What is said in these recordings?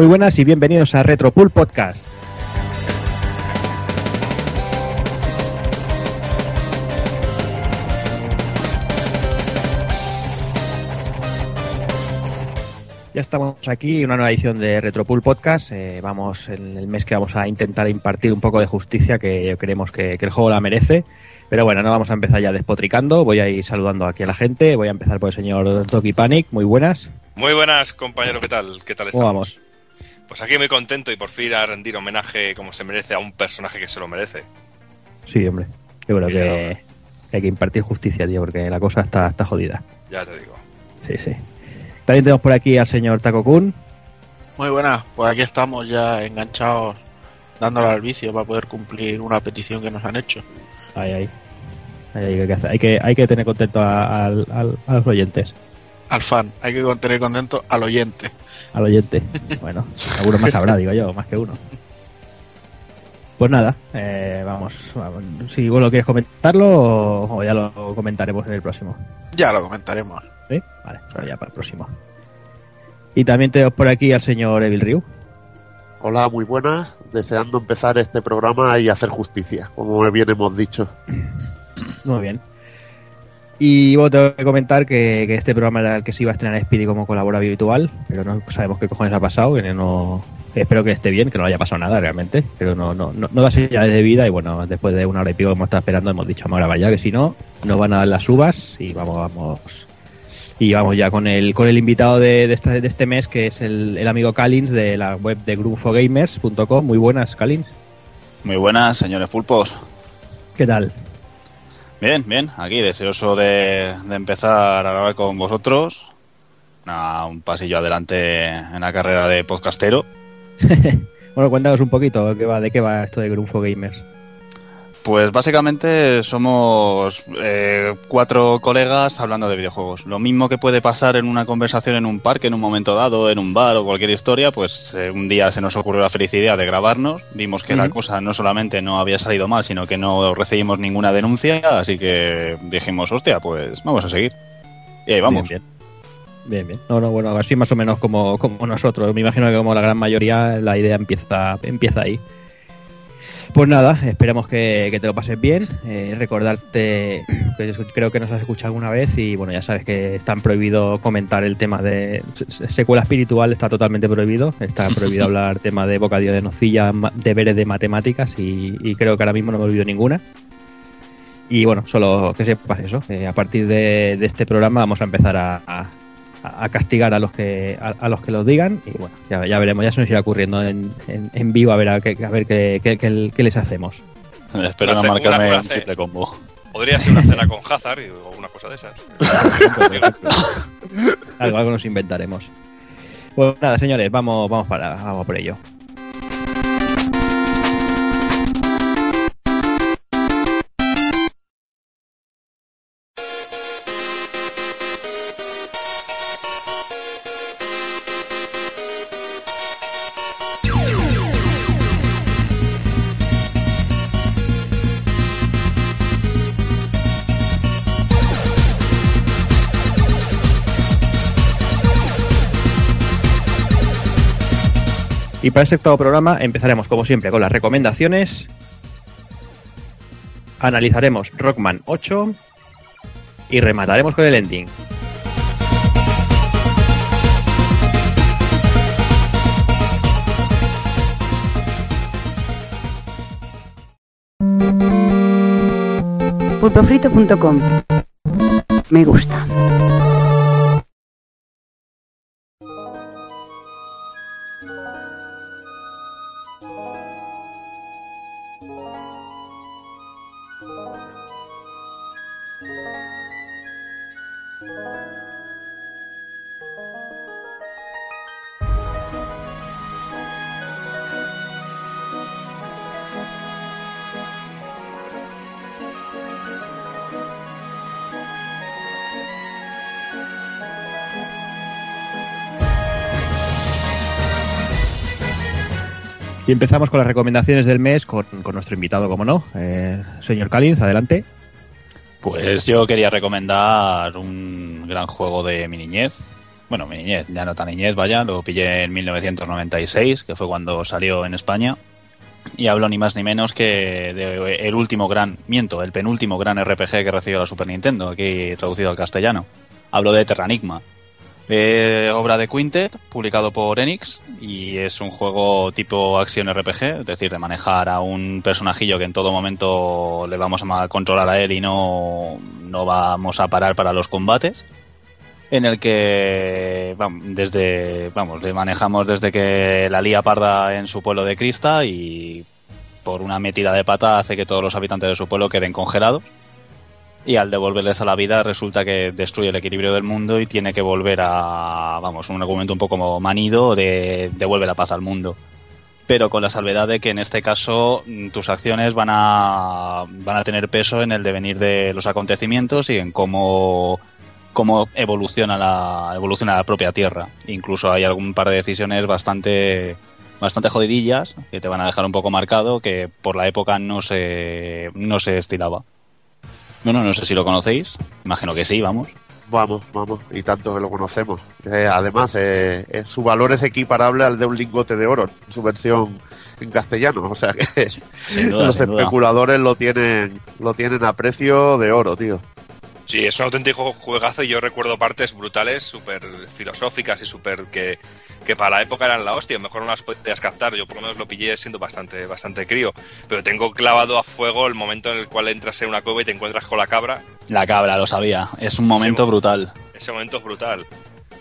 Muy buenas y bienvenidos a Retropool Podcast. Ya estamos aquí en una nueva edición de Retropool Podcast. Eh, vamos en el mes que vamos a intentar impartir un poco de justicia que creemos que, que el juego la merece. Pero bueno, no vamos a empezar ya despotricando. Voy a ir saludando aquí a la gente. Voy a empezar por el señor Doki Panic. Muy buenas. Muy buenas, compañero. ¿Qué tal? ¿Qué tal ¿Cómo estamos? vamos? Pues aquí muy contento y por fin a rendir homenaje como se merece a un personaje que se lo merece. Sí, hombre. Yo creo que hay que impartir justicia, tío, porque la cosa está, está jodida. Ya te digo. Sí, sí. También tenemos por aquí al señor Taco Kun. Muy buenas, pues aquí estamos ya enganchados dándole al vicio para poder cumplir una petición que nos han hecho. Ahí, ahí. Ahí hay, que hacer- hay, que, hay que tener contento a, a los oyentes. Al fan, hay que tener contento al oyente. Al oyente. Bueno, alguno más habrá, digo yo, más que uno. Pues nada, eh, vamos, vamos. Si vos lo quieres comentarlo o, o ya lo comentaremos en el próximo. Ya lo comentaremos. ¿Sí? Vale, pues ya para el próximo. Y también tenemos por aquí al señor Evil Ryu. Hola, muy buenas. Deseando empezar este programa y hacer justicia, como bien hemos dicho. Muy bien. Y bueno, tengo que comentar que, que este programa era el que se iba a estrenar Speedy como colaborador habitual, pero no sabemos qué cojones ha pasado. que no, espero que esté bien, que no haya pasado nada realmente, pero no, no, no, no da señales de vida. Y bueno, después de una hora y pico que hemos estado esperando, hemos dicho, vamos a grabar ya, que si no, nos van a dar las uvas y vamos, vamos. Y vamos ya con el, con el invitado de, de este, de este mes, que es el, el amigo Calins de la web de grufogamers.com. Muy buenas, Calins. Muy buenas, señores pulpos. ¿Qué tal? Bien, bien, aquí deseoso de, de empezar a grabar con vosotros. Un pasillo adelante en la carrera de podcastero. Bueno, cuéntanos un poquito ¿qué va, de qué va esto de Grunfo Gamers. Pues básicamente somos eh, cuatro colegas hablando de videojuegos. Lo mismo que puede pasar en una conversación en un parque en un momento dado, en un bar o cualquier historia, pues eh, un día se nos ocurrió la feliz idea de grabarnos. Vimos que la cosa no solamente no había salido mal, sino que no recibimos ninguna denuncia, así que dijimos, hostia, pues vamos a seguir. Y ahí vamos. Bien, bien. Bien, bien. No, no, bueno, así más o menos como, como nosotros. Me imagino que como la gran mayoría, la idea empieza, empieza ahí. Pues nada, esperemos que, que te lo pases bien. Eh, recordarte que creo que nos has escuchado alguna vez y bueno, ya sabes que está prohibido comentar el tema de se- secuela espiritual, está totalmente prohibido. Está prohibido hablar tema de bocadillo de nocilla, deberes de matemáticas y, y creo que ahora mismo no me olvido ninguna. Y bueno, solo que sepas eso. que a partir de, de este programa vamos a empezar a, a- a castigar a los que a, a los que los digan. Y bueno, ya, ya veremos, ya se nos irá ocurriendo en, en, en vivo a ver a, qué- a ver qué, qué- qué- qué les hacemos. Espero no marcarme una- una un ce- triple combo. Podría ser una cena con Hazard o una cosa de esas. algo, algo nos inventaremos. Pues nada, señores, vamos, vamos para, vamos por ello. Y para este octavo programa empezaremos, como siempre, con las recomendaciones. Analizaremos Rockman 8 y remataremos con el ending. pulpofrito.com. Me gusta. Y empezamos con las recomendaciones del mes con, con nuestro invitado, como no. Eh, señor Calins, adelante. Pues yo quería recomendar un gran juego de mi niñez, bueno, mi niñez, ya no tan niñez, vaya, lo pillé en 1996, que fue cuando salió en España. Y hablo ni más ni menos que de el último gran, miento, el penúltimo gran RPG que recibió la Super Nintendo, aquí traducido al castellano. Hablo de Terranigma. Eh, obra de Quintet, publicado por Enix, y es un juego tipo acción RPG, es decir, de manejar a un personajillo que en todo momento le vamos a controlar a él y no, no vamos a parar para los combates en el que desde vamos le manejamos desde que la lía parda en su pueblo de Crista y por una metida de pata hace que todos los habitantes de su pueblo queden congelados y al devolverles a la vida resulta que destruye el equilibrio del mundo y tiene que volver a vamos un argumento un poco manido de devuelve la paz al mundo pero con la salvedad de que en este caso mm, tus acciones van a van a tener peso en el devenir de los acontecimientos y en cómo cómo evoluciona la, evoluciona la propia Tierra. Incluso hay algún par de decisiones bastante, bastante jodidillas que te van a dejar un poco marcado que por la época no se, no se estilaba. Bueno, no sé si lo conocéis, imagino que sí, vamos. Vamos, vamos, y tanto que lo conocemos. Eh, además, eh, eh, su valor es equiparable al de un lingote de oro, su versión en castellano. O sea que duda, los duda. especuladores lo tienen, lo tienen a precio de oro, tío. Sí, es un auténtico juegazo y yo recuerdo partes brutales, súper filosóficas y súper que, que para la época eran la hostia. Mejor no las podías captar. Yo por lo menos lo pillé siendo bastante, bastante crío. Pero tengo clavado a fuego el momento en el cual entras en una cueva y te encuentras con la cabra. La cabra, lo sabía. Es un momento Sí. brutal. Ese momento es brutal.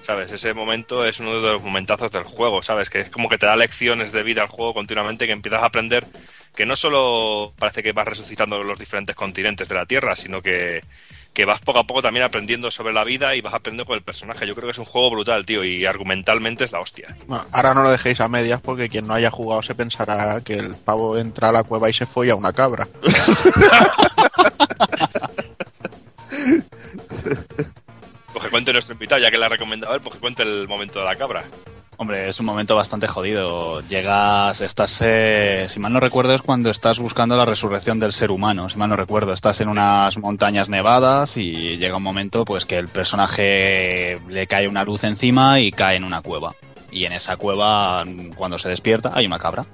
¿Sabes? Ese momento es uno de los momentazos del juego, ¿sabes? Que es como que te da lecciones de vida al juego continuamente, que empiezas a aprender que no solo parece que vas resucitando los diferentes continentes de la Tierra, sino que, que vas poco a poco también aprendiendo sobre la vida y vas aprendiendo con el personaje. Yo creo que es un juego brutal, tío, y argumentalmente es la hostia. Bueno, ahora no lo dejéis a medias porque quien no haya jugado se pensará que el pavo entra a la cueva y se folla una cabra. Pues que cuente nuestro invitado, ya que le ha recomendado él, pues que cuente el momento de la cabra. Hombre, es un momento bastante jodido. Llegas, estás, eh, si mal no recuerdo, es cuando estás buscando la resurrección del ser humano. Si mal no recuerdo, estás en unas montañas nevadas y llega un momento, pues, que el personaje le cae una luz encima y cae en una cueva. Y en esa cueva, cuando se despierta, hay una cabra.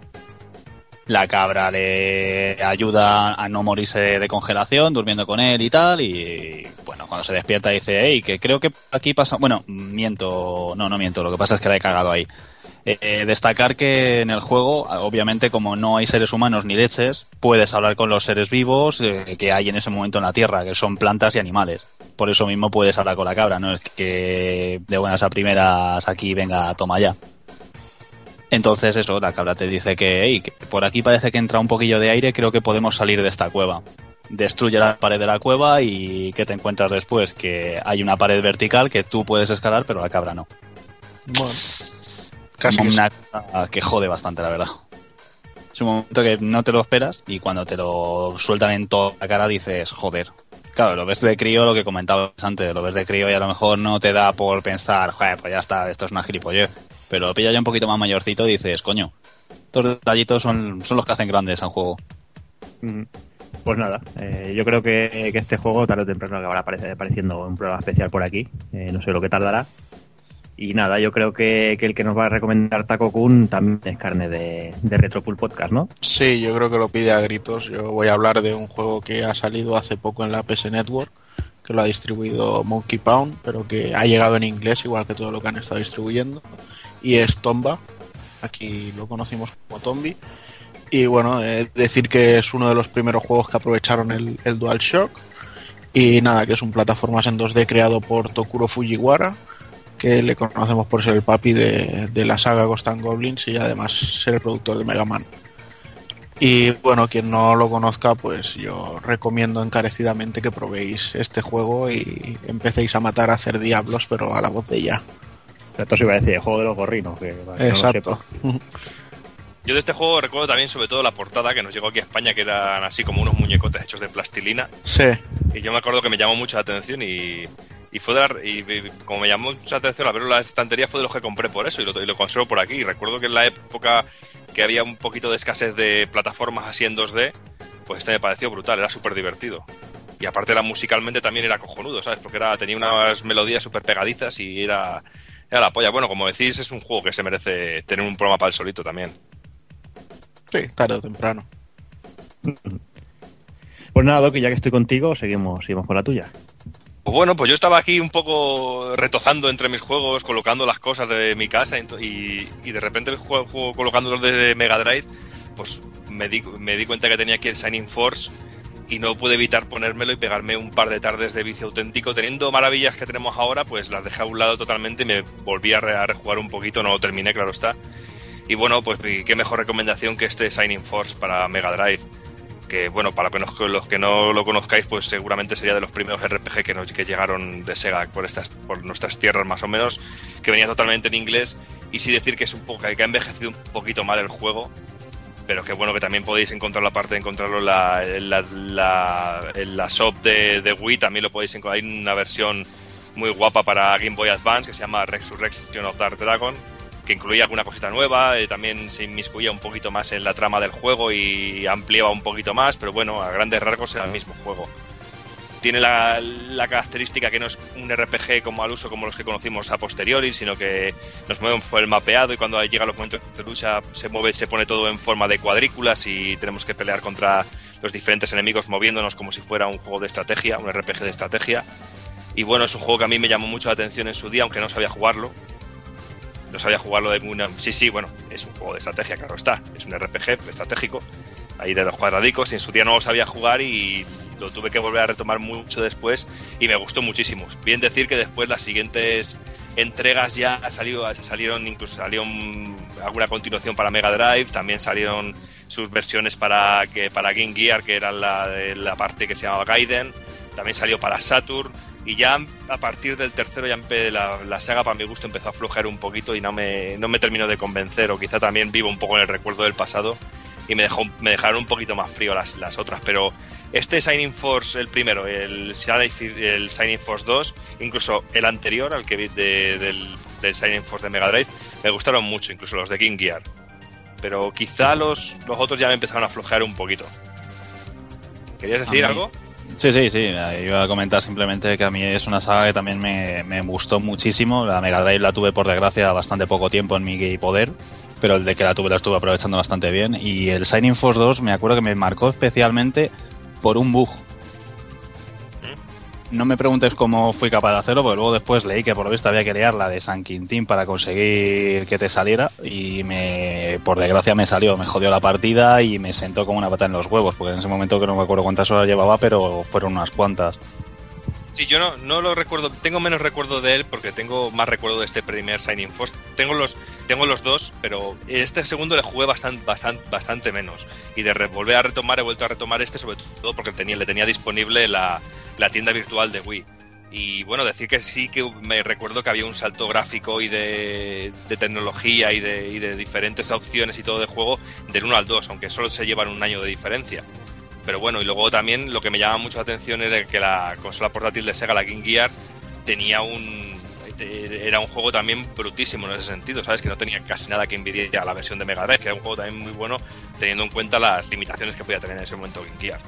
La cabra le ayuda a no morirse de congelación, durmiendo con él y tal. Y bueno, cuando se despierta dice, hey, que creo que aquí pasa. Bueno, miento, no, no miento, lo que pasa es que la he cagado ahí. Eh, destacar que en el juego, obviamente, como no hay seres humanos ni leches, puedes hablar con los seres vivos eh, que hay en ese momento en la Tierra, que son plantas y animales. Por eso mismo puedes hablar con la cabra, no es que de buenas a primeras aquí venga, toma ya. Entonces eso, la cabra te dice que, "Ey, que por aquí parece que entra un poquillo de aire, creo que podemos salir de esta cueva. Destruye la pared de la cueva y ¿qué te encuentras después? Que hay una pared vertical que tú puedes escalar, pero la cabra no. Bueno, casi que una cosa que jode bastante, la verdad. Es un momento que no te lo esperas y cuando te lo sueltan en toda la cara dices, joder. Claro, lo ves de crío, lo que comentabas antes, lo ves de crío y a lo mejor no te da por pensar, joder, pues ya está, esto es una gilipollez. Pero lo pillas ya un poquito más mayorcito y dices, coño, estos detallitos son, son los que hacen grandes a un juego. Pues nada, eh, yo creo que, que este juego tarde o temprano acabará aparece- apareciendo un programa especial por aquí. Eh, no sé lo que tardará. Y nada, yo creo que, que el que nos va a recomendar Taco Kun también es carne de, de Retropool Podcast, ¿no? Sí, yo creo que lo pide a gritos. Yo voy a hablar de un juego que ha salido hace poco en la PS Network, que lo ha distribuido Monkey Pound, pero que ha llegado en inglés, igual que todo lo que han estado distribuyendo. Y es Tomba. Aquí lo conocimos como Tombi. Y bueno, eh, decir que es uno de los primeros juegos que aprovecharon el, el DualShock. Y nada, que es un plataformas en 2D creado por Tokuro Fujiwara, que le conocemos por ser el papi de, la saga Ghost and Goblins y además ser el productor de Mega Man. Y bueno, quien no lo conozca, pues yo recomiendo encarecidamente que probéis este juego y empecéis a matar a hacer diablos, pero a la voz de ya. Esto se iba a decir el juego de los gorrinos. Que, no lo Exacto. Yo de este juego recuerdo también sobre todo la portada que nos llegó aquí a España, que eran así como unos muñecotes hechos de plastilina. Sí, Y yo me acuerdo que me llamó mucho la atención y, y fue de la- y, y como me llamó mucha atención al verlo en la estantería fue de los que compré por eso y lo, y lo conservo por aquí. Y recuerdo que en la época que había un poquito de escasez de plataformas así en 2D, pues este me pareció brutal, era súper divertido. Y aparte era musicalmente también era cojonudo, ¿sabes? Porque era, tenía unas melodías súper pegadizas y era, era la polla. Bueno, como decís, es un juego que se merece tener un programa para el solito también. Sí, tarde o temprano. Pues nada, Doki, ya que estoy contigo, seguimos, seguimos con la tuya. Pues bueno, pues yo estaba aquí un poco retozando entre mis juegos, colocando las cosas de mi casa y, de repente juego, juego colocando los de Mega Drive, pues me di, me di cuenta que tenía aquí el Shining Force y no pude evitar ponérmelo y pegarme un par de tardes de vicio auténtico. Teniendo maravillas que tenemos ahora, pues las dejé a un lado totalmente y me volví a, re- a rejugar un poquito, no lo terminé, claro está. Y bueno, pues qué mejor recomendación que este Shining Force para Mega Drive que bueno, para los que no lo conozcáis, pues seguramente sería de los primeros RPG que llegaron de Sega por estas por nuestras tierras más o menos, que venía totalmente en inglés y sí decir que es un poco que ha envejecido un poquito mal el juego, pero que bueno que también podéis encontrar la parte de encontrarlo en la, en la, la- en la shop de, de Wii, también lo podéis encontrar, hay una versión muy guapa para Game Boy Advance que se llama Resurrection of Dark Dragon que incluía alguna cosita nueva, eh, también se inmiscuía un poquito más en la trama del juego y ampliaba un poquito más, pero bueno, a grandes rasgos era el mismo juego. Tiene la, la característica que no es un RPG como al uso como los que conocimos a posteriori, sino que nos movemos por el mapeado y cuando llegan los momentos de lucha se mueve, se pone todo en forma de cuadrículas y tenemos que pelear contra los diferentes enemigos moviéndonos como si fuera un juego de estrategia, un RPG de estrategia. Y bueno, es un juego que a mí me llamó mucho la atención en su día, aunque no sabía jugarlo no sabía jugarlo de una... Sí, sí, bueno, es un juego de estrategia, claro está. Es un RPG estratégico, ahí de dos cuadradicos, y en su día no lo sabía jugar y lo tuve que volver a retomar mucho después y me gustó muchísimo. Bien decir que después las siguientes entregas ya ha salido, salieron, incluso salió un- alguna continuación para Mega Drive, también salieron sus versiones para, que, para Game Gear, que era la, la parte que se llamaba Gaiden, también salió para Saturn, y ya a partir del tercero ya la, la saga para mi gusto empezó a aflojar un poquito y no me, no me terminó de convencer, o quizá también vivo un poco en el recuerdo del pasado y me, dejó, me dejaron un poquito más frío las, las otras, pero este Shining Force, el primero, el, Shining- el Shining Force 2, incluso el anterior al que vi de- del, del Shining Force de Mega Drive, me gustaron mucho, incluso los de King Gear. Pero quizá los, los otros ya me empezaron a aflojar un poquito. ¿Querías decir algo? Sí, sí, sí. Iba a comentar simplemente que a mí es una saga que también me, me gustó muchísimo. La Mega Drive la tuve, por desgracia, bastante poco tiempo en mi poder, pero el de que la tuve la estuve aprovechando bastante bien. Y el Shining Force 2 me acuerdo que me marcó especialmente por un bug. No me preguntes cómo fui capaz de hacerlo, porque luego después leí que por lo visto había que leer la de San Quintín para conseguir que te saliera y me, por desgracia me salió, me jodió la partida y me sentó como una pata en los huevos, porque en ese momento que no me acuerdo cuántas horas llevaba, pero fueron unas cuantas. Sí, yo no, no lo recuerdo, tengo menos recuerdo de él porque tengo más recuerdo de este primer Shining Force. Tengo los, tengo los dos, pero este segundo le jugué bastante, bastante, bastante menos. Y de volver a retomar, he vuelto a retomar este sobre todo porque le tenía disponible la, la tienda virtual de Wii. Y bueno, decir que sí que me recuerdo que había un salto gráfico y de, de tecnología y de, y de diferentes opciones y todo de juego del 1 al 2, aunque solo se llevan un año de diferencia. Pero bueno, y luego también lo que me llama mucho la atención era que la consola portátil de Sega, la Game Gear, tenía un. Era un juego también brutísimo en ese sentido, ¿sabes? Que no tenía casi nada que envidiar a la versión de Mega Drive, que era un juego también muy bueno, teniendo en cuenta las limitaciones que podía tener en ese momento Game Gear.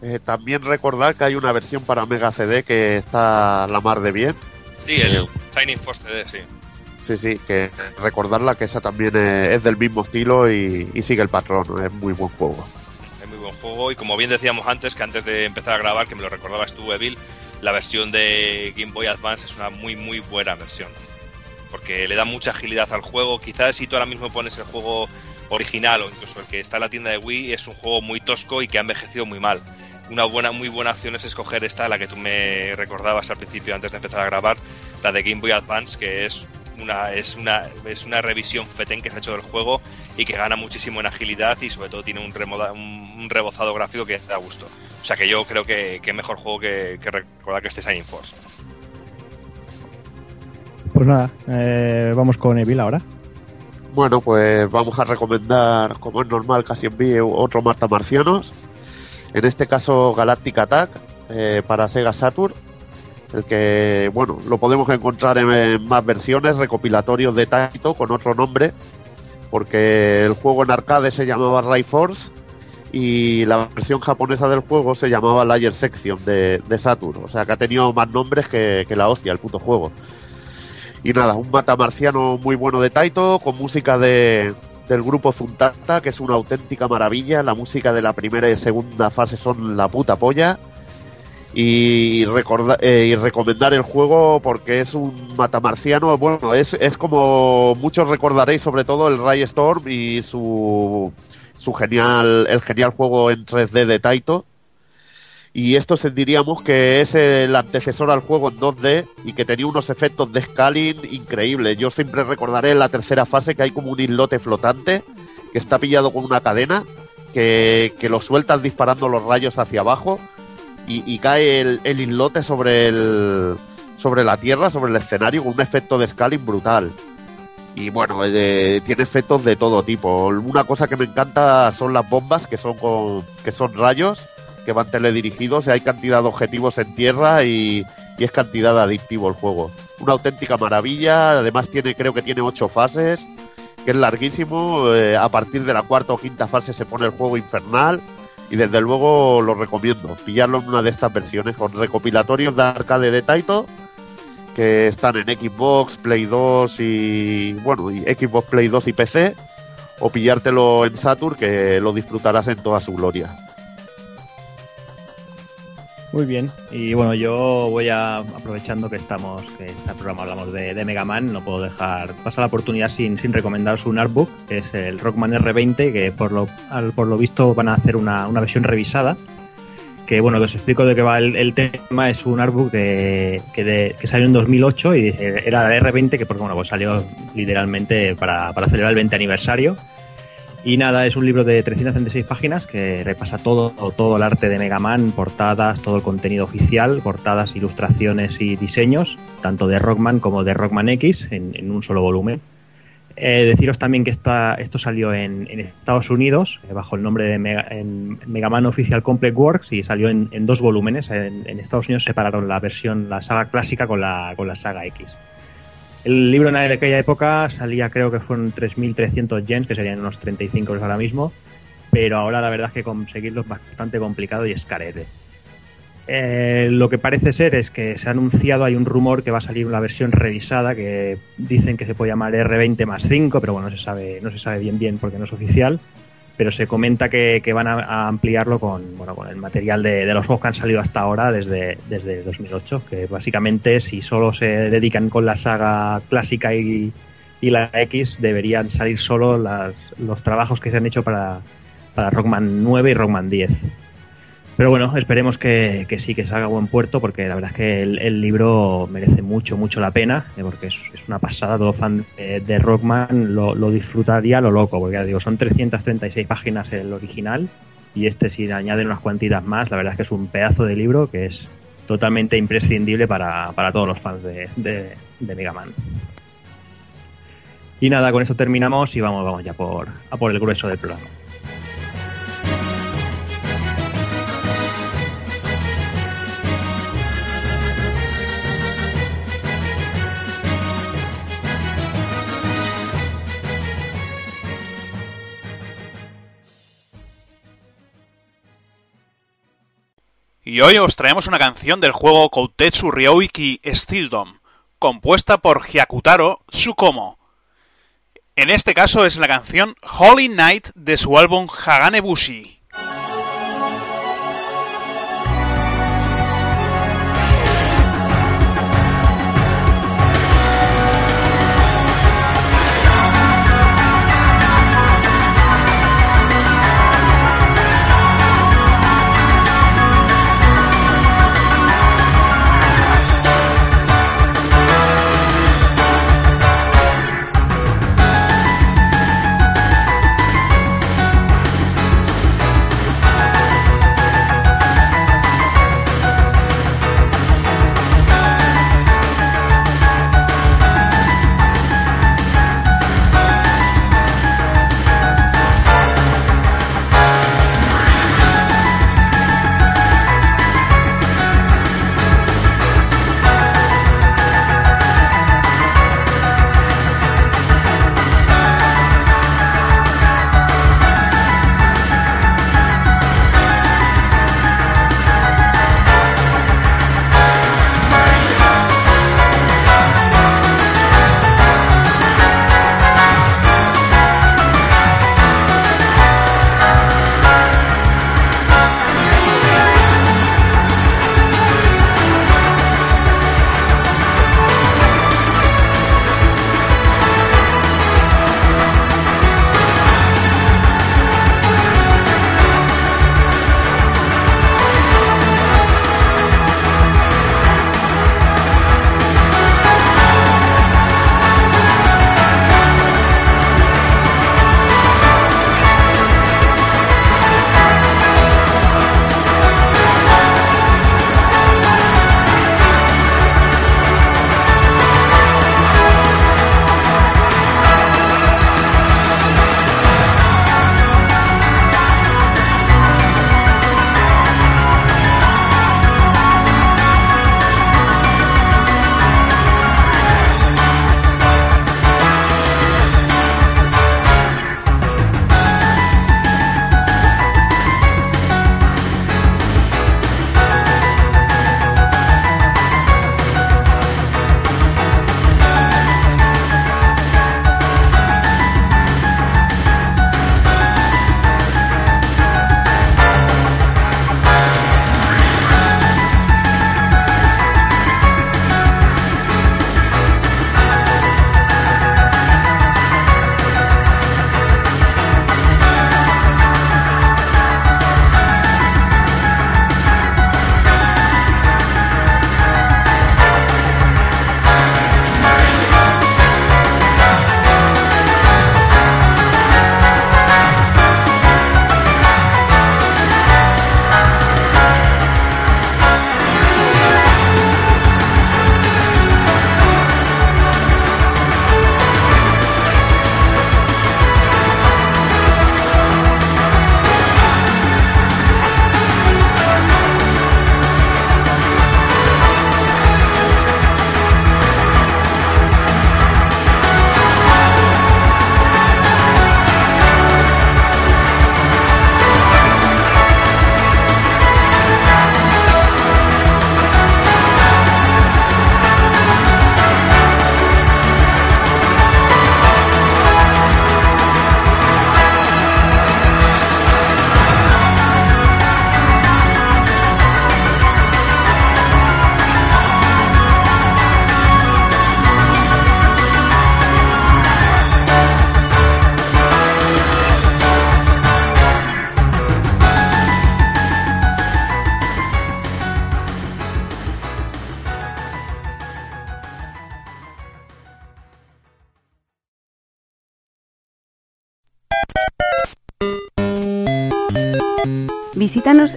Eh, también recordar que hay una versión para Mega CD que está la mar de bien. Sí, el Shining Force CD, sí. Sí, sí, que recordarla que esa también es, es del mismo estilo y, y sigue el patrón, es muy buen juego. Buen juego y como bien decíamos antes, que antes de empezar a grabar, que me lo recordabas tú, Evil, la versión de Game Boy Advance es una muy muy buena versión. Porque le da mucha agilidad al juego. Quizás si tú ahora mismo pones el juego original o incluso el que está en la tienda de Wii, es un juego muy tosco y que ha envejecido muy mal. Una buena, muy buena opción es escoger esta, la que tú me recordabas al principio antes de empezar a grabar, la de Game Boy Advance, que es una, es una, es una revisión fetén que se ha hecho del juego y que gana muchísimo en agilidad y sobre todo tiene un, remoda- un, un rebozado gráfico que da gusto. O sea que yo creo que, que mejor juego que, que recordar que este Shining Force. Pues nada, eh, vamos con Evil ahora. Bueno, pues vamos a recomendar, como es normal, casi envíe otro Marta Marcianos. En este caso, Galactic Attack eh, para Sega Saturn. El que, bueno, lo podemos encontrar en, más versiones, recopilatorios de Taito con otro nombre. Porque el juego en arcade se llamaba Ray Force y la versión japonesa del juego se llamaba Layer Section de, de Saturn. O sea que ha tenido más nombres que, que la hostia, el puto juego. Y nada, un matamarciano muy bueno de Taito, con música de, del grupo Zuntata, que es una auténtica maravilla. La música de la primera y segunda fase son la puta polla. Eh, y recomendar el juego porque es un matamarciano. Bueno, es, es como muchos recordaréis, sobre todo el Ray Storm y su, su genial, el genial juego en 3D de Taito. Y esto diríamos que es el antecesor al juego en 2D y que tenía unos efectos de scaling increíbles. Yo siempre recordaré la tercera fase que hay como un islote flotante que está pillado con una cadena que, que lo sueltas disparando los rayos hacia abajo y, cae el, islote sobre el sobre la tierra, sobre el escenario con un efecto de scaling brutal. Y bueno, eh, tiene efectos de todo tipo. Una cosa que me encanta son las bombas que son con, que son rayos que van teledirigidos y hay cantidad de objetivos en tierra y, y es cantidad adictivo el juego. Una auténtica maravilla, además tiene creo que tiene ocho fases, que es larguísimo, eh, a partir de la cuarta o quinta fase se pone el juego infernal y desde luego lo recomiendo, pillarlo en una de estas versiones con recopilatorios de arcade de Taito que están en Xbox, Play 2 y bueno, Xbox Play 2 y PC o pillártelo en Saturn que lo disfrutarás en toda su gloria. Muy bien. Y bueno, yo voy a, aprovechando que estamos, que este programa hablamos de, de Mega Man, no puedo dejar pasar la oportunidad sin, sin recomendaros un artbook, que es el Rockman R20, que por lo, al- por lo visto van a hacer una, una versión revisada. Que bueno, que os explico de qué va el, el tema. Es un artbook que, que, de- que salió en 2008 y eh, era el R20, que porque bueno, pues salió literalmente para, para celebrar el 20 aniversario. Y nada, es un libro de 336 páginas que repasa todo, todo el arte de Mega Man, portadas, todo el contenido oficial, portadas, ilustraciones y diseños, tanto de Rockman como de Rockman X, en, un solo volumen. Eh, deciros también que esto salió en, Estados Unidos eh, bajo el nombre de Mega, Man Official Complex Works y salió en, en dos volúmenes. En, en Estados Unidos separaron la versión, la saga clásica con la, con la saga X. El libro en aquella época salía, creo que fueron 3.300 yens, que serían unos 35 euros ahora mismo, pero ahora la verdad es que conseguirlo es bastante complicado y es carete. Eh, lo que parece ser es que se ha anunciado, hay un rumor que va a salir una versión revisada que dicen que se puede llamar R20 más 5, pero bueno, no se sabe, no se sabe bien bien porque no es oficial. Pero se comenta que, que van a, ampliarlo con, bueno, con el material de, de los juegos que han salido hasta ahora desde, desde 2008, que básicamente si solo se dedican con la saga clásica y, y la X, deberían salir solo las- los trabajos que se han hecho para, para Rockman 9 y Rockman 10. Pero bueno, esperemos que, que sí, que salga a buen puerto, porque la verdad es que el, libro merece mucho, mucho la pena, eh, porque es, es una pasada. Todo fan de, de Rockman lo, lo disfrutaría lo loco, porque ya digo, son 336 páginas el original, y este, si le añaden unas cuantitas más, la verdad es que es un pedazo de libro que es totalmente imprescindible para, para todos los fans de, de, de Mega Man. Y nada, con esto terminamos y vamos, vamos ya por, a por el grueso del programa. Y hoy os traemos una canción del juego Koutetsu Ryoiki Steeldom, compuesta por Hyakutaro Tsukomo. En este caso es la canción Holy Night de su álbum Hagane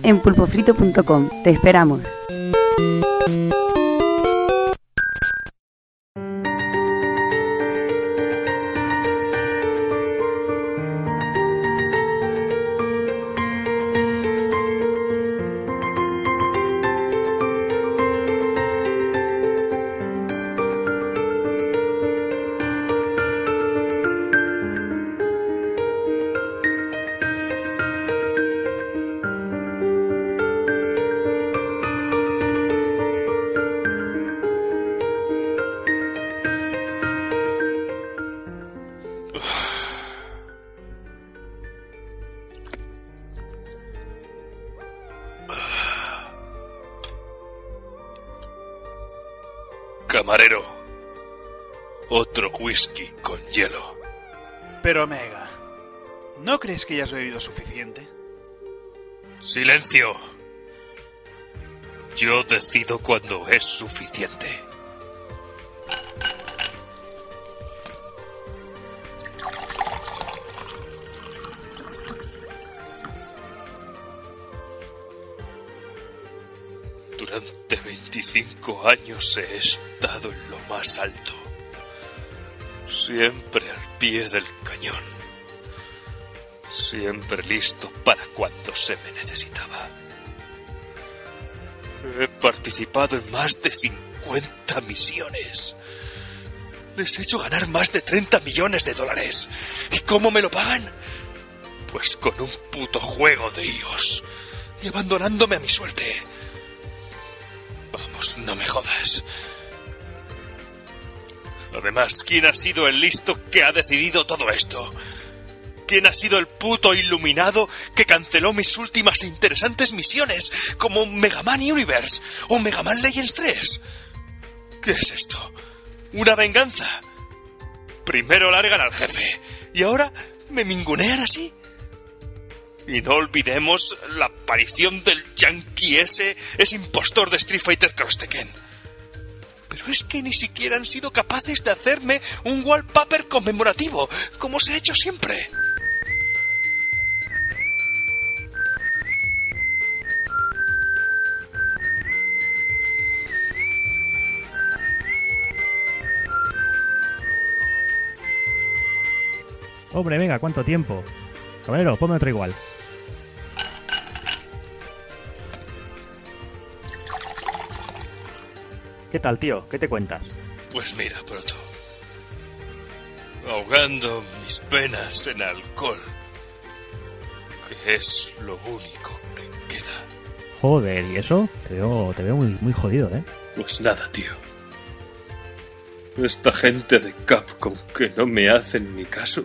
En pulpofrito.com. Te esperamos. Hielo. Pero Omega, ¿no crees que ya has bebido suficiente? Silencio. Yo decido cuando es suficiente. Durante 25 años he estado en lo más alto. Siempre al pie del cañón. Siempre listo para cuando se me necesitaba. He participado en más de 50 misiones. Les he hecho ganar más de 30 millones de dólares. ¿Y cómo me lo pagan? Pues con un puto juego de IOS. Y abandonándome a mi suerte. Vamos, no me jodas. Además, ¿quién ha sido el listo que ha decidido todo esto? ¿Quién ha sido el puto iluminado que canceló mis últimas interesantes misiones, como Mega Man Universe o Mega Man Legends 3? ¿Qué es esto? ¿Una venganza? Primero largan al jefe y ahora me mingunean así. Y no olvidemos la aparición del yankee ese, ese impostor de Street Fighter Cross Tekken. Pero es que ni siquiera han sido capaces de hacerme un wallpaper conmemorativo, como se ha hecho siempre. Hombre, venga, ¿cuánto tiempo? Cabrero, ponme otro igual. ¿Qué tal, tío? ¿Qué te cuentas? Pues mira, Proto. Ahogando mis penas en alcohol. Que es lo único que queda. Joder, ¿y eso? Te veo, te veo muy, muy jodido, ¿eh? Pues nada, tío. Esta gente de Capcom que no me hacen ni caso.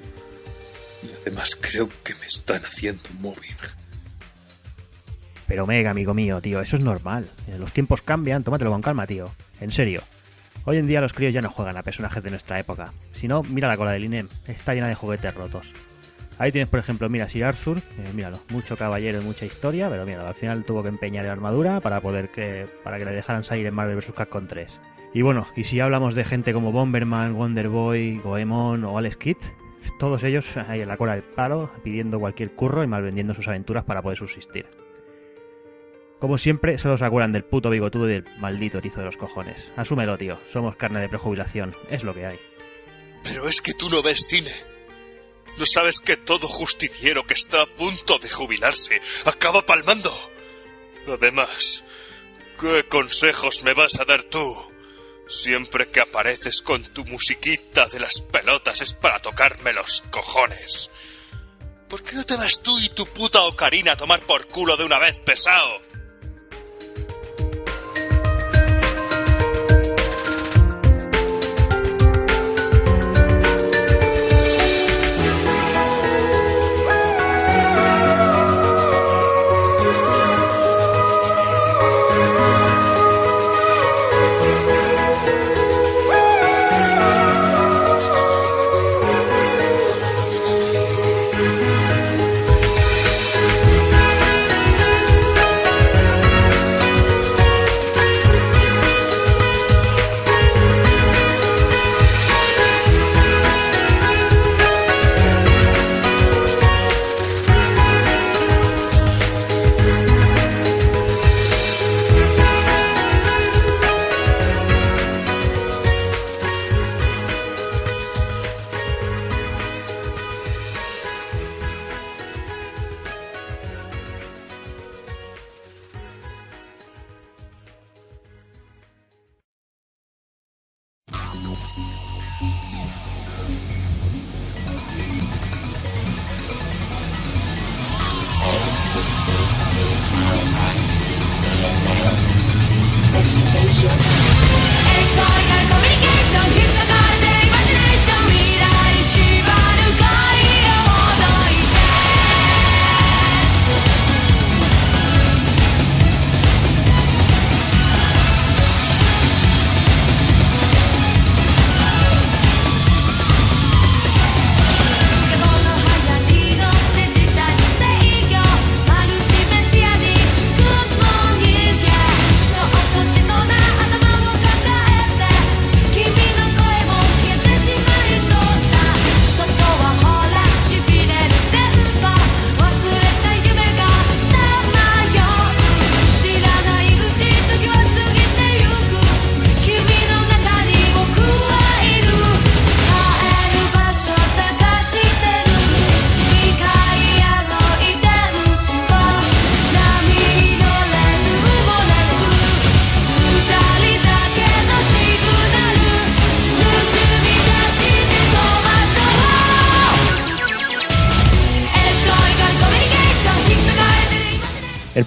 Y además creo que me están haciendo mobbing. Pero mega, amigo mío, tío, eso es normal. Eh, Los tiempos cambian, tómatelo con calma, tío. En serio. Hoy en día los críos ya no juegan a personajes de nuestra época. Si no, mira la cola del INEM. Está llena de juguetes rotos. Ahí tienes, por ejemplo, mira, Sir Arthur. eh, míralo, mucho caballero y mucha historia, pero mira, al final tuvo que empeñar en armadura para poder que, para que le dejaran salir en Marvel vs. Capcom 3. Y bueno, y si hablamos de gente como Bomberman, Wonder Boy, Goemon o Alex Kidd, todos ellos ahí en la cola del palo, pidiendo cualquier curro y mal vendiendo sus aventuras para poder subsistir. Como siempre, solo se acuerdan del puto bigotudo y del maldito erizo de los cojones. Asúmelo, tío. Somos carne de prejubilación. Es lo que hay. Pero es que tú no ves cine. ¿No sabes que todo justiciero que está a punto de jubilarse acaba palmando? Además, ¿qué consejos me vas a dar tú? Siempre que apareces con tu musiquita de las pelotas es para tocarme los cojones. ¿Por qué no te vas tú y tu puta ocarina a tomar por culo de una vez, pesado?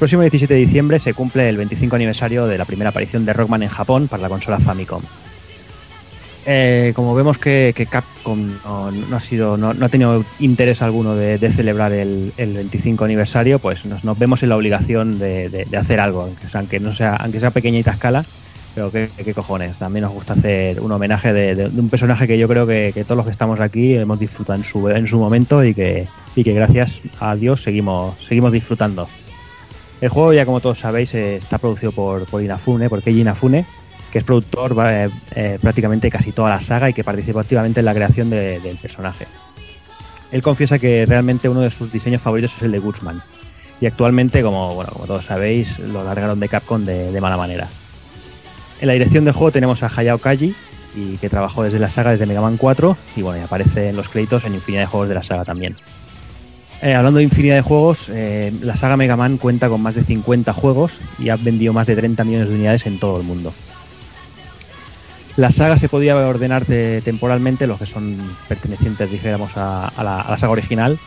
Próximo 17 de diciembre se cumple el 25 aniversario de la primera aparición de Rockman en Japón para la consola Famicom. Eh, como vemos que, Capcom no, ha sido, no, ha tenido interés alguno de, celebrar el, el 25 aniversario, pues nos, vemos en la obligación de, hacer algo, aunque sea, aunque sea, pequeñita escala, pero qué, cojones. También nos gusta hacer un homenaje de, un personaje que yo creo que, que todos los que estamos aquí hemos disfrutado en su, en su momento y que, y que gracias a Dios seguimos, seguimos disfrutando. El juego, ya como todos sabéis, eh, está producido por, Inafune, por Keiji Inafune, que es productor eh, eh, prácticamente casi toda la saga y que participa activamente en la creación de- del personaje. Él confiesa que realmente uno de sus diseños favoritos es el de Guzman. Y actualmente, como, bueno, como todos sabéis, lo largaron de Capcom de, de mala manera. En la dirección del juego tenemos a Hayao Kaji, y que trabajó desde la saga desde Mega Man 4, y bueno, y aparece en los créditos en infinidad de juegos de la saga también. Eh, hablando de infinidad de juegos, eh, la saga Mega Man cuenta con más de 50 juegos y ha vendido más de 30 millones de unidades en todo el mundo. La saga se podía ordenar te- temporalmente, los que son pertenecientes, dijéramos, a, la, saga original.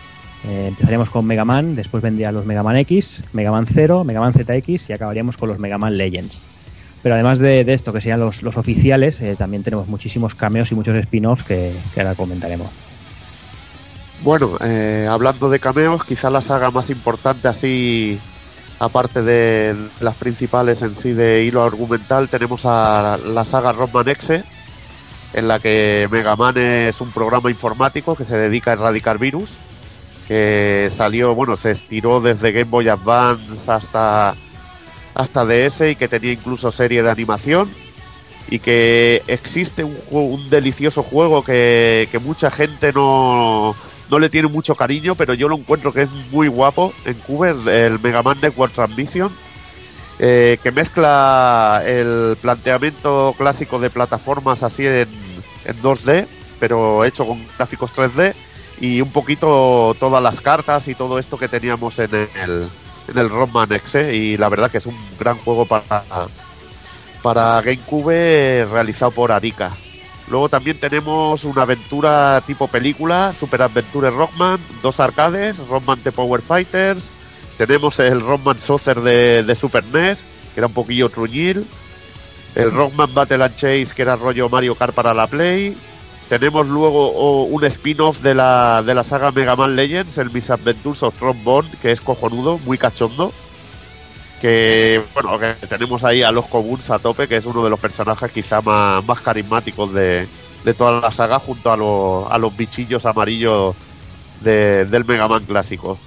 Eh, empezaríamos con Mega Man, después vendrían los Mega Man X, Mega Man 0, Mega Man ZX y acabaríamos con los Mega Man Legends. Pero además de, esto, que serían los, oficiales, también tenemos muchísimos cameos y muchos spin-offs que, que ahora comentaremos. Bueno, eh, hablando de cameos, quizá la saga más importante así, aparte de las principales en sí de hilo argumental, tenemos a la saga Rockman X, en la que Mega Man es un programa informático que se dedica a erradicar virus, que salió, bueno, se estiró desde Game Boy Advance hasta, hasta DS y que tenía incluso serie de animación y que existe un, un delicioso juego que mucha gente no, no le tiene mucho cariño, pero yo lo encuentro que es muy guapo en Cube, el, Mega Man Network Transmission, eh, que mezcla el planteamiento clásico de plataformas así en, en 2D, pero hecho con gráficos 3D, y un poquito todas las cartas y todo esto que teníamos en el, en el Rockman X, y la verdad que es un gran juego para, para GameCube eh, realizado por Arica. Luego también tenemos una aventura tipo película, Super Adventure Rockman, dos arcades, Rockman The Power Fighters, tenemos el Rockman Saucer de, Super NES, que era un poquillo truñil, el Rockman Battle and Chase, que era rollo Mario Kart para la Play, tenemos luego un spin-off de la, de la saga Mega Man Legends, el Misadventures of Trombone, que es cojonudo, muy cachondo que bueno que tenemos ahí a los Cobuns a tope que es uno de los personajes quizá más, más carismáticos de, de toda la saga junto a, los a los bichillos amarillos de- del Mega Man clásico.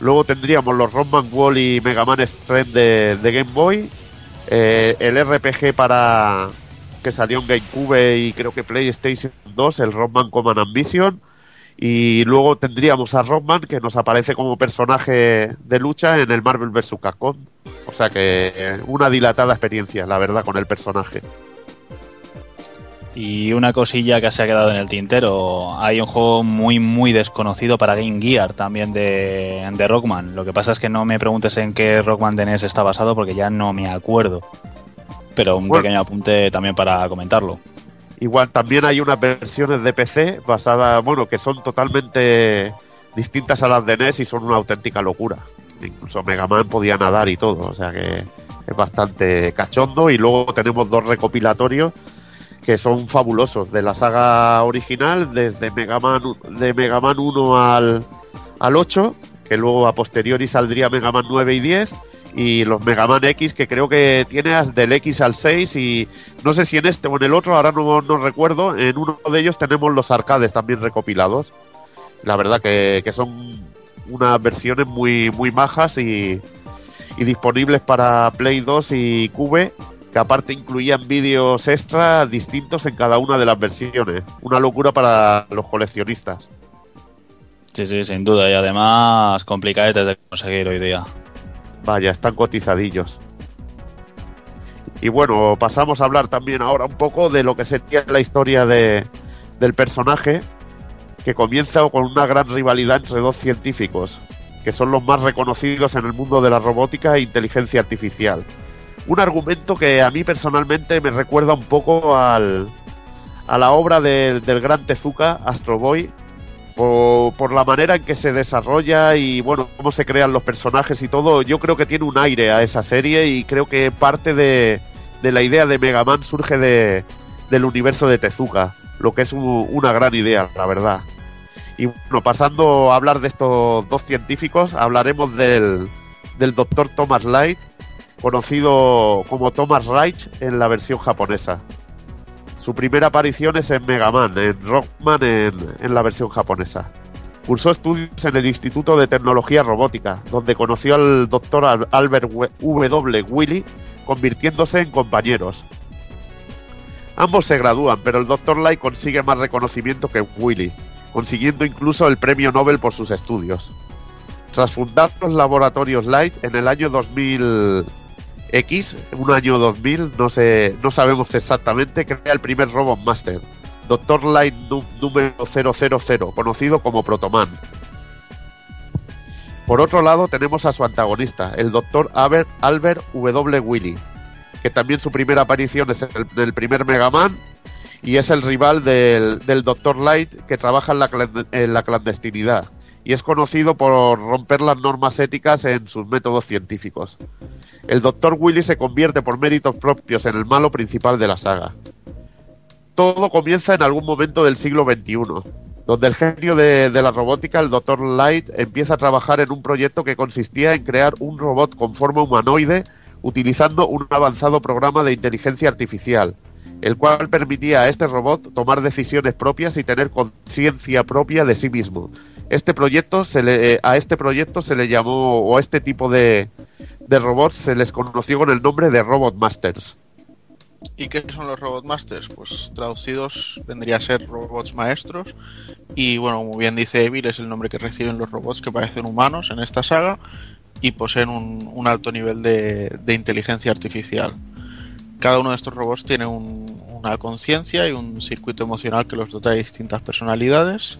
Luego tendríamos los Rockman Wall y Mega Man Strength de, de Game Boy eh, el RPG para que salió en GameCube y creo que PlayStation 2 el Rockman Command Ambition y luego tendríamos a Rockman que nos aparece como personaje de lucha en el Marvel vs. Capcom. O sea que eh, una dilatada experiencia, la verdad, con el personaje. Y una cosilla que se ha quedado en el tintero, hay un juego muy muy desconocido para Game Gear también de, de Rockman. Lo que pasa es que no me preguntes en qué Rockman de NES está basado porque ya no me acuerdo. Pero un Bueno. pequeño apunte también para comentarlo. Igual también hay unas versiones de PC basadas, bueno, que son totalmente distintas a las de NES y son una auténtica locura. Incluso Mega Man podía nadar y todo, o sea que es bastante cachondo. Y luego tenemos dos recopilatorios que son fabulosos de la saga original, desde Mega Man, de Mega Man 1 al, al 8, que luego a posteriori saldría Mega Man 9 y 10, y los Mega Man X, que creo que tiene del X al 6, y no sé si en este o en el otro, ahora no, no recuerdo, en uno de ellos tenemos los arcades también recopilados. La verdad que, que son unas versiones muy, muy majas y, y disponibles para Play 2 y Cube, que aparte incluían vídeos extra distintos en cada una de las versiones. Una locura para los coleccionistas. Sí, sí, sin duda. Y además complicadetes de conseguir hoy día. Vaya, están cotizadillos. Y bueno, pasamos a hablar también ahora un poco de lo que sería la historia de, del personaje, que comienza con una gran rivalidad entre dos científicos, que son los más reconocidos en el mundo de la robótica e inteligencia artificial. Un argumento que a mí personalmente me recuerda un poco al, a la obra del- del gran Tezuka, Astro Boy, por, la manera en que se desarrolla y bueno, cómo se crean los personajes y todo, yo creo que tiene un aire a esa serie y creo que parte de, de la idea de Mega Man surge de, del universo de Tezuka, lo que es un- una gran idea, la verdad. Y bueno, pasando a hablar de estos dos científicos, hablaremos del, del doctor Thomas Light, conocido como Thomas Reich en la versión japonesa. Su primera aparición es en Mega Man, en Rockman en, en la versión japonesa. Cursó estudios en el Instituto de Tecnología Robótica, donde conoció al doctor Al- Albert. W. Willy, convirtiéndose en compañeros. Ambos se gradúan, pero el Dr. Light consigue más reconocimiento que Willy, consiguiendo incluso el premio Nobel por sus estudios. Tras fundar los laboratorios Light en el año 2000 X, un año 2000, no sé, no sabemos exactamente, crea el primer Robot Master, Dr. Light número 000, conocido como Protoman. Por otro lado tenemos a su antagonista, el Dr. Albert, W. Willy, que también su primera aparición es el primer Mega Man y es el rival del, del Dr. Light que trabaja en la, en la clandestinidad y es conocido por romper las normas éticas en sus métodos científicos. El Dr. Willy se convierte por méritos propios en el malo principal de la saga. Todo comienza en algún momento del siglo XXI, donde el genio de, la robótica, el Dr. Light, empieza a trabajar en un proyecto que consistía en crear un robot con forma humanoide utilizando un avanzado programa de inteligencia artificial, el cual permitía a este robot tomar decisiones propias y tener conciencia propia de sí mismo. Este proyecto se le, eh, a este proyecto se le llamó, o a este tipo de, de robots se les conoció con el nombre de Robot Masters. ¿Y qué son los Robot Masters? Pues traducidos vendría a ser robots maestros. Y bueno, como bien dice Evil, es el nombre que reciben los robots que parecen humanos en esta saga y poseen un, un alto nivel de, de inteligencia artificial. Cada uno de estos robots tiene un- una conciencia y un circuito emocional que los dota de distintas personalidades.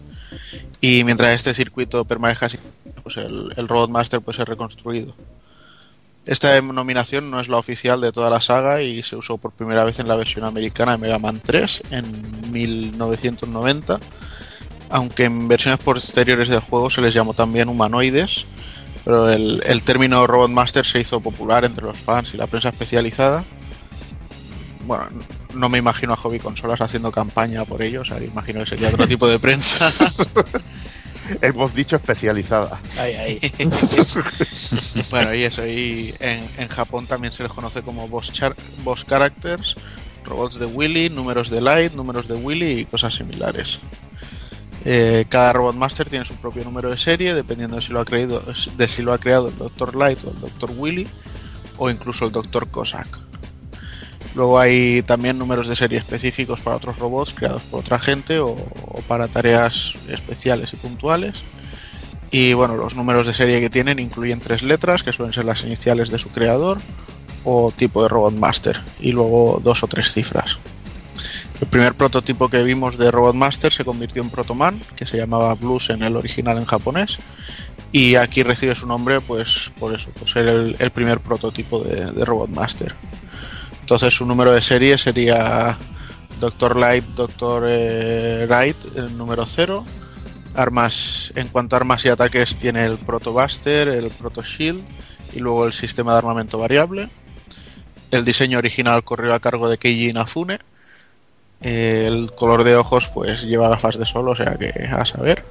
Y mientras este circuito permanezca así, pues el, el Robot Master puede ser reconstruido. Esta denominación no es la oficial de toda la saga y se usó por primera vez en la versión americana de Mega Man 3 en 1990, aunque en versiones posteriores del juego se les llamó también humanoides, pero el, el término Robot Master se hizo popular entre los fans y la prensa especializada. Bueno, no me imagino a Hobby Consolas haciendo campaña por ello, o sea, imagino que sería otro tipo de prensa. Hemos dicho especializada. Ahí, ahí. bueno, y eso, y en, en Japón también se les conoce como boss, char- boss characters, robots de Willy, números de Light, números de Willy y cosas similares. Eh, cada Robot Master tiene su propio número de serie, dependiendo de si lo ha creado, de si lo ha creado el Dr. Light o el Dr. Willy, o incluso el Dr. Cossack. Luego hay también números de serie específicos para otros robots creados por otra gente o, para tareas especiales y puntuales. Y bueno, los números de serie que tienen incluyen tres letras, que suelen ser las iniciales de su creador, o tipo de Robot Master, y luego dos o tres cifras. El primer prototipo que vimos de Robot Master se convirtió en Protoman, que se llamaba Blues en el original en japonés, y aquí recibe su nombre pues por eso, por ser el, primer prototipo de Robot Master. Entonces su número de serie sería Dr. Light, Dr. eh, Wright, el número 0. Armas, en cuanto a armas y ataques tiene el Proto Buster, el Proto Shield y luego el sistema de armamento variable. El diseño original corrió a cargo de Keiji Inafune. El color de ojos pues lleva gafas de sol, o sea que a saber.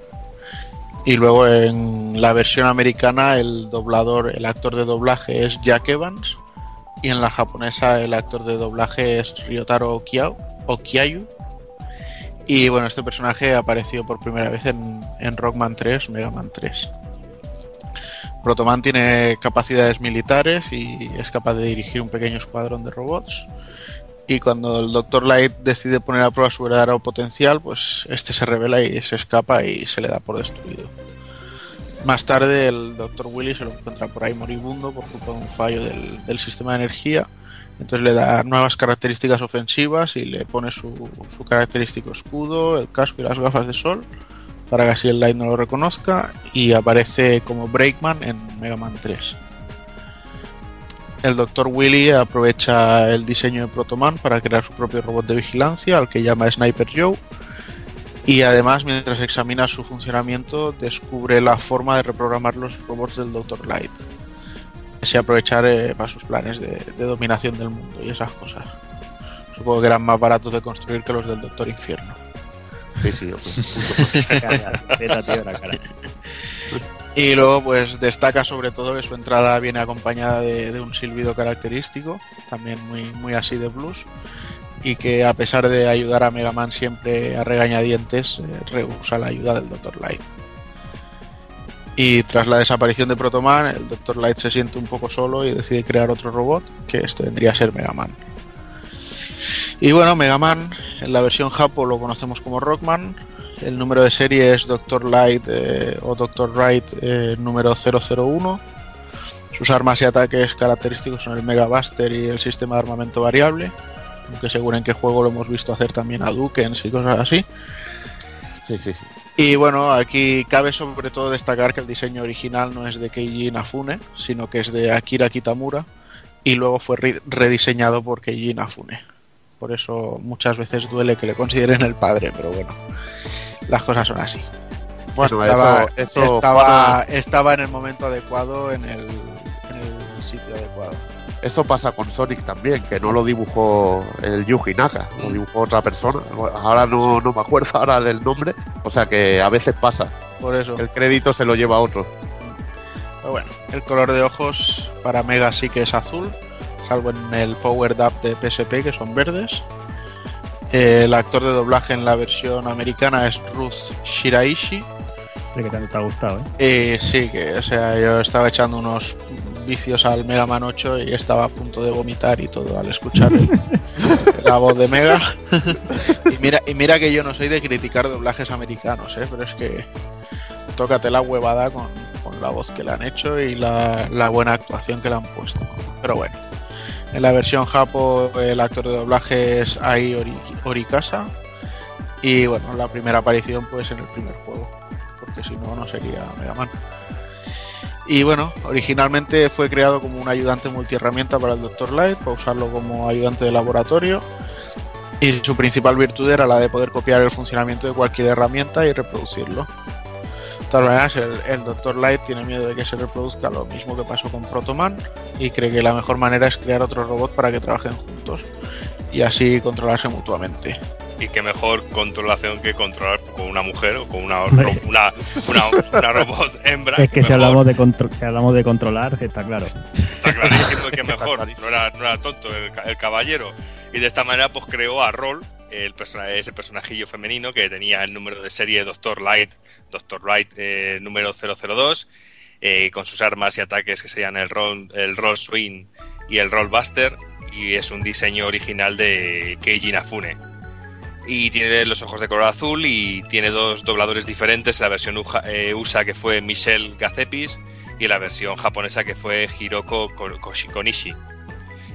Y luego en la versión americana el doblador, el actor de doblaje es Jack Evans y en la japonesa el actor de doblaje es Ryotaro Okiao, Okiayu. Y bueno, este personaje apareció por primera vez en, en Rockman 3, Mega Man 3. Protoman tiene capacidades militares y es capaz de dirigir un pequeño escuadrón de robots. Y cuando el Dr. Light decide poner a prueba su verdadero potencial, pues este se revela y se escapa y se le da por destruido. Más tarde el Dr. Willy se lo encuentra por ahí moribundo por culpa de un fallo del, sistema de energía. Entonces le da nuevas características ofensivas y le pone su, su característico escudo, el casco y las gafas de sol para que así el Light no lo reconozca y aparece como Breakman en Mega Man 3. El Dr. Willy aprovecha el diseño de Protoman para crear su propio robot de vigilancia al que llama Sniper Joe Y además, mientras examina su funcionamiento, descubre la forma de reprogramar los robots del Dr. Light. Así aprovechar eh, para sus planes de, de dominación del mundo y esas cosas. Supongo que eran más baratos de construir que los del Doctor Infierno. Sí, sí. Y luego, pues destaca sobre todo que su entrada viene acompañada de, de un silbido característico, también muy, muy así de blues, y que a pesar de ayudar a Mega Man siempre a regañadientes, eh, rehúsa la ayuda del Dr. Light. Y tras la desaparición de Protoman, el Dr. Light se siente un poco solo y decide crear otro robot, que este vendría a ser Mega Man. Y bueno, Mega Man, en la versión Japo lo conocemos como Rockman. El número de serie es Dr. Light eh, o Dr. Wright eh, número 001. Sus armas y ataques característicos son el Mega Buster y el sistema de armamento variable. Aunque según en qué juego lo hemos visto hacer también a Dukens y cosas así. Sí, sí, sí. Y bueno, aquí cabe sobre todo destacar que el diseño original no es de Keiji Inafune, sino que es de Akira Kitamura y luego fue re- rediseñado por Keiji Inafune. Por eso muchas veces duele que le consideren el padre, pero bueno, las cosas son así. Bueno, estaba, eso, eso estaba, Juana, estaba en el momento adecuado, en el, en el sitio adecuado. Eso pasa con Sonic también, que no lo dibujó el Yuji Naka, lo dibujó otra persona. Ahora no, no me acuerdo ahora del nombre, o sea que a veces pasa. Por eso. El crédito se lo lleva otro. Pero bueno, el color de ojos para Mega sí que es azul, salvo en el Power Up de PSP que son verdes. Eh, El actor de doblaje en la versión americana es Ruth Shiraishi. De que tanto te ha gustado, ¿eh? Eh, sí, que o sea, yo estaba echando unos vicios al Mega Man 8 y estaba a punto de vomitar y todo al escuchar la voz de Mega. y, mira, que yo no soy de criticar doblajes americanos, ¿eh? pero es que tócate la huevada con, con la voz que le han hecho y la, buena actuación que le han puesto. Pero bueno, en la versión Japo el actor de doblaje es Ai Ori- Orikasa y bueno, la primera aparición pues en el primer juego, porque si no, no sería Mega Man. Y bueno, originalmente fue creado como un ayudante multiherramienta para el Dr. Light, para usarlo como ayudante de laboratorio. Y su principal virtud era la de poder copiar el funcionamiento de cualquier herramienta y reproducirlo. De todas maneras, el, el Dr. Light tiene miedo de que se reproduzca lo mismo que pasó con Protoman y cree que la mejor manera es crear otro robot para que trabajen juntos y así controlarse mutuamente. Y qué mejor controlación que controlar con una mujer o con una, una, una, una robot hembra. Es que si mejor. hablamos, de si hablamos de controlar, está claro. Está clarísimo que mejor. No era, no era tonto el, ca- el caballero. Y de esta manera, pues creó a Roll, el persona- ese personajillo femenino que tenía el número de serie Doctor Light, Doctor Light eh, número 002, eh, con sus armas y ataques que serían el Roll, el roll Swing y el Roll Buster. Y es un diseño original de Keiji Inafune. Y tiene los ojos de color azul y tiene dos dobladores diferentes. La versión eh, USA que fue Michelle Gazepis y la versión japonesa que fue Hiroko Ko- Koshi- Konishi.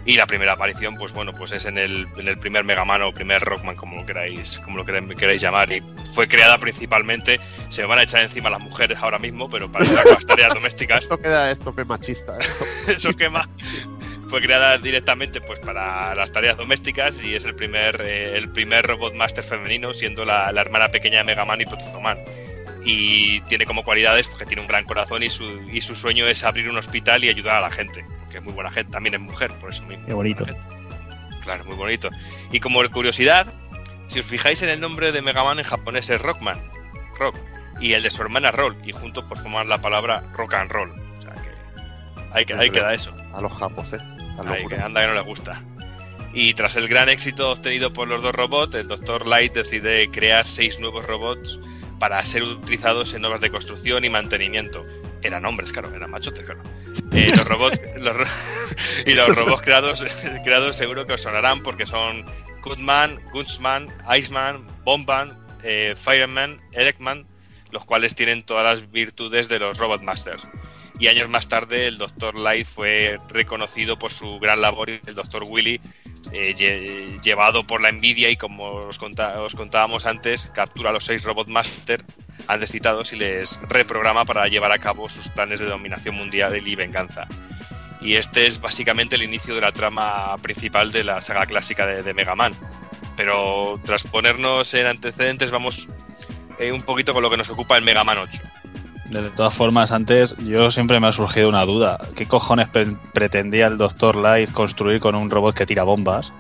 Y la primera aparición, pues bueno, pues es en el, en el primer Mega Man o primer Rockman, como lo queráis, como lo queráis, llamar. Y fue creada principalmente, se me van a echar encima las mujeres ahora mismo, pero para las tareas domésticas, Esto queda esto machista. ¿eh? eso quema. Fue creada directamente pues para las tareas domésticas y es el primer, eh, el primer robot master femenino, siendo la, la hermana pequeña de Mega Man y Protoman. Y tiene como cualidades pues, que tiene un gran corazón y su, y su sueño es abrir un hospital y ayudar a la gente, porque es muy buena gente, también es mujer, por eso mismo. Qué bonito. Claro, muy bonito. Y como curiosidad, si os fijáis en el nombre de Mega Man en japonés es Rockman, Rock, y el de su hermana Roll, y juntos por formar la palabra Rock and Roll. O sea que ahí, que- ahí queda eso. A los japos, ¿eh? Ay, que anda que no le gusta. Y tras el gran éxito obtenido por los dos robots, el Dr. Light decide crear seis nuevos robots para ser utilizados en obras de construcción y mantenimiento. Eran hombres, claro, eran machotes, claro. Eh, los robots los y los robots creados, creados seguro que os sonarán porque son Goodman, Gunsman, Iceman, Bomban, eh, Fireman, Elecman, los cuales tienen todas las virtudes de los Robot Masters. Y años más tarde el Dr. Light fue reconocido por su gran labor y el Dr. Willy, eh, lle- llevado por la envidia y como os, contábamos antes, captura a los seis Robot Master antes citados y les reprograma para llevar a cabo sus planes de dominación mundial y venganza. Y este es básicamente el inicio de la trama principal de la saga clásica de, de Mega Man. Pero tras ponernos en antecedentes vamos eh, un poquito con lo que nos ocupa el Mega Man 8. De todas formas, antes yo siempre me ha surgido una duda. ¿Qué cojones pre- pretendía el Dr. Light construir con un robot que tira bombas?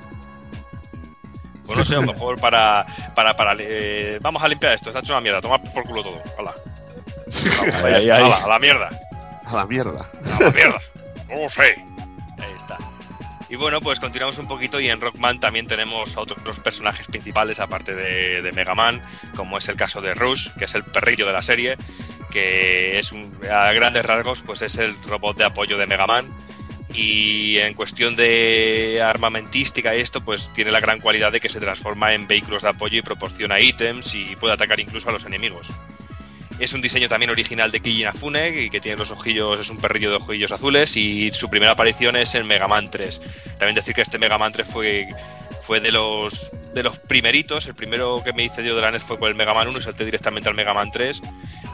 Pues no sé, a lo mejor para. para, para eh, vamos a limpiar esto, está hecho una mierda, toma por culo todo. Hala. Vamos, Ahí, ahí. hala, a la mierda. A la mierda. A la mierda. No sé. Ahí está. Y bueno, pues continuamos un poquito y en Rockman también tenemos a otros personajes principales aparte de, de Mega Man, como es el caso de Rush, que es el perrillo de la serie, que es un- a grandes rasgos pues es el robot de apoyo de Mega Man y en cuestión de armamentística esto pues tiene la gran cualidad de que se transforma en vehículos de apoyo y proporciona ítems y puede atacar incluso a los enemigos. Es un diseño también original de Keiji Inafune y que tiene los ojillos, es un perrillo de ojillos azules y su primera aparición es en Mega Man 3. También decir que este Mega Man 3 fue, fue de los de los primeritos, el primero que me hice yo de la NES fue con el Mega Man 1 y salté directamente al Mega Man 3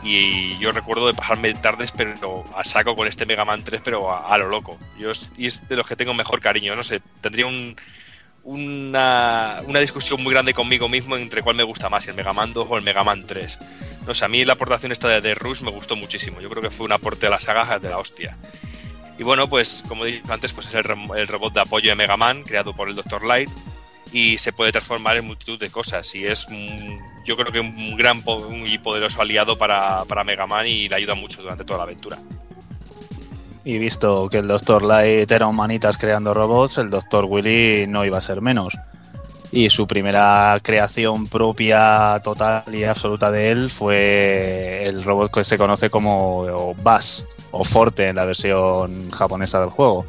y yo recuerdo de pasarme tardes pero a saco con este Mega Man 3 pero a, a lo loco. Yo y es de los que tengo mejor cariño, no sé, tendría un una, una discusión muy grande conmigo mismo entre cuál me gusta más, el Mega Man 2 o el Mega Man 3. No sé, a mí la aportación esta de, de Rush me gustó muchísimo. Yo creo que fue un aporte a la saga de la hostia. Y bueno, pues como dicho antes, pues es el, el robot de apoyo de Mega Man, creado por el Dr. Light, y se puede transformar en multitud de cosas. Y es, yo creo que un gran y poderoso aliado para, para Mega Man y le ayuda mucho durante toda la aventura. Y visto que el Dr. Light era un manitas creando robots, el Dr. Willy no iba a ser menos. Y su primera creación propia, total y absoluta de él fue el robot que se conoce como Bass o Forte en la versión japonesa del juego.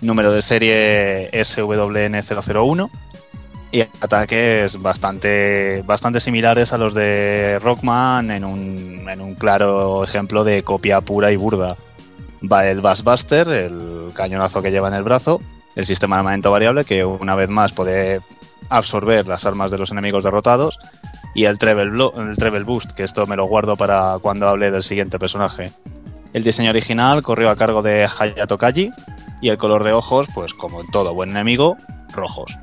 Número de serie SWN001 y ataques bastante, bastante similares a los de Rockman en un, en un claro ejemplo de copia pura y burda va el Bassbuster, el cañonazo que lleva en el brazo, el sistema de armamento variable que una vez más puede absorber las armas de los enemigos derrotados y el Treble, el treble Boost, que esto me lo guardo para cuando hable del siguiente personaje. El diseño original corrió a cargo de Hayato Kaji y el color de ojos, pues como en todo buen enemigo, rojos.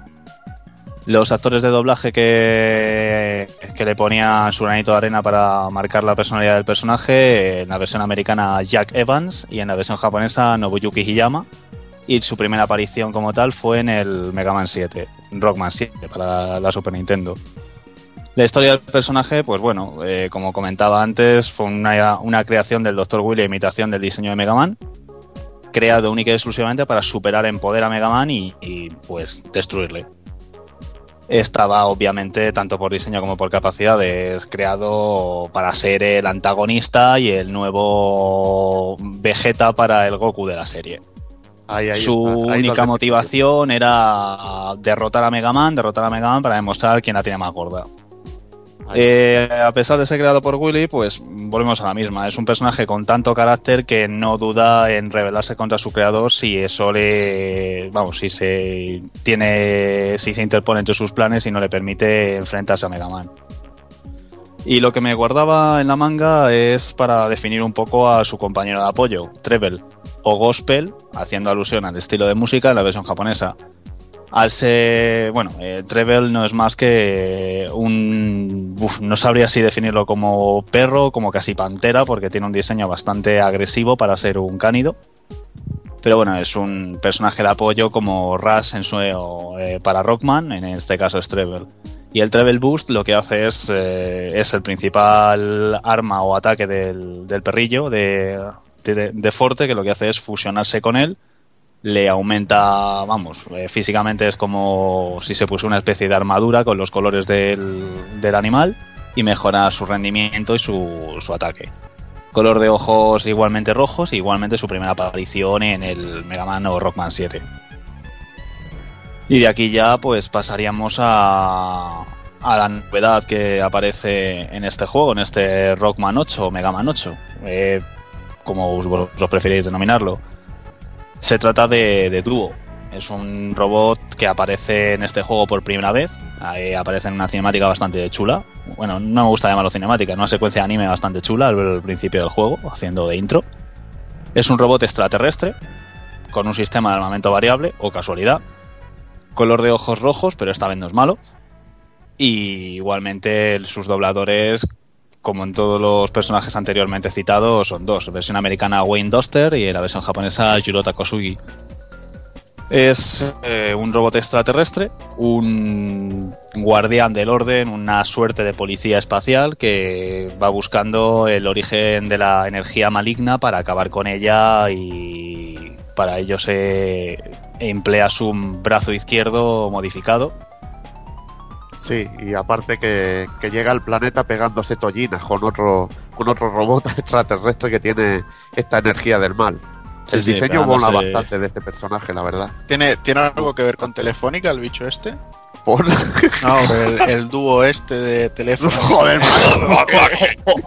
Los actores de doblaje que, que le ponían su granito de arena para marcar la personalidad del personaje, en la versión americana Jack Evans y en la versión japonesa Nobuyuki Hiyama. Y su primera aparición como tal fue en el Mega Man 7, Rockman 7 para la Super Nintendo. La historia del personaje, pues bueno, eh, como comentaba antes, fue una, una creación del Dr. Willy imitación del diseño de Mega Man, creado única y exclusivamente para superar en poder a Mega Man y, y, pues destruirle estaba obviamente tanto por diseño como por capacidades creado para ser el antagonista y el nuevo Vegeta para el Goku de la serie. Ahí, ahí Su ahí única motivación era derrotar a Mega Man, derrotar a Mega Man para demostrar quién la tiene más gorda. Eh, a pesar de ser creado por Willy, pues volvemos a la misma. Es un personaje con tanto carácter que no duda en rebelarse contra su creador si eso le. Vamos, si se tiene. si se interpone entre sus planes y no le permite enfrentarse a Mega Man. Y lo que me guardaba en la manga es para definir un poco a su compañero de apoyo, Treble, o Gospel, haciendo alusión al estilo de música en la versión japonesa. Al ser, bueno, eh, Treble no es más que un, uf, no sabría si definirlo como perro, como casi pantera, porque tiene un diseño bastante agresivo para ser un cánido. Pero bueno, es un personaje de apoyo como Rush en su, eh, para Rockman, en este caso es Treble. Y el Treble Boost lo que hace es, eh, es el principal arma o ataque del, del perrillo de, de, de Forte, que lo que hace es fusionarse con él le aumenta, vamos, eh, físicamente es como si se pusiera una especie de armadura con los colores del, del animal y mejora su rendimiento y su, su, ataque. Color de ojos igualmente rojos, igualmente su primera aparición en el Mega Man o Rockman 7. Y de aquí ya pues pasaríamos a, a la novedad que aparece en este juego, en este Rockman 8 o Mega Man 8, eh, como vosotros preferís denominarlo. Se trata de, de Dúo. Es un robot que aparece en este juego por primera vez. Aparece en una cinemática bastante chula. Bueno, no me gusta llamarlo cinemática, una secuencia de anime bastante chula al, al principio del juego, haciendo de intro. Es un robot extraterrestre, con un sistema de armamento variable, o casualidad. Color de ojos rojos, pero esta vez no es malo. Y igualmente sus dobladores como en todos los personajes anteriormente citados, son dos. Versión americana Wayne Duster y la versión japonesa Jurota Kosugi. Es eh, un robot extraterrestre, un guardián del orden, una suerte de policía espacial que va buscando el origen de la energía maligna para acabar con ella y para ello se emplea su brazo izquierdo modificado. Sí, y aparte que, que llega al planeta pegándose tollinas con otro, con otro robot extraterrestre que tiene esta energía del mal. Sí, el sí, diseño mola bastante de este personaje, la verdad. ¿Tiene, ¿Tiene algo que ver con Telefónica el bicho este? Por... No, el, el dúo este de teléfono. Joder, macho.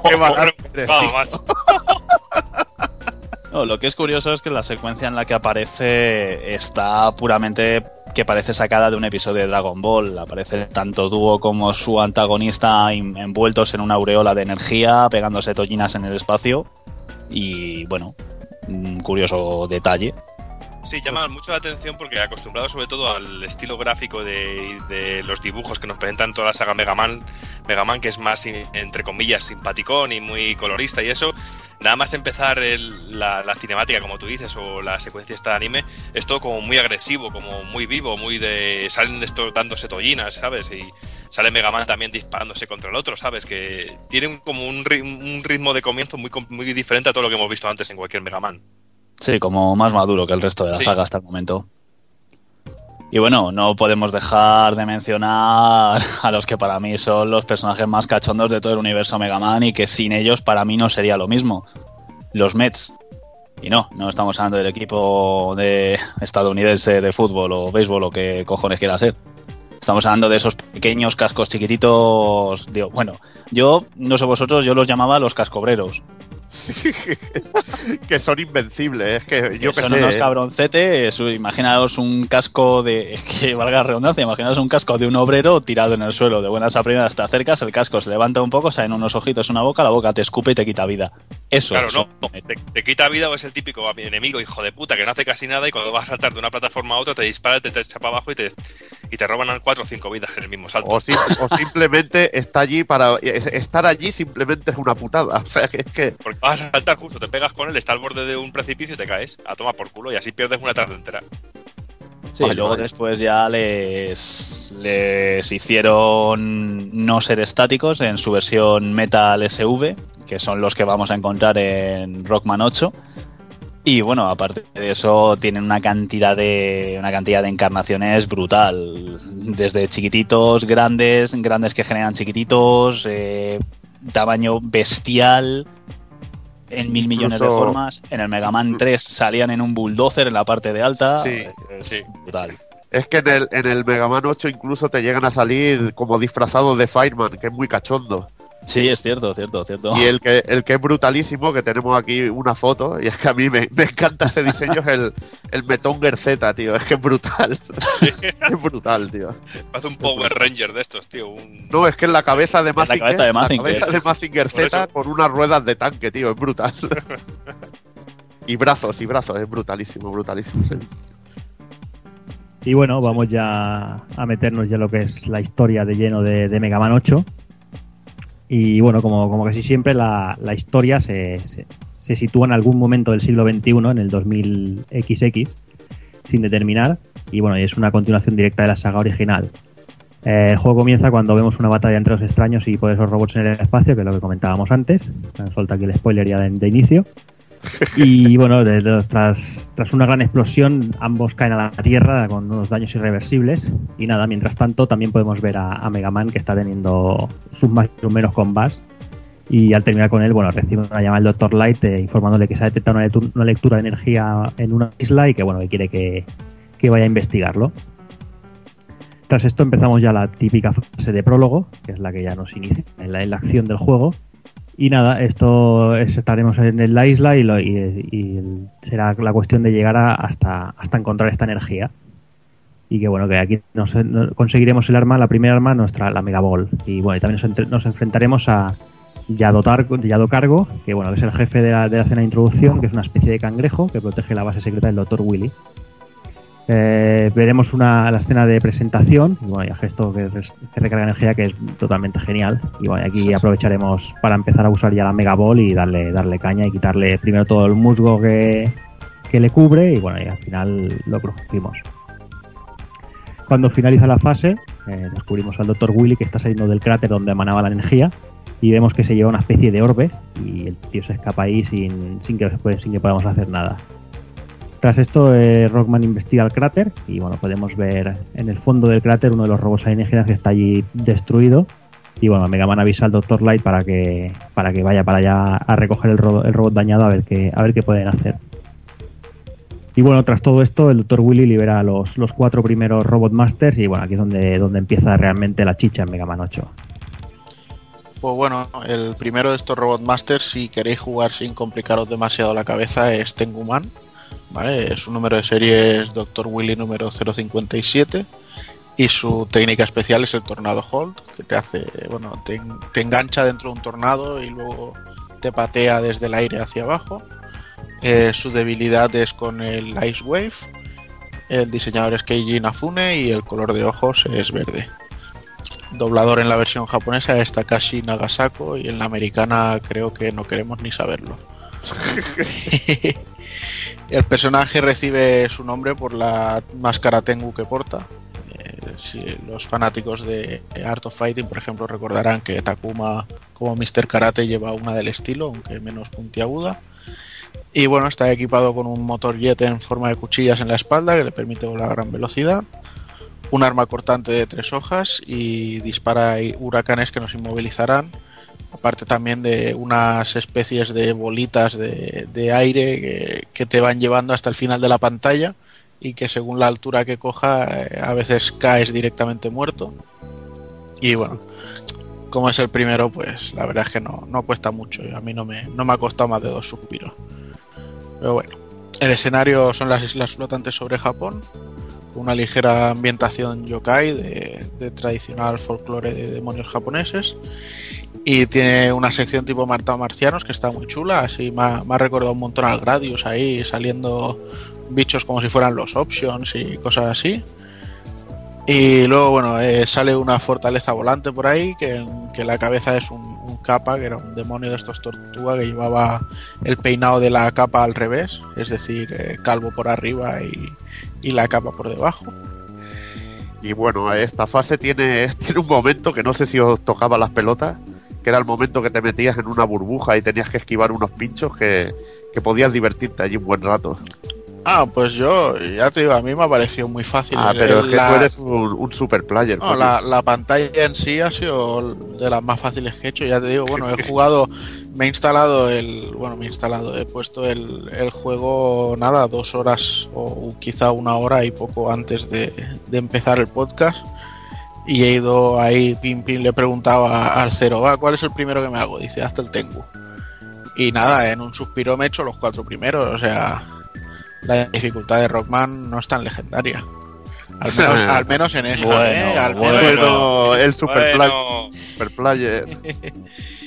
Qué. No, lo que es curioso es que la secuencia en la que aparece está puramente que parece sacada de un episodio de Dragon Ball. Aparece tanto Dúo como su antagonista en- envueltos en una aureola de energía, pegándose tollinas en el espacio. Y bueno, un curioso detalle. Sí, llama mucho la atención porque acostumbrado sobre todo al estilo gráfico de, de los dibujos que nos presentan toda la saga Mega Man, Mega Man que es más, entre comillas, simpaticón y muy colorista y eso, nada más empezar el- la, la cinemática, como tú dices, o la secuencia esta de anime, es todo como muy agresivo, como muy vivo, muy de... salen esto dándose tollinas, ¿sabes? Y sale Mega Man también disparándose contra el otro, ¿sabes? Que tiene un- como un, ri- un ritmo de comienzo muy, muy diferente a todo lo que hemos visto antes en cualquier Mega Man. Sí, como más maduro que el resto de la Sí. saga hasta el momento. Y bueno, no podemos dejar de mencionar a los que para mí son los personajes más cachondos de todo el universo Mega Man y que sin ellos para mí no sería lo mismo. Los Mets. Y no, no estamos hablando del equipo de estadounidense de fútbol o béisbol o que cojones quiera ser. Estamos hablando de esos pequeños cascos chiquititos. Digo, bueno, yo, no sé vosotros, yo los llamaba los cascobreros. que son invencibles. Es que yo que que son sé, unos ¿eh? cabroncetes. Imaginaos un casco de. Que valga la redundancia, imaginaos un casco de un obrero tirado en el suelo. De buenas a primeras te acercas, el casco se levanta un poco, salen unos ojitos, una boca, la boca te escupe y te quita vida. Eso. Claro, eso. no. Te, te quita vida o es el típico enemigo, hijo de puta, que no hace casi nada y cuando vas a saltar de una plataforma a otra te dispara, te, te echa para abajo y te, y te roban cuatro o cinco vidas en el mismo salto. O, sim- o simplemente está allí para. es- Estar allí simplemente es una putada. O sea, que es que. Porque vas a saltar justo, te pegas con él, está al borde de un precipicio y te caes. A tomar por culo y así pierdes una tarde entera. Sí, Vaya, luego después ya les, les hicieron no ser estáticos en su versión Metal SV, que son los que vamos a encontrar en Rockman 8. Y bueno, aparte de eso, tienen una cantidad de una cantidad de encarnaciones brutal. Desde chiquititos, grandes, grandes que generan chiquititos, eh, tamaño bestial, en mil millones de formas. En el Mega Man 3 salían en un bulldozer en la parte de alta. Sí, Es sí. brutal. Es que en el, en el Mega Man 8 incluso te llegan a salir como disfrazados de Fireman, que es muy cachondo. Sí, es cierto, cierto, cierto. Y el que, el que es brutalísimo, que tenemos aquí una foto, y es que a mí me, me encanta ese diseño, es el, el Metonger Z, tío. Es que es brutal. Sí. es brutal, tío. Hace un Power Ranger de estos, tío. Un... No, es que es la cabeza de la Mazinger, cabeza de Mazinger, cabeza sí, de sí. Z con unas ruedas de tanque, tío. Es brutal. y brazos, y brazos. Es brutalísimo, brutalísimo. sí. Y bueno, vamos ya a meternos ya en lo que es la historia de lleno de, de Mega Man 8. Y bueno, como, como casi siempre, la, la historia se, se, sitúa en algún momento del siglo XXI, en el 2000XX, sin determinar. Y bueno, es una continuación directa de la saga original. Eh, el juego comienza cuando vemos una batalla entre los extraños y por esos robots en el espacio, que es lo que comentábamos antes. Me Suelta aquí el spoiler ya de inicio. Y bueno, de- tras, tras una gran explosión, ambos caen a la Tierra con unos daños irreversibles. Y nada, mientras tanto, también podemos ver a, a Mega Man que está teniendo sus más sus menos con Bass. Y al terminar con él, bueno, recibe una llamada del Dr. Light eh, informándole que se ha detectado una, una lectura de energía en una isla y que bueno, que quiere que, que vaya a investigarlo. Tras esto empezamos ya la típica fase de prólogo, que es la que ya nos inicia en la, en la acción del juego. Y nada, esto es- estaremos en la isla y, lo- y- será la cuestión de llegar a- hasta, hasta encontrar esta energía. Y que bueno, que aquí nos, no- conseguiremos el arma, la primera arma, nuestra, la Mega Ball. Y bueno, y también nos, enfrentaremos a Yado, Yado Cargo, que bueno, que es el jefe de la, de la escena de introducción, que es una especie de cangrejo que protege la base secreta del Dr. Willy. Eh, veremos una, la escena de presentación, y bueno, ya gesto que, recarga energía que es totalmente genial. Y bueno, aquí aprovecharemos para empezar a usar ya la Mega Ball y darle, darle caña y quitarle primero todo el musgo que, que le cubre y bueno, y al final lo crujimos. Cuando finaliza la fase, eh, descubrimos al Dr. Willy que está saliendo del cráter donde emanaba la energía y vemos que se lleva una especie de orbe y el tío se escapa ahí sin, sin, que, sin que podamos hacer nada. Tras esto, eh, Rockman investiga el cráter y bueno, podemos ver en el fondo del cráter uno de los robos alienígenas que está allí destruido. Y bueno, Mega Man avisa al Dr. Light para que, para que vaya para allá a recoger el robot dañado a ver qué, a ver qué pueden hacer. Y bueno, tras todo esto, el Dr. Willy libera a los, los cuatro primeros Robot Masters y bueno, aquí es donde, donde empieza realmente la chicha en Mega Man 8. Pues bueno, el primero de estos Robot Masters, si queréis jugar sin complicaros demasiado la cabeza, es Tenguman. Su número de serie es Dr. Willy número 057 y su técnica especial es el Tornado Hold, que te hace, bueno, te, te engancha dentro de un tornado y luego te patea desde el aire hacia abajo. Eh, su debilidad es con el Ice Wave. El diseñador es Keiji Inafune y el color de ojos es verde. Doblador en la versión japonesa es Takashi Nagasako y en la americana creo que no queremos ni saberlo. el personaje recibe su nombre por la máscara Tengu que porta. Eh, si los fanáticos de Art of Fighting, por ejemplo, recordarán que Takuma como Mr. Karate lleva una del estilo, aunque menos puntiaguda. Y bueno, está equipado con un motor jet en forma de cuchillas en la espalda que le permite volar a gran velocidad. Un arma cortante de tres hojas y dispara huracanes que nos inmovilizarán. Aparte también de unas especies de bolitas de, aire que, te van llevando hasta el final de la pantalla y que según la altura que coja eh, a veces caes directamente muerto. Y bueno, como es el primero, pues la verdad es que no, no cuesta mucho. A mí no me, no me ha costado más de dos suspiros. Pero bueno, el escenario son las islas flotantes sobre Japón, con una ligera ambientación yokai de tradicional folclore de demonios japoneses. Y tiene una sección tipo Marta Marcianos que está muy chula, así me ha, me recordado un montón al Gradius ahí saliendo bichos como si fueran los options y cosas así. Y luego, bueno, eh, sale una fortaleza volante por ahí, que, que la cabeza es un, un capa, que era un demonio de estos tortuga que llevaba el peinado de la capa al revés, es decir, eh, calvo por arriba y, y la capa por debajo. Y bueno, esta fase tiene, tiene un momento que no sé si os tocaba las pelotas, que era el momento que te metías en una burbuja y tenías que esquivar unos pinchos que, que podías divertirte allí un buen rato. Ah, pues yo, ya te digo, a mí me ha parecido muy fácil. Ah, El- pero es que la- tú eres un, un super player. No, la, la pantalla en sí ha sido de las más fáciles que he hecho. Ya te digo, bueno, he jugado, me he instalado el, bueno, me he instalado, he puesto el, el juego, nada, dos horas o quizá una hora y poco antes de, de empezar el podcast. Y he ido ahí, pim, pim, le he preguntado a- al cero, va, ¿cuál es el primero que me hago? Dice, hasta el Tengu. Y nada, en un suspiro me he hecho los cuatro primeros, o sea, la dificultad de Rockman no es tan legendaria. Al menos, al menos en esta, Bueno, ¿eh? Al menos- Bueno, el super, play- super player.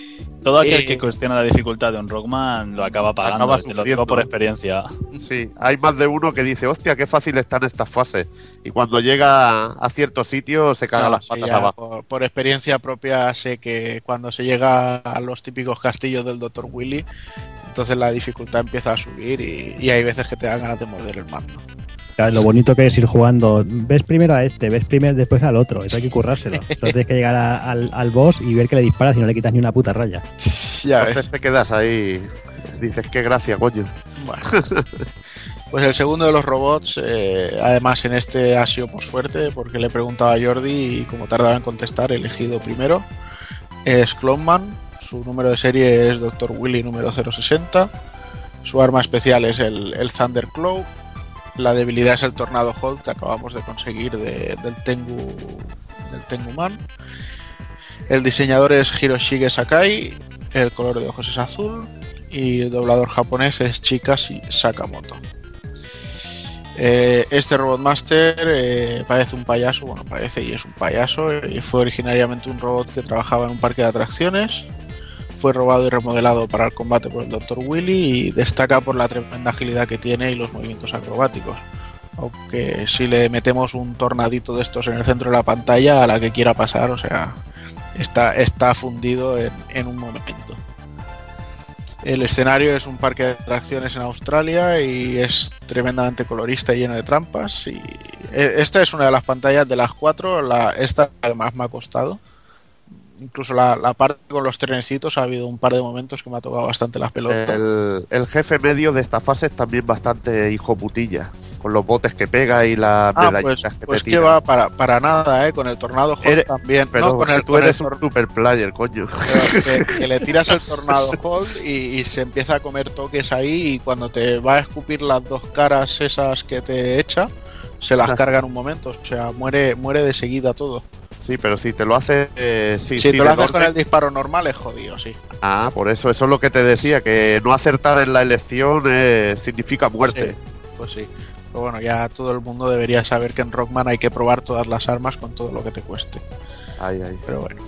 Todo aquel Eh, que cuestiona la dificultad de un Rockman lo acaba pagando, Acaba te lo digo sufriendo. por experiencia. Sí, hay más de uno que dice, hostia, qué fácil están estas fases. Y cuando llega a ciertos sitios se caga No, las sí, patas ya abajo. por, por experiencia propia sé que cuando se llega a los típicos castillos del Dr. Willy, entonces la dificultad empieza a subir y, y hay veces que te dan ganas de morder el mando. Claro, lo bonito que es ir jugando. Ves primero a este, ves primero después al otro. Eso hay que currárselo. Entonces tienes que llegar a- al, al boss y ver que le disparas y no le quitas ni una puta raya. Ya Entonces ves. te quedas ahí, dices, qué gracia, coño. Bueno. Pues el segundo de los robots, eh, además en este ha sido por suerte, porque le he preguntado a Jordi y como tardaba en contestar, he elegido primero. Es Cloneman, su número de serie es Dr. Willy número 060. Su arma especial es el, el Thunder Claw. La debilidad es el Tornado Hold que acabamos de conseguir de- del Tengu del Tengu Man. El diseñador es Hiroshige Sakai. El color de ojos es azul. Y el doblador japonés es Chikashi Sakamoto. Eh, este Robot Master eh, parece un payaso, bueno, parece y es un payaso, eh, y fue originariamente un robot que trabajaba en un parque de atracciones. Fue robado y remodelado para el combate por el Dr. Willy y destaca por la tremenda agilidad que tiene y los movimientos acrobáticos. Aunque si le metemos un tornadito de estos en el centro de la pantalla, a la que quiera pasar, o sea, está, está fundido en, un momento. El escenario es un parque de atracciones en Australia y es tremendamente colorista y lleno de trampas. Y e- esta es una de las pantallas de las cuatro, la, esta es la que más me ha costado. Incluso la, la parte con los trenecitos ha habido un par de momentos que me ha tocado bastante las pelotas. El, el jefe medio de esta fase es también bastante hijo putilla. Con los botes que pega y las Ah, pues, que pues te que va para, para nada, ¿eh? Con el tornado Hulk Eres- también. Pero no, con el, tú con el eres un super player, coño. que, que le tiras el tornado hold y, y se empieza a comer toques ahí y cuando te va a escupir las dos caras esas que te echa, se las carga en un momento. O sea, muere, muere de seguida todo. Sí, pero si te lo hace. eh, sí, si sí, te lo haces con el disparo normal es jodido, sí. Ah, por eso, eso es lo que te decía, que no acertar en la elección eh, significa muerte. Sí, pues sí. Pero bueno, ya todo el mundo debería saber que en Rockman hay que probar todas las armas con todo lo que te cueste. Ay, ay. Pero bueno.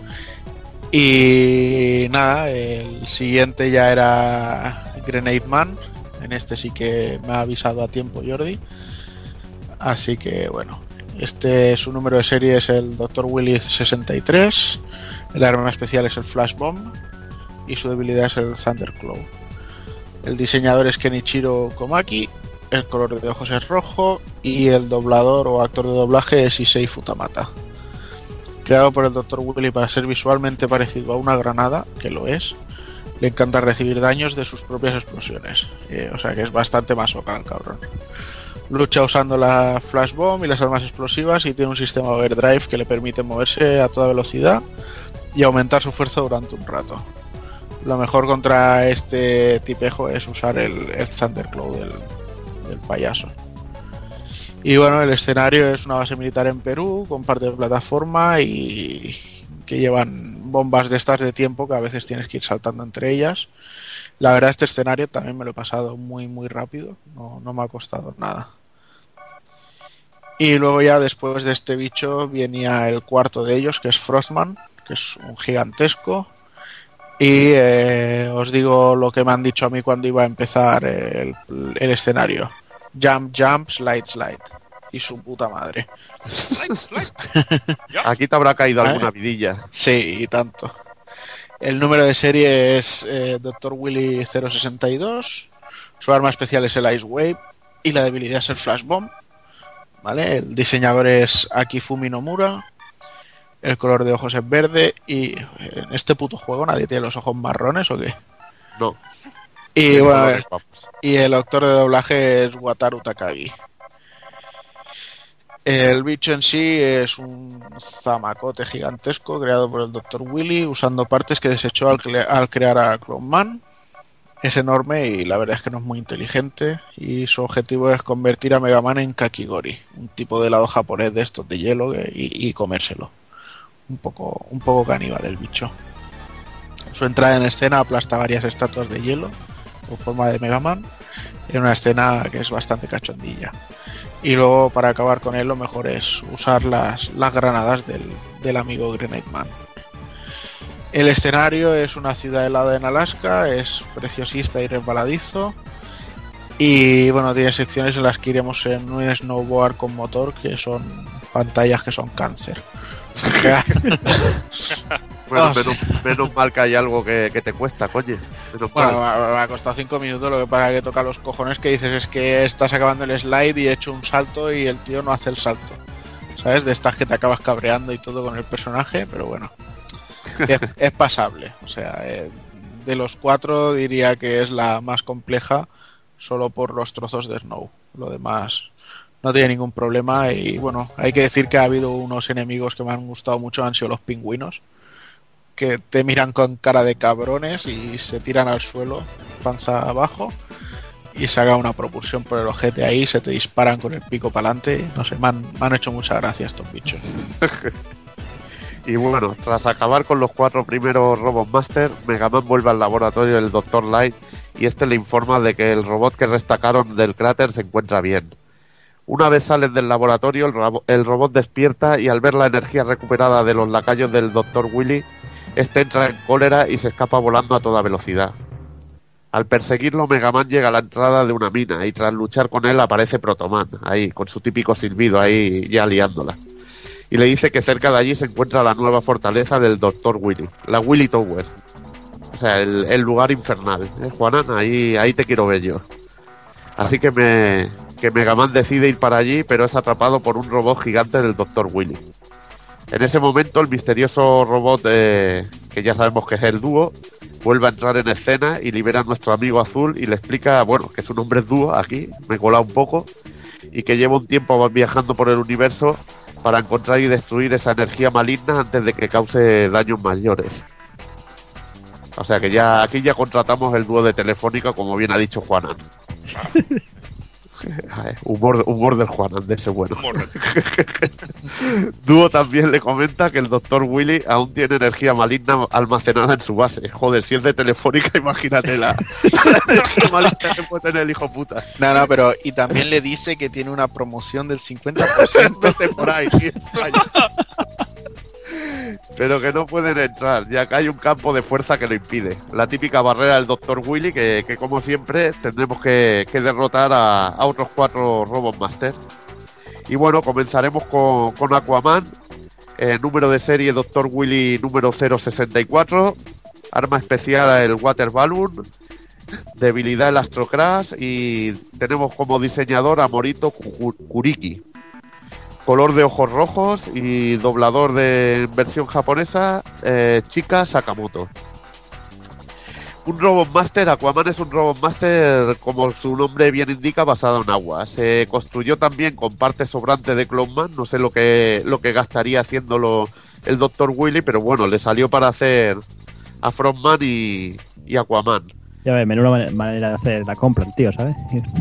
Y nada, el siguiente ya era Grenade Man. En este sí que me ha avisado a tiempo Jordi. Así que bueno, este su número de serie es el Dr. Willis 63. El arma especial es el Flash Bomb. Y su debilidad es el Thunderclaw. El diseñador es Kenichiro Komaki. El color de ojos es rojo. Y el doblador o actor de doblaje es Issei Futamata creado por el Dr. Willy para ser visualmente parecido a una granada, que lo es, le encanta recibir daños de sus propias explosiones. Eh, o sea que es bastante más el cabrón. Lucha usando la Flash Bomb y las armas explosivas y tiene un sistema overdrive que le permite moverse a toda velocidad y aumentar su fuerza durante un rato. Lo mejor contra este tipejo es usar el, el Thunderclaw del, del payaso. Y bueno, el escenario es una base militar en Perú con parte de plataforma y que llevan bombas de estas de tiempo que a veces tienes que ir saltando entre ellas. La verdad, este escenario también me lo he pasado muy, muy rápido. No, no me ha costado nada. Y luego ya después de este bicho venía el cuarto de ellos, que es Frostman, que es un gigantesco. Y eh, os digo lo que me han dicho a mí cuando iba a empezar el, el escenario. Jump, jump, slide, slide. Y su puta madre. Slide, slide. Aquí te habrá caído ¿Eh? alguna vidilla. Sí, y tanto. El número de serie es eh, Dr. Willy 062. Su arma especial es el Ice Wave. Y la debilidad es el Flash Bomb. ¿Vale? El diseñador es Akifumi Nomura. El color de ojos es verde. Y en este puto juego nadie tiene los ojos marrones o qué. No. Y bueno, vamos. y el actor de doblaje es Wataru Takagi. El bicho en sí es un zamacote gigantesco creado por el Dr. Willy usando partes que desechó al, cre- al crear a Clone Man. Es enorme y la verdad es que no es muy inteligente y su objetivo es convertir a Mega Man en Kakigori, un tipo de helado japonés de estos de hielo y comérselo. Un poco, un poco caníbal el bicho. Su entrada en escena aplasta varias estatuas de hielo con forma de Mega Man en una escena que es bastante cachondilla. Y luego para acabar con él lo mejor es usar las, las granadas del, del amigo Grenade Man. El escenario es una ciudad helada en Alaska, es preciosista y resbaladizo. Y bueno, tiene secciones en las que iremos en un snowboard con motor que son pantallas que son cáncer. Bueno, Ah, menos, menos mal que hay algo que, que te cuesta, coño. Bueno, me ha costado 5 minutos, lo que para que toca los cojones que dices es que estás acabando el slide y he hecho un salto y el tío no hace el salto. ¿Sabes? De estas que te acabas cabreando y todo con el personaje, pero bueno. Es, pasable. O sea, eh, de los cuatro diría que es la más compleja solo por los trozos de Snow. Lo demás no tiene ningún problema y bueno, hay que decir que ha habido unos enemigos que me han gustado mucho, han sido los pingüinos que te miran con cara de cabrones y se tiran al suelo, panza abajo, y se haga una propulsión por el ojete ahí, se te disparan con el pico para adelante. No sé, me han, me han hecho mucha gracia estos bichos. Y bueno, tras acabar con los cuatro primeros Robot Master, Mega Man vuelve al laboratorio del Dr. Light y este le informa de que el robot que restacaron del cráter se encuentra bien. Una vez salen del laboratorio, el, el robot despierta y al ver la energía recuperada de los lacayos del Dr. Willy, este entra en cólera y se escapa volando a toda velocidad. Al perseguirlo, Mega Man llega a la entrada de una mina y tras luchar con él aparece Protoman, ahí, con su típico silbido, ahí ya liándola. Y le dice que cerca de allí se encuentra la nueva fortaleza del Dr. Willy, la Willy Tower. O sea, el, lugar infernal. ¿eh, Juanan? Ahí, ahí te quiero ver yo. Así que, me, que Mega Man decide ir para allí, pero es atrapado por un robot gigante del Dr. Willy. En ese momento, el misterioso robot, eh, que ya sabemos que es el dúo, vuelve a entrar en escena y libera a nuestro amigo azul y le explica, bueno, que su nombre es dúo, aquí, me he colado un poco, y que lleva un tiempo viajando por el universo para encontrar y destruir esa energía maligna antes de que cause daños mayores. O sea que ya aquí ya contratamos el dúo de Telefónica, como bien ha dicho Juanan. Humor, humor del Juanan, de ese bueno. Dúo también le comenta que el Dr. Willy aún tiene energía maligna almacenada en su base. Joder, si es de Telefónica, imagínate la, la energía maligna que puede tener el hijo puta. No, no, pero y también le dice que tiene una promoción del 50%. Vete por ahí. Pero que no pueden entrar, ya que hay un campo de fuerza que lo impide. La típica barrera del Dr. Willy, que, que como siempre tendremos que, derrotar a, otros cuatro Robot Master. Y bueno, comenzaremos con, con Aquaman, eh, número de serie Dr. Willy número 064, arma especial el Water Balloon, debilidad el Astro Crash y tenemos como diseñador a Morito Ku- Kuriki color de ojos rojos y doblador de versión japonesa eh, Chika Sakamoto. Un Robot Master, Aquaman es un Robot Master, como su nombre bien indica, basado en agua. Se construyó también con parte sobrante de Clownman, no sé lo que, lo que gastaría haciéndolo el Dr. Willy, pero bueno, le salió para hacer a Frostman y, y Aquaman. Ya ves, menuda man- manera de hacer la compra, tío, ¿sabes?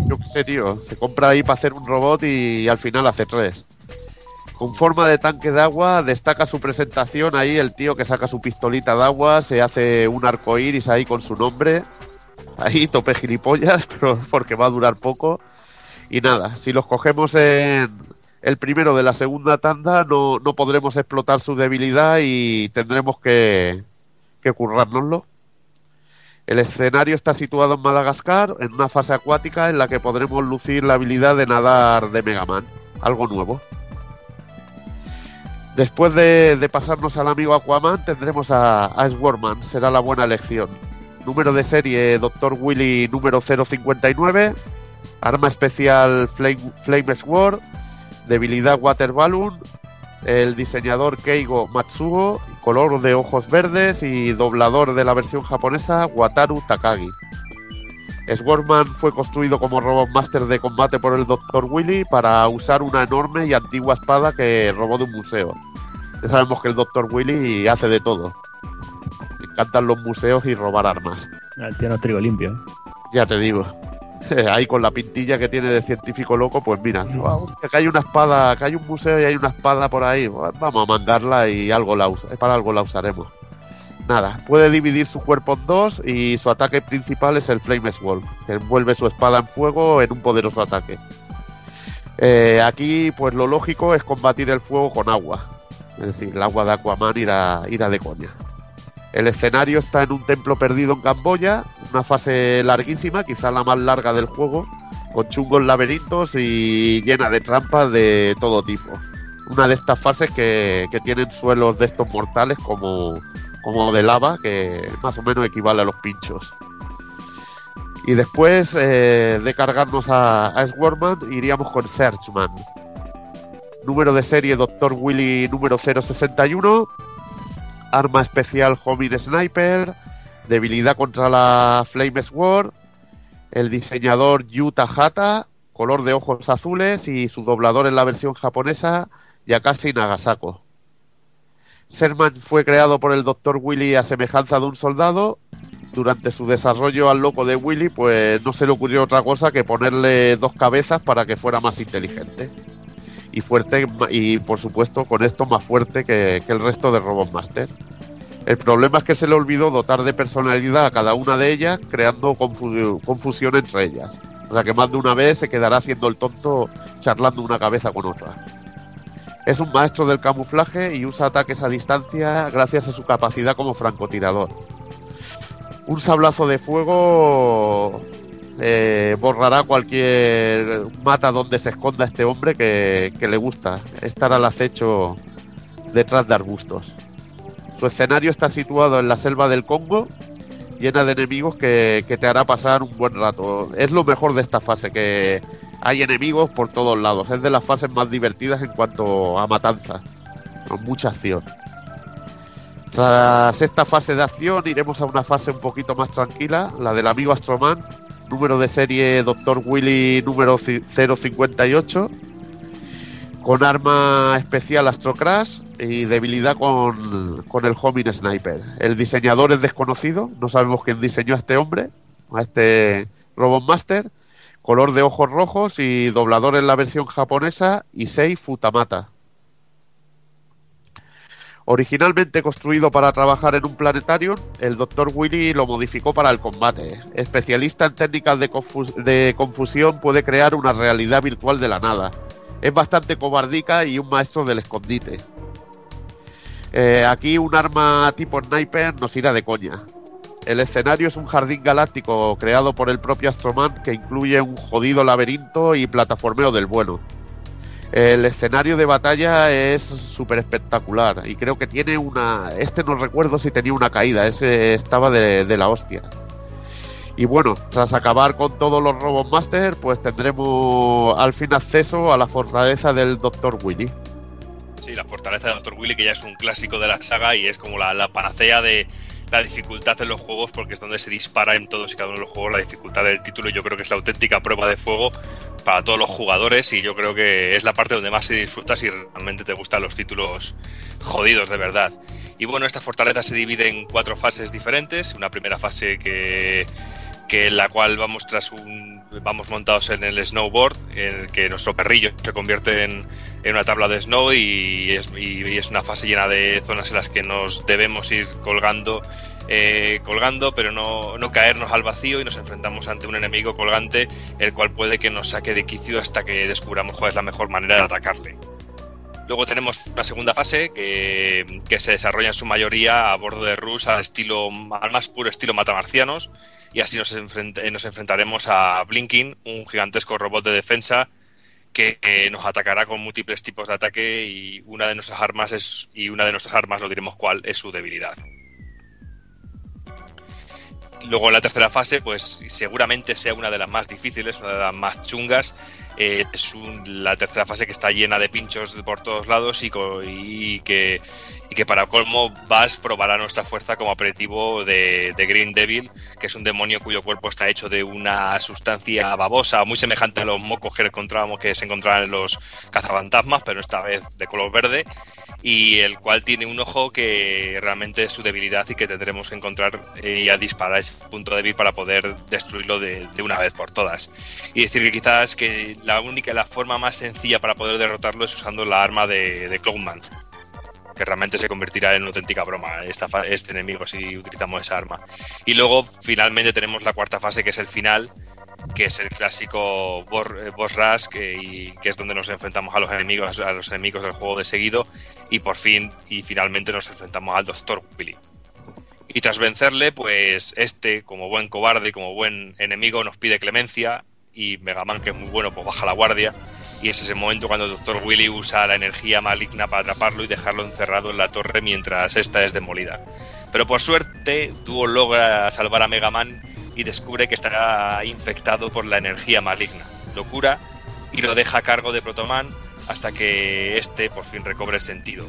Yo qué sé, tío. Se compra ahí para hacer un robot y, al final hace tres. Con forma de tanque de agua, destaca su presentación ahí el tío que saca su pistolita de agua, se hace un arco iris ahí con su nombre. Ahí tope gilipollas, pero porque va a durar poco. Y nada, si los cogemos en el primero de la segunda tanda, no, no podremos explotar su debilidad y tendremos que, que currárnoslo. El escenario está situado en Madagascar, en una fase acuática en la que podremos lucir la habilidad de nadar de Mega Man, algo nuevo. Después de, pasarnos al amigo Aquaman, tendremos a, a Swarman, será la buena elección. Número de serie Dr. Willy número 059, arma especial Flame, Flame Sword, debilidad Water Balloon, el diseñador Keigo Matsuo, color de ojos verdes y doblador de la versión japonesa Wataru Takagi. Swarman fue construido como Robot Master de combate por el Dr. Willy para usar una enorme y antigua espada que robó de un museo. Ya sabemos que el Dr. Willy hace de todo. Le encantan los museos y robar armas. El tío no es trigo limpio. Ya te digo. Ahí con la pintilla que tiene de científico loco, pues mira, "Oh, hostia, que hay una espada, que hay un museo y hay una espada por ahí. Vamos a mandarla y algo la usa, para algo la usaremos. Nada, puede dividir su cuerpo en dos y su ataque principal es el Flame Sword, que envuelve su espada en fuego en un poderoso ataque. Eh, aquí, pues lo lógico es combatir el fuego con agua. Es decir, el agua de Aquaman irá, irá de coña. El escenario está en un templo perdido en Camboya, una fase larguísima, quizá la más larga del juego, con chungos laberintos y llena de trampas de todo tipo. Una de estas fases que, que tienen suelos de estos mortales como, como de lava, que más o menos equivale a los pinchos. Y después eh, de cargarnos a, a iríamos con Searchman. Número de serie Dr. Willy número 061. Arma especial Homing Sniper. Debilidad contra la Flame Sword. El diseñador Yuta Hata. Color de ojos azules. Y su doblador en la versión japonesa Yakashi Nagasako. Sherman fue creado por el Dr. Willy a semejanza de un soldado. Durante su desarrollo al loco de Willy, pues no se le ocurrió otra cosa que ponerle dos cabezas para que fuera más inteligente. Y fuerte, y por supuesto con esto más fuerte que, el resto de Robot Master. El problema es que se le olvidó dotar de personalidad a cada una de ellas, creando confu- confusión entre ellas. O sea que más de una vez se quedará haciendo el tonto charlando una cabeza con otra. Es un maestro del camuflaje y usa ataques a distancia gracias a su capacidad como francotirador. Un sablazo de fuego eh, borrará cualquier mata donde se esconda este hombre que, que le gusta estar al acecho detrás de arbustos. Su escenario está situado en la selva del Congo, llena de enemigos que, que te hará pasar un buen rato. Es lo mejor de esta fase, que hay enemigos por todos lados. Es de las fases más divertidas en cuanto a matanza, con mucha acción. Tras esta fase de acción iremos a una fase un poquito más tranquila, la del amigo Astroman, número de serie Dr. Willy número ci- 058, con arma especial Astro Crash y debilidad con, con el Homing Sniper. El diseñador es desconocido, no sabemos quién diseñó a este hombre, a este Robot Master, color de ojos rojos y doblador en la versión japonesa Issei Futamata. Originalmente construido para trabajar en un planetario, el Dr. Willy lo modificó para el combate. Especialista en técnicas de, confus- de confusión, puede crear una realidad virtual de la nada. Es bastante cobardica y un maestro del escondite. Eh, aquí un arma tipo sniper nos irá de coña. El escenario es un jardín galáctico creado por el propio Astroman que incluye un jodido laberinto y plataformeo del bueno. El escenario de batalla es súper espectacular y creo que tiene una... Este no recuerdo si tenía una caída, ese estaba de, la hostia. Y bueno, tras acabar con todos los Robot Master, pues tendremos al fin acceso a la fortaleza del Dr. Willy. Sí, la fortaleza de Dr. Willy, que ya es un clásico de la saga y es como la, la panacea de la dificultad en los juegos, porque es donde se dispara en todos y cada uno de los juegos la dificultad del título. Yo creo que es la auténtica prueba de fuego para todos los jugadores y yo creo que es la parte donde más se disfruta si realmente te gustan los títulos jodidos de verdad. Y bueno, esta fortaleza se divide en cuatro fases diferentes. Una primera fase que, que en la cual vamos tras un vamos montados en el snowboard, en el que nuestro perrillo se convierte en, en una tabla de snow y es, y- y es una fase llena de zonas en las que nos debemos ir colgando, eh, colgando, pero no, no caernos al vacío y nos enfrentamos ante un enemigo colgante, el cual puede que nos saque de quicio hasta que descubramos cuál es la mejor manera de atacarle. Luego tenemos una segunda fase que, que se desarrolla en su mayoría a bordo de Rus al estilo al más puro estilo matamarcianos y así nos, nos enfrentaremos a Blinking, un gigantesco robot de defensa que nos atacará con múltiples tipos de ataque y una de nuestras armas es y una de nuestras armas, lo diremos cuál, es su debilidad. Luego en la tercera fase, pues seguramente sea una de las más difíciles, una de las más chungas. Eh, es un- la tercera fase que está llena de pinchos por todos lados y que, y que para colmo Bass probará nuestra fuerza como aperitivo de, Green Devil, que es un demonio cuyo cuerpo está hecho de una sustancia babosa muy semejante a los mocos que encontrábamos que se encontraban en los cazafantasmas, pero esta vez de color verde y el cual tiene un ojo que realmente es su debilidad y que tendremos que encontrar eh, y a disparar ese punto débil para poder destruirlo de, una vez por todas. Y decir que quizás que la única, la forma más sencilla para poder derrotarlo es usando la arma de, de que realmente se convertirá en una auténtica broma este enemigo si utilizamos esa arma. Y luego finalmente tenemos la cuarta fase que es el final, que es el clásico eh, boss rush que, y, que es donde nos enfrentamos a los enemigos a los enemigos del juego de seguido y por fin y finalmente nos enfrentamos al Dr. Willy. Y tras vencerle, pues este, como buen cobarde y como buen enemigo, nos pide clemencia y Mega Man, que es muy bueno, pues baja la guardia. Y es ese momento cuando el Dr. Willy usa la energía maligna para atraparlo y dejarlo encerrado en la torre mientras esta es demolida. Pero por suerte, Duo logra salvar a Mega Man y descubre que estará infectado por la energía maligna. Lo cura y lo deja a cargo de Protoman hasta que este por fin recobre el sentido.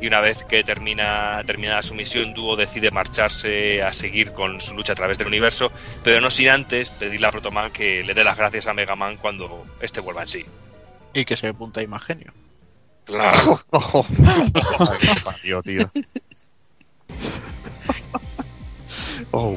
Y una vez que termina terminada su misión, Duo decide marcharse a seguir con su lucha a través del universo, pero no sin antes pedirle a Protoman que le dé las gracias a Mega Man cuando este vuelva en sí. Y que se punta Imagenio. Claro. Ay, qué parió, tío. Oh.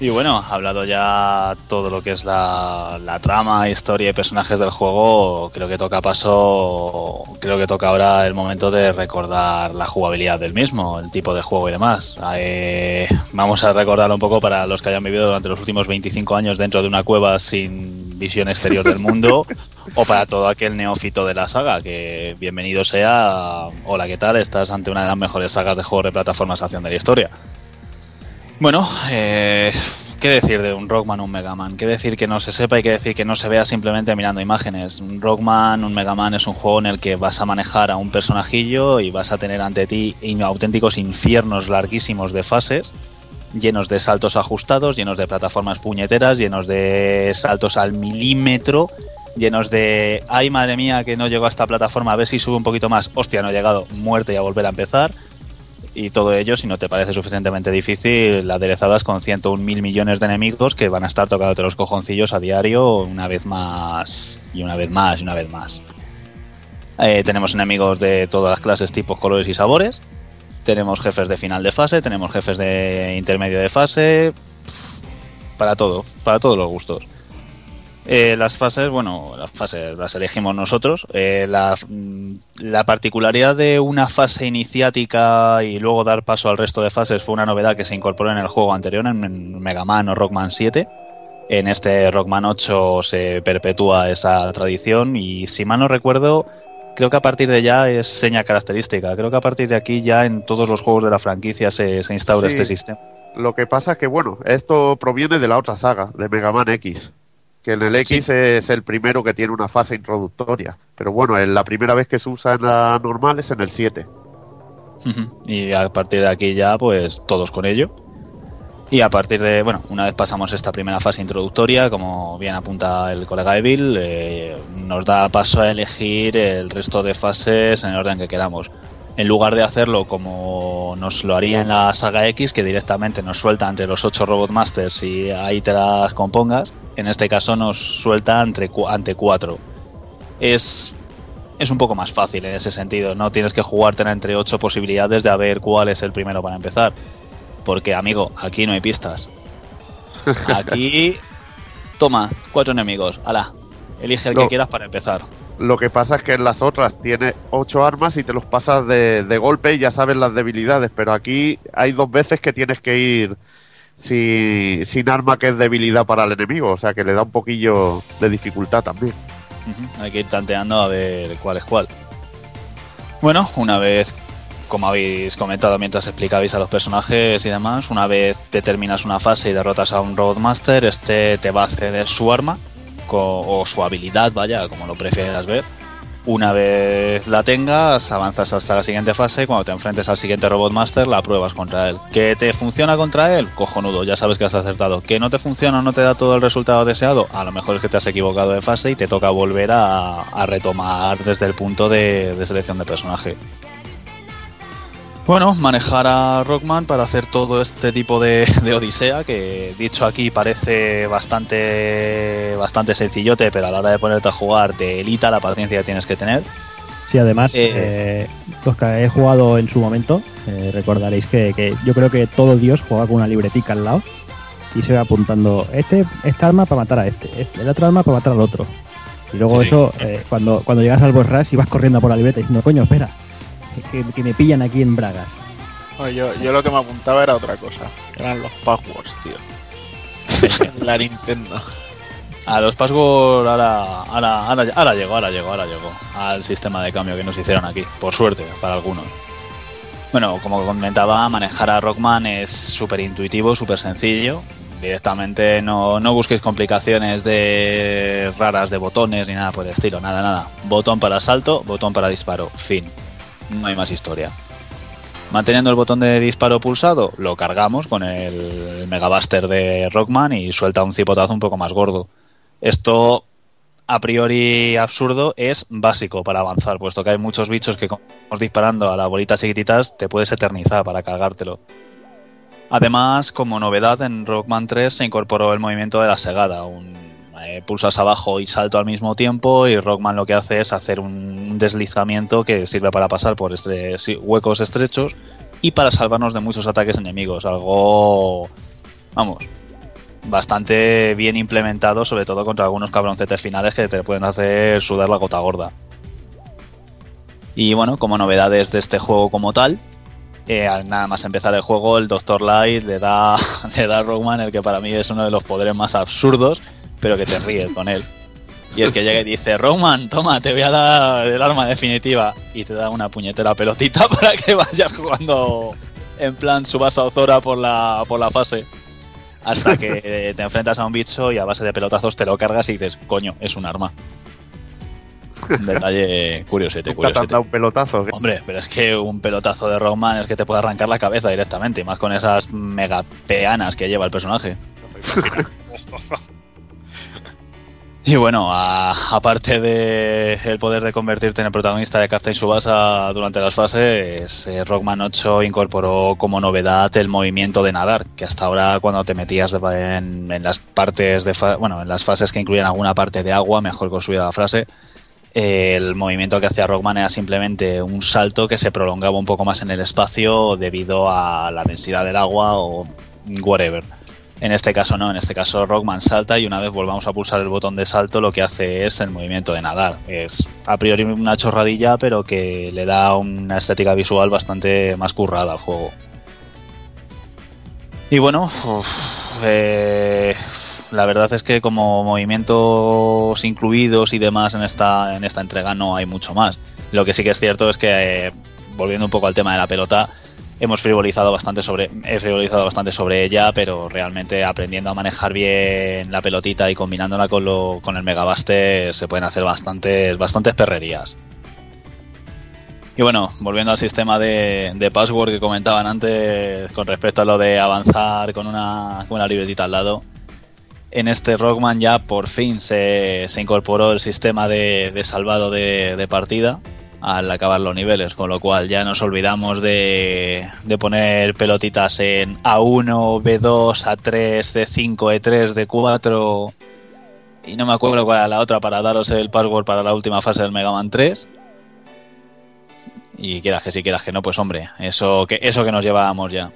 Y bueno, ha hablado ya todo lo que es la, la trama, historia y personajes del juego. Creo que toca paso, creo que toca ahora el momento de recordar la jugabilidad del mismo, el tipo de juego y demás. Eh, vamos a recordarlo un poco para los que hayan vivido durante los últimos 25 años dentro de una cueva sin visión exterior del mundo, o para todo aquel neófito de la saga, que bienvenido sea. Hola, ¿qué tal? Estás ante una de las mejores sagas de juegos de plataformas de acción de la historia. Bueno, eh, ¿qué decir de un Rockman o un Megaman? ¿Qué decir que no se sepa y qué decir que no se vea simplemente mirando imágenes? Un Rockman, un Megaman es un juego en el que vas a manejar a un personajillo y vas a tener ante ti auténticos infiernos larguísimos de fases, llenos de saltos ajustados, llenos de plataformas puñeteras, llenos de saltos al milímetro, llenos de, ay madre mía que no llegó a esta plataforma, a ver si sube un poquito más, hostia, no he llegado, muerte y a volver a empezar y todo ello, si no te parece suficientemente difícil, aderezadas con 101 mil millones de enemigos que van a estar tocándote los cojoncillos a diario una vez más y una vez más y una vez más. Eh, tenemos enemigos de todas las clases, tipos, colores y sabores. Tenemos jefes de final de fase, tenemos jefes de intermedio de fase. Para todo, para todos los gustos. Eh, las fases, bueno, las fases las elegimos nosotros. Eh, la, mm, la particularidad de una fase iniciática y luego dar paso al resto de fases fue una novedad que se incorporó en el juego anterior, en, en Mega Man o Rockman 7. En este Rockman 8 se perpetúa esa tradición y si mal no recuerdo, creo que a partir de ya es seña característica. Creo que a partir de aquí ya en todos los juegos de la franquicia se, se instaura Sí. este sistema. Lo que pasa es que, bueno, esto proviene de la otra saga, de Mega Man X. Que en el X es el primero que tiene una fase introductoria. Pero bueno, en la primera vez que se usa en la normal es en el 7. Ujú. Y a partir de aquí ya, pues todos con ello. Y a partir de, bueno, una vez pasamos esta primera fase introductoria, como bien apunta el colega Evil, eh, nos da paso a elegir el resto de fases en el orden que queramos. En lugar de hacerlo como nos lo haría en la saga X, que directamente nos suelta entre los 8 Robot Masters y ahí te las compongas, en este caso nos suelta ante 4. Es es un poco más fácil en ese sentido. No tienes que jugarte entre ocho posibilidades de a ver cuál es el primero para empezar. Porque, amigo, aquí no hay pistas. Aquí, toma, cuatro enemigos. Ala, elige el que quieras para empezar. Lo que pasa es que en las otras tiene 8 armas y te los pasas de, de golpe y ya sabes las debilidades. Pero aquí hay dos veces que tienes que ir si- sin arma que es debilidad para el enemigo. O sea que le da un poquillo de dificultad también. Hay que ir tanteando a ver cuál es cuál. Bueno, una vez, como habéis comentado mientras explicabais a los personajes y demás, una vez te terminas una fase y derrotas a un Roadmaster, este te va a ceder su arma o su habilidad, vaya, como lo prefieras ver. Una vez la tengas, avanzas hasta la siguiente fase. Cuando te enfrentes al siguiente Robotmaster, la pruebas contra él. ¿Que te funciona contra él? Cojonudo, ya sabes que has acertado. ¿Que no te funciona o no te da todo el resultado deseado? A lo mejor es que te has equivocado de fase y te toca volver a, retomar desde el punto de selección de personaje. Bueno, manejar a Rockman para hacer todo este tipo de, de odisea, que dicho aquí parece bastante, bastante sencillote, pero a la hora de ponerte a jugar te elita la paciencia que tienes que tener. Sí, además, Eh. eh, los que he jugado en su momento, eh, recordaréis que, que yo creo que todo Dios juega con una libretica al lado y se va apuntando este, esta arma para matar a este, este, el otro arma para matar al otro. Y luego Sí, eso, eh, cuando, cuando llegas al boss rush y vas corriendo por la libreta diciendo, coño, espera, que, que me pillan aquí en Bragas. No, yo, yo lo que me apuntaba era otra cosa. Eran los passwords, tío. La Nintendo. A los passwords ahora, ahora, ahora, ahora llegó, ahora llegó, ahora llegó al sistema de cambio que nos hicieron aquí, por suerte, para algunos. Bueno, como comentaba, manejar a Rockman es súper intuitivo, súper sencillo. Directamente no, no busquéis complicaciones de raras de botones ni nada por el estilo, nada, nada. Botón para salto, botón para disparo, fin. No hay más historia. Manteniendo el botón de disparo pulsado, lo cargamos con el Megabuster de Rockman y suelta un cipotazo un poco más gordo. Esto, a priori absurdo, es básico para avanzar, puesto que hay muchos bichos que, como disparando a las bolitas chiquititas, te puedes eternizar para cargártelo. Además, como novedad, en Rockman 3 se incorporó el movimiento de la segada. Un, eh, pulsas abajo y salto al mismo tiempo y Rockman lo que hace es hacer un deslizamiento que sirve para pasar por huecos estrechos y para salvarnos de muchos ataques enemigos. Algo, vamos, bastante bien implementado, sobre todo contra algunos cabroncetes finales que te pueden hacer sudar la gota gorda. Y bueno, como novedades de este juego como tal, eh, al nada más empezar el juego, el Dr. Light le da, le da a Rockman el que para mí es uno de los poderes más absurdos, pero que te ríes con él. Y es que llega y dice, Rockman, toma, te voy a dar el arma definitiva. Y te da una puñetera pelotita para que vayas jugando en plan Subasa Ozora por la, por la fase. Hasta que te enfrentas a un bicho y a base de pelotazos te lo cargas y dices, coño, es un arma. Un detalle curiosete, ¿Nunca te han curiosete. un pelotazo? ¿qué? Hombre, pero es que un pelotazo de Rockman es que te puede arrancar la cabeza directamente, y más con esas mega peanas que lleva el personaje. Y bueno, aparte de el poder de convertirte en el protagonista de Captain Subasa durante las fases, eh, Rockman 8 incorporó como novedad el movimiento de nadar, que hasta ahora cuando te metías en, las partes de bueno, en las fases que incluían alguna parte de agua, mejor construida la frase, eh, el movimiento que hacía Rockman era simplemente un salto que se prolongaba un poco más en el espacio debido a la densidad del agua o whatever. En este caso no, en este caso Rockman salta y una vez volvamos a pulsar el botón de salto lo que hace es el movimiento de nadar. Es a priori una chorradilla pero que le da una estética visual bastante más currada al juego. Y bueno, eh, la verdad es que como movimientos incluidos y demás en esta, en esta entrega no hay mucho más. Lo que sí que es cierto es que, eh, volviendo un poco al tema de la pelota, hemos frivolizado bastante sobre he frivolizado bastante sobre ella pero realmente aprendiendo a manejar bien la pelotita y combinándola con lo, con el megabaste se pueden hacer bastantes bastantes perrerías. Y bueno volviendo al sistema de, de password que comentaban antes con respecto a lo de avanzar con una, con una libretita al lado en este Rockman ya por fin se, se incorporó el sistema de, de salvado de, de partida al acabar los niveles, con lo cual ya nos olvidamos de, de poner pelotitas en A1, B2, A3, C5, E3, D4 y no me acuerdo cuál era la otra para daros el password para la última fase del Mega Man 3. Y quieras que sí, quieras que no, pues hombre, eso que, eso que nos llevábamos ya.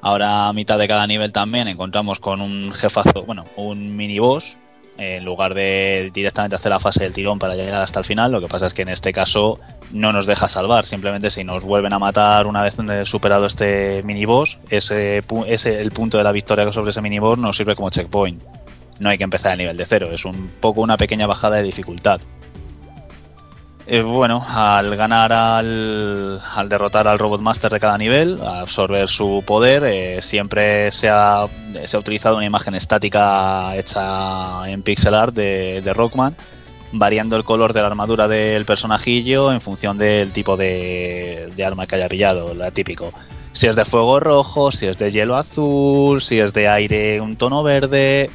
Ahora a mitad de cada nivel también encontramos con un jefazo, bueno, un mini boss, en lugar de directamente hacer la fase del tirón para llegar hasta el final. Lo que pasa es que en este caso no nos deja salvar, simplemente si nos vuelven a matar una vez superado este mini boss, ese, ese el punto de la victoria sobre ese mini boss nos sirve como checkpoint. No hay que empezar el nivel de cero, es un poco una pequeña bajada de dificultad. Eh, bueno, al ganar al, al derrotar al Robot Master de cada nivel, a absorber su poder, eh, siempre se ha, utilizado una imagen estática hecha en pixel art de, de Rockman, variando el color de la armadura del personajillo en función del tipo de, de arma que haya pillado, la típico. Si es de fuego rojo, si es de hielo azul, si es de aire un tono verde,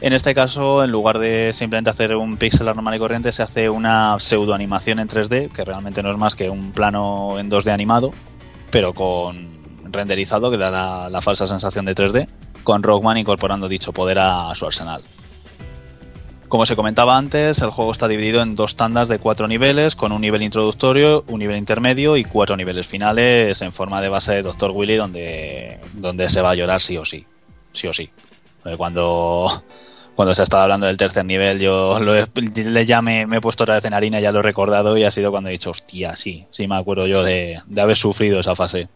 en este caso, en lugar de simplemente hacer un pixel normal y corriente, se hace una pseudo animación en 3D, que realmente no es más que un plano en 2D animado, pero con renderizado, que da la, falsa sensación de 3D, con Rockman incorporando dicho poder a su arsenal. Como se comentaba antes, el juego está dividido en dos tandas de cuatro niveles, con un nivel introductorio, un nivel intermedio y cuatro niveles finales en forma de base de Dr. Willy, donde, donde se va a llorar sí o sí. Sí o sí. Cuando, cuando se estaba hablando del tercer nivel, yo lo he- ya me, me he puesto otra vez en harina, ya lo he recordado y ha sido cuando he dicho, hostia, sí, sí me acuerdo yo de, de haber sufrido esa fase.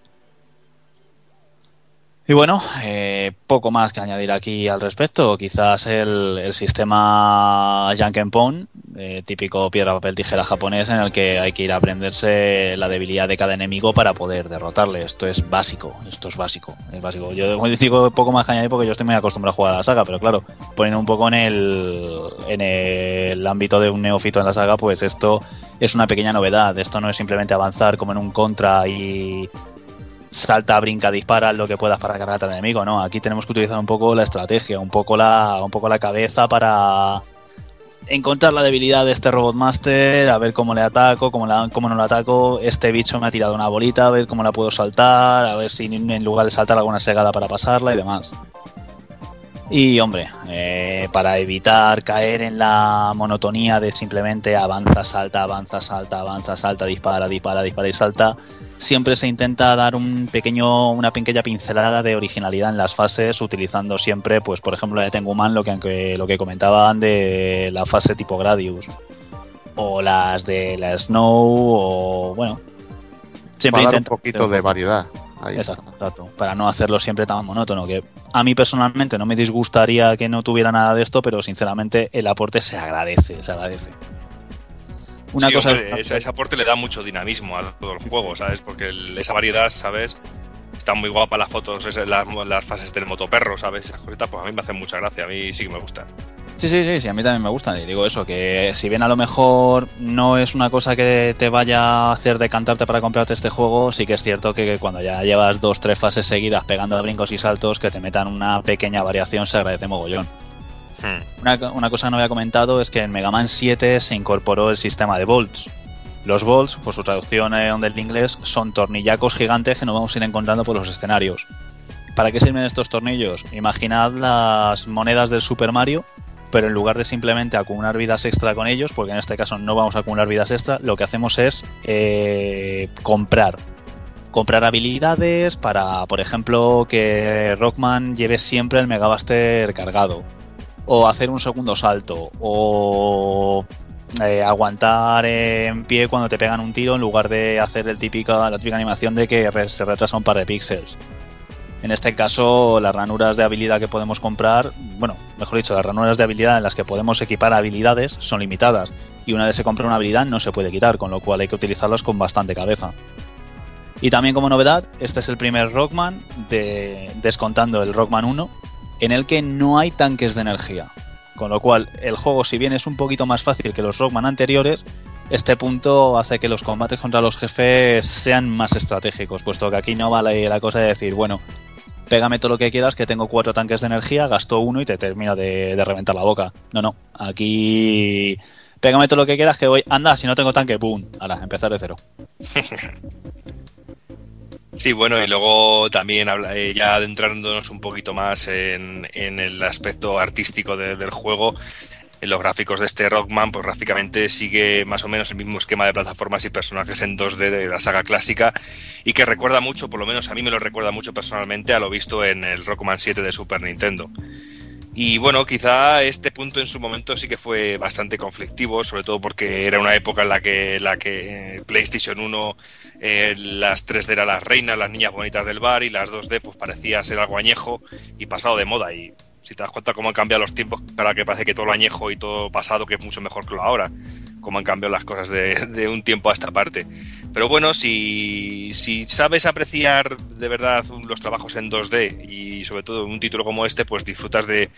Y bueno, eh, poco más que añadir aquí al respecto. Quizás el, el sistema Jankenpon, eh, típico piedra, papel, tijera japonés, en el que hay que ir a aprenderse la debilidad de cada enemigo para poder derrotarle. Esto es básico, esto es básico, es básico. Yo digo poco más que añadir porque yo estoy muy acostumbrado a jugar a la saga, pero claro, poniendo un poco en el, en el ámbito de un neófito en la saga, pues esto es una pequeña novedad. Esto no es simplemente avanzar como en un contra y salta, brinca, dispara lo que puedas para cargar al enemigo, no, aquí tenemos que utilizar un poco la estrategia, un poco la, un poco la cabeza para encontrar la debilidad de este Robot Master, a ver cómo le ataco, cómo, cómo no lo ataco, este bicho me ha tirado una bolita, a ver cómo la puedo saltar, a ver si en lugar de saltar alguna segada para pasarla y demás. Y hombre, eh, para evitar caer en la monotonía de simplemente avanza, salta, avanza, salta, avanza, salta, dispara, dispara, dispara y salta, siempre se intenta dar un pequeño, una pequeña pincelada de originalidad en las fases, utilizando siempre, pues por ejemplo, de Tenguman, lo que, lo que comentaban de la fase tipo Gradius, o las de la Snow, o bueno, siempre Para dar un poquito de variedad. Ahí. Exacto, exacto, para no hacerlo siempre tan monótono, que a mí personalmente no me disgustaría que no tuviera nada de esto, pero sinceramente el aporte se agradece, se agradece. Una Sí, cosa hombre, ese, ese aporte le da mucho dinamismo a todo el juego, ¿sabes? Porque el- esa variedad, ¿sabes? Está están muy guapas las fotos, esas- las, las fases del motoperro, ¿sabes? Esas cositas, pues a mí me hacen mucha gracia, a mí sí que me gustan. Sí, sí, sí, sí, a mí también me gustan. Y digo eso, que si bien a lo mejor no es una cosa que te vaya a hacer decantarte para comprarte este juego, sí que es cierto que cuando ya llevas dos, tres fases seguidas pegando a brincos y saltos, que te metan una pequeña variación se agradece mogollón. Hmm. Una, una cosa que no había comentado es que en Mega Man 7 se incorporó el sistema de volts. Los volts, por su traducción del inglés, son tornillacos gigantes que nos vamos a ir encontrando por los escenarios. ¿Para qué sirven estos tornillos? Imaginad las monedas del Super Mario, pero en lugar de simplemente acumular vidas extra con ellos, porque en este caso no vamos a acumular vidas extra, lo que hacemos es eh, comprar. Comprar habilidades para, por ejemplo, que Rockman lleve siempre el Megabuster cargado. O hacer un segundo salto. O eh, aguantar en pie cuando te pegan un tiro en lugar de hacer el típica, la típica animación de que se retrasa un par de píxeles. En este caso, las ranuras de habilidad que podemos comprar, bueno, mejor dicho, las ranuras de habilidad en las que podemos equipar habilidades son limitadas. Y una vez se compra una habilidad no se puede quitar, con lo cual hay que utilizarlas con bastante cabeza. Y también como novedad, este es el primer Rockman, de, descontando el Rockman 1, en el que no hay tanques de energía. Con lo cual, el juego, si bien es un poquito más fácil que los Rockman anteriores, este punto hace que los combates contra los jefes sean más estratégicos, puesto que aquí no vale la cosa de decir, bueno, pégame todo lo que quieras, que tengo cuatro tanques de energía, gasto uno y te termino de, de reventar la boca. No, no, aquí pégame todo lo que quieras, que voy, anda, si no tengo tanque, boom, ahora, empezar de cero. Sí, bueno, y luego también habla- eh, ya adentrándonos un poquito más en, en el aspecto artístico de- del juego, en los gráficos de este Rockman, pues gráficamente sigue más o menos el mismo esquema de plataformas y personajes en 2D de la saga clásica y que recuerda mucho, por lo menos a mí me lo recuerda mucho personalmente a lo visto en el Rockman 7 de Super Nintendo. Y bueno, quizá este punto en su momento sí que fue bastante conflictivo, sobre todo porque era una época en la que, la que PlayStation 1 eh, las 3D eran las reinas, las niñas bonitas del bar y las 2D pues parecía ser algo añejo y pasado de moda. Y si te das cuenta cómo han cambiado los tiempos, ahora que parece que todo lo añejo y todo pasado que es mucho mejor que lo ahora, cómo han cambiado las cosas de, un tiempo a esta parte. Pero bueno, si, si sabes apreciar de verdad los trabajos en 2D y sobre todo un título como este, pues disfrutas de,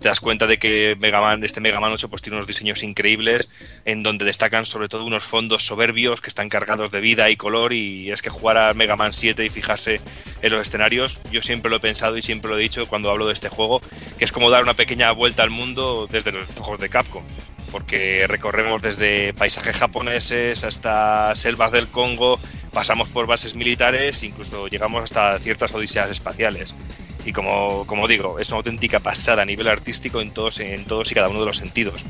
te das cuenta de que Mega Man, este Mega Man 8 pues tiene unos diseños increíbles en donde destacan sobre todo unos fondos soberbios que están cargados de vida y color y es que jugar a Mega Man 7 y fijarse en los escenarios, yo siempre lo he pensado y siempre lo he dicho cuando hablo de este juego, que es como dar una pequeña vuelta al mundo desde los ojos de Capcom porque recorremos desde paisajes japoneses hasta selvas del Congo, pasamos por bases militares, incluso llegamos hasta ciertas odiseas espaciales. Y como, como digo, es una auténtica pasada a nivel artístico en todos, en todos y cada uno de los sentidos.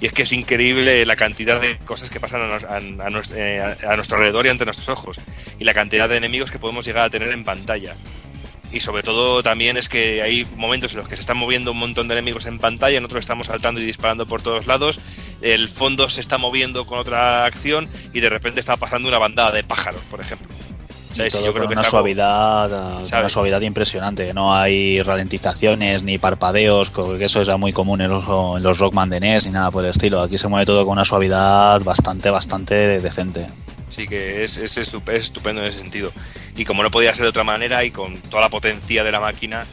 Y es que es increíble la cantidad de cosas que pasan a, a- eh, a- a nuestro alrededor y ante nuestros ojos. Y la cantidad de enemigos que podemos llegar a tener en pantalla. Y sobre todo también es que hay momentos en los que se están moviendo un montón de enemigos en pantalla, nosotros estamos saltando y disparando por todos lados, el fondo se está moviendo con otra acción y de repente está pasando una bandada de pájaros, por ejemplo. Yo creo con que una suavidad, con una suavidad impresionante. No hay ralentizaciones ni parpadeos, que eso era muy común en los, en los Rockman de NES ni nada por el estilo. Aquí se mueve todo con una suavidad bastante, bastante decente. Sí, que es, es, estup- es estupendo en ese sentido. Y como no podía ser de otra manera y con toda la potencia de la máquina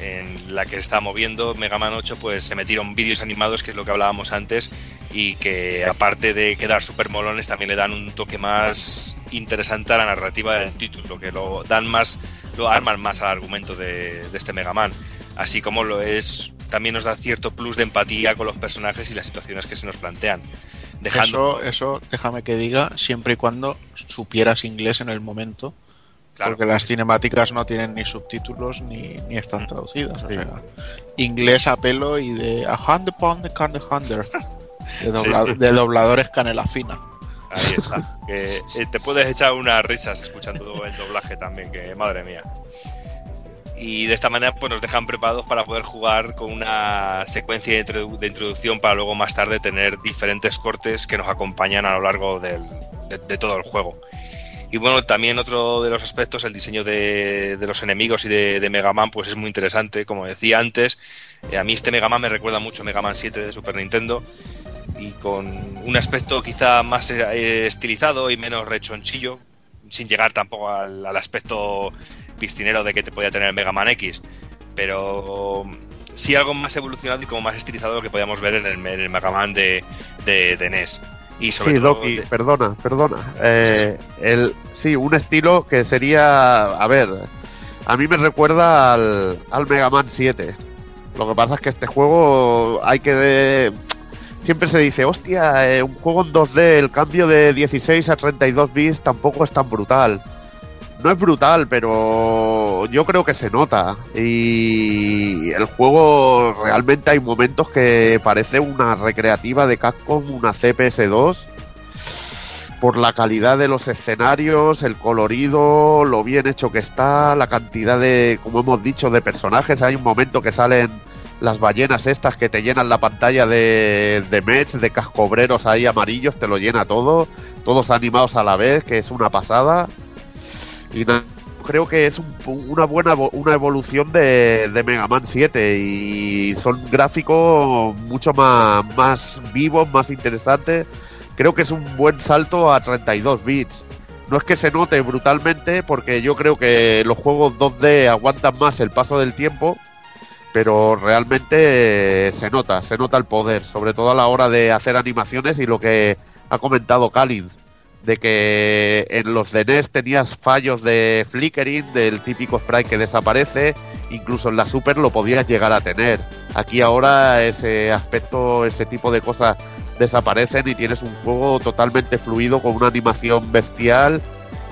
en la que está moviendo Mega Man 8, pues se metieron vídeos animados, que es lo que hablábamos antes, y que aparte de quedar súper molones, también le dan un toque más interesante a la narrativa del título, que lo dan más, lo arman más al argumento de, de este Mega Man. Así como lo es, también nos da cierto plus de empatía con los personajes y las situaciones que se nos plantean. Dejando, Eso, eso, déjame que diga, siempre y cuando supieras inglés en el momento, claro, porque las cinemáticas no tienen ni subtítulos ni, ni están traducidas. Sí. O sea, inglés a pelo y de a hand pound the can the hander. De, dobla- Sí, sí. de dobladores canela fina. Ahí está. Que eh, te puedes echar unas risas escuchando el doblaje también, que madre mía. Y de esta manera pues nos dejan preparados para poder jugar con una secuencia de, introdu- de introducción para luego más tarde tener diferentes cortes que nos acompañan a lo largo del- de, todo el juego. Y bueno, también otro de los aspectos, el diseño de, de los enemigos y de, de Mega Man, pues es muy interesante. Como decía antes, eh, a mí este Mega Man me recuerda mucho a Mega Man 7 de Super Nintendo y con un aspecto quizá más eh, estilizado y menos rechonchillo, sin llegar tampoco al, al aspecto piscinero de que te podía tener el Mega Man X, pero sí algo más evolucionado y como más estilizado lo que podíamos ver en el, en el Mega Man de, de, de NES. Y sobre Sí, todo Doki, de- perdona, perdona. Eh, Sí, sí. El, sí, un estilo que sería, a ver, a mí me recuerda al, al Mega Man 7. Lo que pasa es que este juego hay que... de- siempre se dice, hostia, eh, un juego en 2D, el cambio de 16 a 32 bits tampoco es tan brutal. No es brutal, pero yo creo que se nota. Y el juego realmente hay momentos que parece una recreativa de Capcom, una CPS2, por la calidad de los escenarios, el colorido, lo bien hecho que está, la cantidad de, como hemos dicho, de personajes. Hay un momento que salen las ballenas estas que te llenan la pantalla de, de mechs, de cascobreros ahí amarillos, te lo llena todo, todos animados a la vez, que es una pasada. Y creo que es un- una buena una evolución de, de Mega Man 7 y son gráficos mucho más, más vivos, más interesantes. Creo que es un buen salto a 32 bits. No es que se note brutalmente porque yo creo que los juegos 2D aguantan más el paso del tiempo, pero realmente eh, se nota, se nota el poder, sobre todo a la hora de hacer animaciones y lo que ha comentado Kalin, de que en los de NES tenías fallos de flickering, del típico sprite que desaparece, incluso en la Super lo podías llegar a tener. Aquí ahora ese aspecto, ese tipo de cosas desaparecen y tienes un juego totalmente fluido con una animación bestial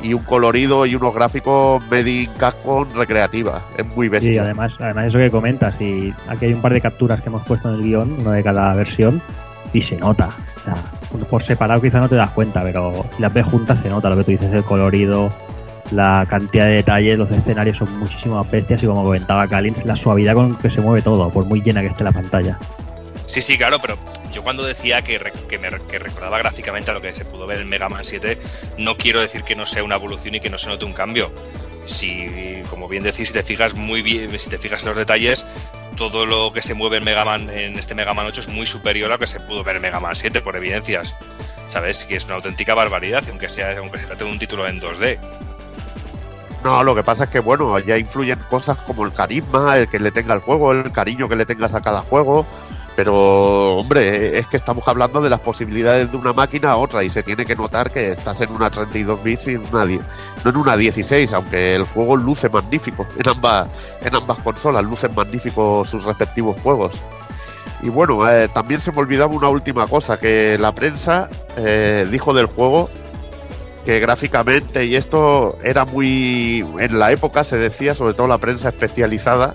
y un colorido y unos gráficos made in Capcom recreativa. Es muy bestia. Sí, además, además eso que comentas, y aquí hay un par de capturas que hemos puesto en el guion, uno de cada versión, y se nota. O sea, por separado quizá no te das cuenta, pero si las ves juntas se nota lo que tú dices, el colorido, la cantidad de detalles, los escenarios son muchísimo más bestias y como comentaba Kalins, la suavidad con que se mueve todo, por muy llena que esté la pantalla. Sí, sí, claro, pero yo cuando decía que, que, recordaba gráficamente a lo que se pudo ver en Mega Man 7, no quiero decir que no sea una evolución y que no se note un cambio. Si, como bien decís, si te fijas muy bien, si te fijas en los detalles, todo lo que se mueve en Mega Man, en este Mega Man 8 es muy superior a lo que se pudo ver en Mega Man 7 por evidencias. ¿Sabes? Que es una auténtica barbaridad, aunque sea, aunque se trate de un título en 2D. No, lo que pasa es que, bueno, ya influyen cosas como el carisma, el que le tenga al juego, el cariño que le tengas a cada juego. Pero, hombre, es que estamos hablando de las posibilidades de una máquina a otra y se tiene que notar que estás en una 32 bits y en una, no en una 16, aunque el juego luce magnífico. En ambas, en ambas consolas lucen magníficos sus respectivos juegos. Y bueno, eh, también se me olvidaba una última cosa, que la prensa eh, dijo del juego que gráficamente y esto era muy en la época se decía sobre todo la prensa especializada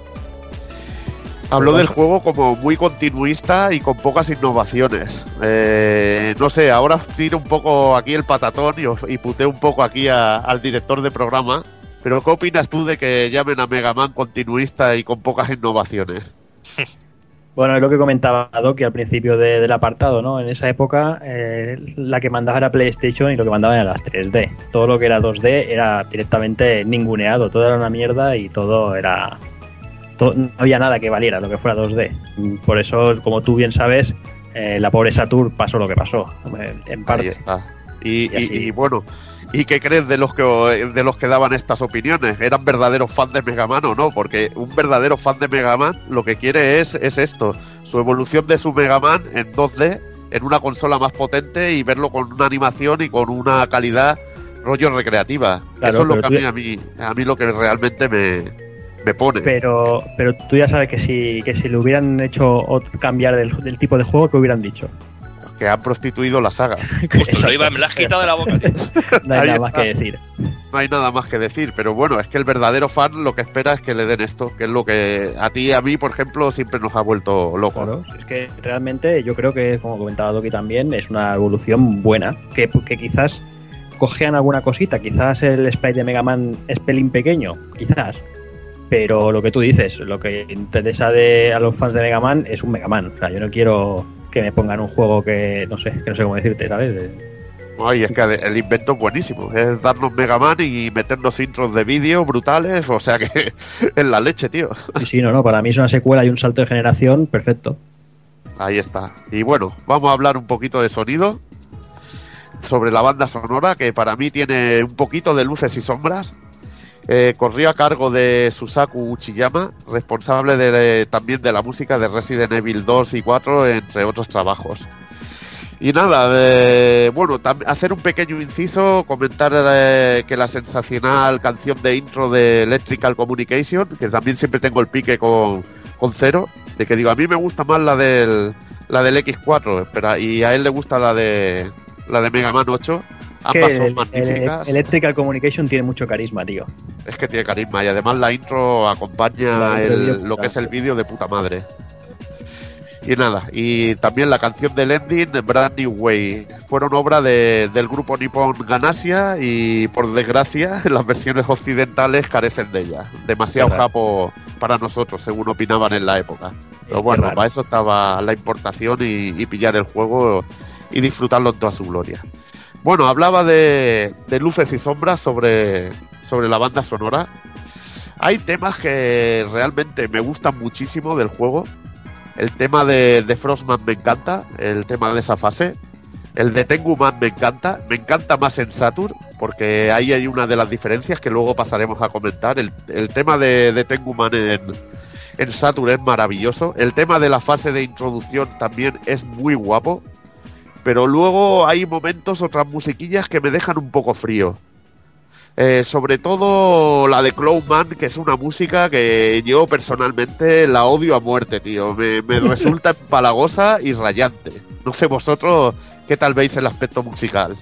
habló del juego como muy continuista y con pocas innovaciones Eh, no sé ahora tiro un poco aquí el patatón y, y puteo un poco aquí a- al director de programa pero qué opinas tú de que llamen a Mega Man continuista y con pocas innovaciones Bueno, es lo que comentaba Doki al principio de- del apartado, ¿no? En esa época eh, la que mandaba era PlayStation y lo que mandaban eran las 3D. Todo lo que era 2D era directamente ninguneado, todo era una mierda y todo era... to- no había nada que valiera lo que fuera 2D. Mm, Por eso, como tú bien sabes, eh, la pobre Saturn pasó lo que pasó, en Ahí parte. está. Y, Y y- y bueno, ¿y qué crees de los que de los que daban estas opiniones? ¿Eran verdaderos fans de Mega Man o no? Porque un verdadero fan de Mega Man lo que quiere es, es esto, su evolución de su Mega Man en 2D, en una consola más potente y verlo con una animación y con una calidad rollo recreativa. Claro, Eso es lo que a mí, a mí, a mí lo que realmente me, me pone. Pero, pero tú ya sabes que si, que si le hubieran hecho cambiar del, del tipo de juego, que hubieran dicho? Que han prostituido la saga. Justo, lo iba, me la has quitado de la boca. No hay nada más que decir. no hay nada más que decir, pero bueno, es que el verdadero fan lo que espera es que le den esto, que es lo que a ti y a mí, por ejemplo, siempre nos ha vuelto locos. Claro, es que realmente yo creo que, como comentaba Doki también, es una evolución buena, que, que quizás cojean alguna cosita, quizás el sprite de Mega Man es pelín pequeño, quizás, pero lo que tú dices, lo que interesa de, a los fans de Mega Man es un Mega Man, o sea, yo no quiero que me pongan un juego que, no sé, que no sé cómo decirte, ¿sabes? De- Ay, es que el invento es buenísimo, es darnos Mega Man y meternos intros de vídeo brutales, o sea que es la leche, tío. Sí, sí, no, no, para mí es una secuela y un salto de generación perfecto. Ahí está. Y bueno, vamos a hablar un poquito de sonido, sobre la banda sonora, que para mí tiene un poquito de luces y sombras. Eh, corrió a cargo de Susaku Uchiyama, responsable de- también de la música de Resident Evil 2 y 4, entre otros trabajos. Y nada, eh, bueno, hacer un pequeño inciso, comentar eh, que la sensacional canción de intro de Electrical Communication, que también siempre tengo el pique con, con cero, de que digo, a mí me gusta más la del, la del X4, pero, y a él le gusta la de, la de Mega Man 8. Que Ambas son el, el- magníficas. Electrical Communication tiene mucho carisma, tío. Es que tiene carisma y además la intro acompaña La el- lo que es el vídeo de puta madre. Y nada, y también la canción del ending, Brand New Way, fueron obra de- del grupo Nippon Ganasia y por desgracia las versiones occidentales carecen de ella. Demasiado japo para nosotros, según opinaban en la época. Pero bueno, para eso estaba la importación y, y pillar el juego y disfrutarlo en toda su gloria. Bueno, hablaba de, de luces y sombras sobre, sobre la banda sonora. Hay temas que realmente me gustan muchísimo del juego. El tema de, de Frostman me encanta, el tema de esa fase. El de Tenguman me encanta, me encanta más en Saturn, porque ahí hay una de las diferencias que luego pasaremos a comentar. El, el tema de, de Tenguman en, en Saturn es maravilloso. El tema de la fase de introducción también es muy guapo. Pero luego hay momentos, otras musiquillas que me dejan un poco frío. Eh, sobre todo la de Clownman, que es una música que yo personalmente la odio a muerte, tío. Me, me resulta empalagosa y rayante. No sé vosotros qué tal veis el aspecto musical.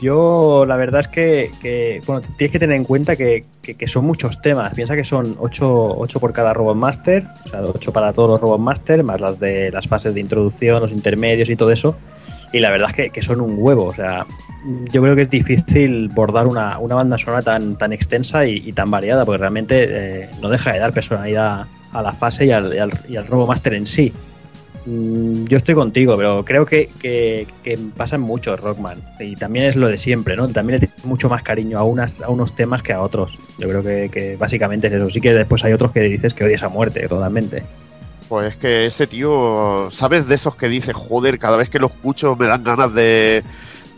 Yo, la verdad es que, bueno, tienes que tener en cuenta que, son muchos temas. Piensa que son 8, por cada Robot Master, o sea, 8 para todos los Robot Master, más las de las fases de introducción, los intermedios y todo eso. Y la verdad es que, son un huevo. O sea, yo creo que es difícil bordar una, una banda sonora tan, tan extensa y, tan variada, porque realmente eh, no deja de dar personalidad a la fase y al, y y al Robot Master en sí. Mm, Yo estoy contigo, pero creo que, que, que pasan mucho Rockman. Y también es lo de siempre, ¿no? También le tiene mucho más cariño a, unas, a unos temas que a otros. Yo creo que, que básicamente es eso. Sí que después hay otros que dices que odias a muerte, totalmente. Pues es que ese tío, ¿sabes de esos que dice, joder, cada vez que lo escucho me dan ganas de,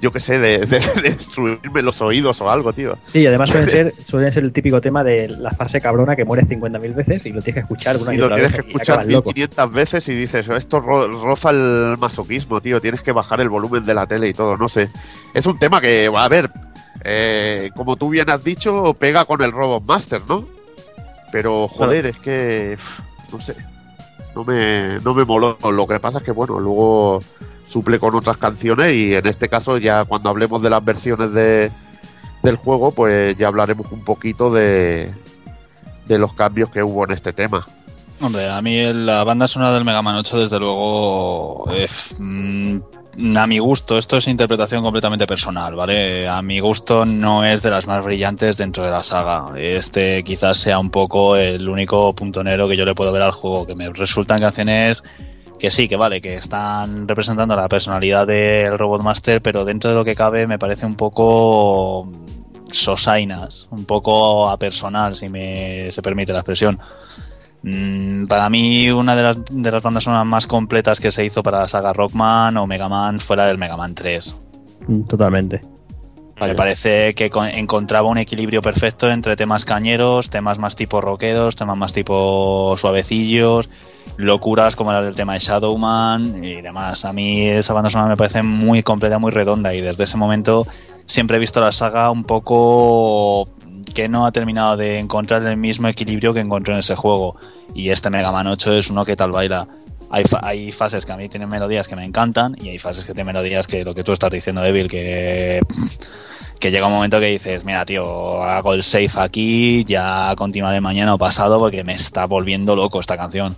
yo qué sé, de, de- de destruirme los oídos o algo, tío? Sí, y además suelen ser, suelen ser el típico tema de la fase cabrona que muere 50.000 veces y lo tienes que escuchar una Y y, lo otra tienes vez que escuchar acabas loco. 1500 veces y dices, esto ro- roza el masoquismo, tío, tienes que bajar el volumen de la tele y todo, no sé. Es un tema que, a ver, eh, como tú bien has dicho, pega con el Robot Master, ¿no? Pero, joder, es que, no sé, no me, no me moló. Lo que pasa es que, bueno, luego suple con otras canciones y en este caso ya cuando hablemos de las versiones de, del juego, pues ya hablaremos un poquito de, de los cambios que hubo en este tema. Hombre, a mí la banda sonora del Mega Man 8, desde luego, mm, a mi gusto, esto es interpretación completamente personal, ¿vale? A mi gusto no es de las más brillantes dentro de la saga. Este quizás sea un poco el único puntonero que yo le puedo ver al juego, que me resultan canciones que sí, que vale, que están representando la personalidad del Robot Master, pero dentro de lo que cabe me parece un poco sosainas, un poco apersonal, si me se permite la expresión. Mm, para mí, una de las, de las bandas sonoras más completas que se hizo para la saga Rockman o Mega Man fue la del Mega Man 3. Mm, Totalmente. Me parece que con- encontraba un equilibrio perfecto entre temas cañeros, temas más tipo rockeros, temas más tipo suavecillos, locuras como la del tema de Shadowman y demás. A mí esa banda sonora me parece muy completa, muy redonda y desde ese momento siempre he visto la saga un poco que no ha terminado de encontrar el mismo equilibrio que encontró en ese juego. Y este Mega Man 8 es uno que tal baila. Hay, fa- hay fases que a mí tienen melodías que me encantan y hay fases que tienen melodías que lo que tú estás diciendo, Devil, que, que llega un momento que dices, mira, tío, hago el safe aquí, ya continuaré mañana o pasado porque me está volviendo loco esta canción.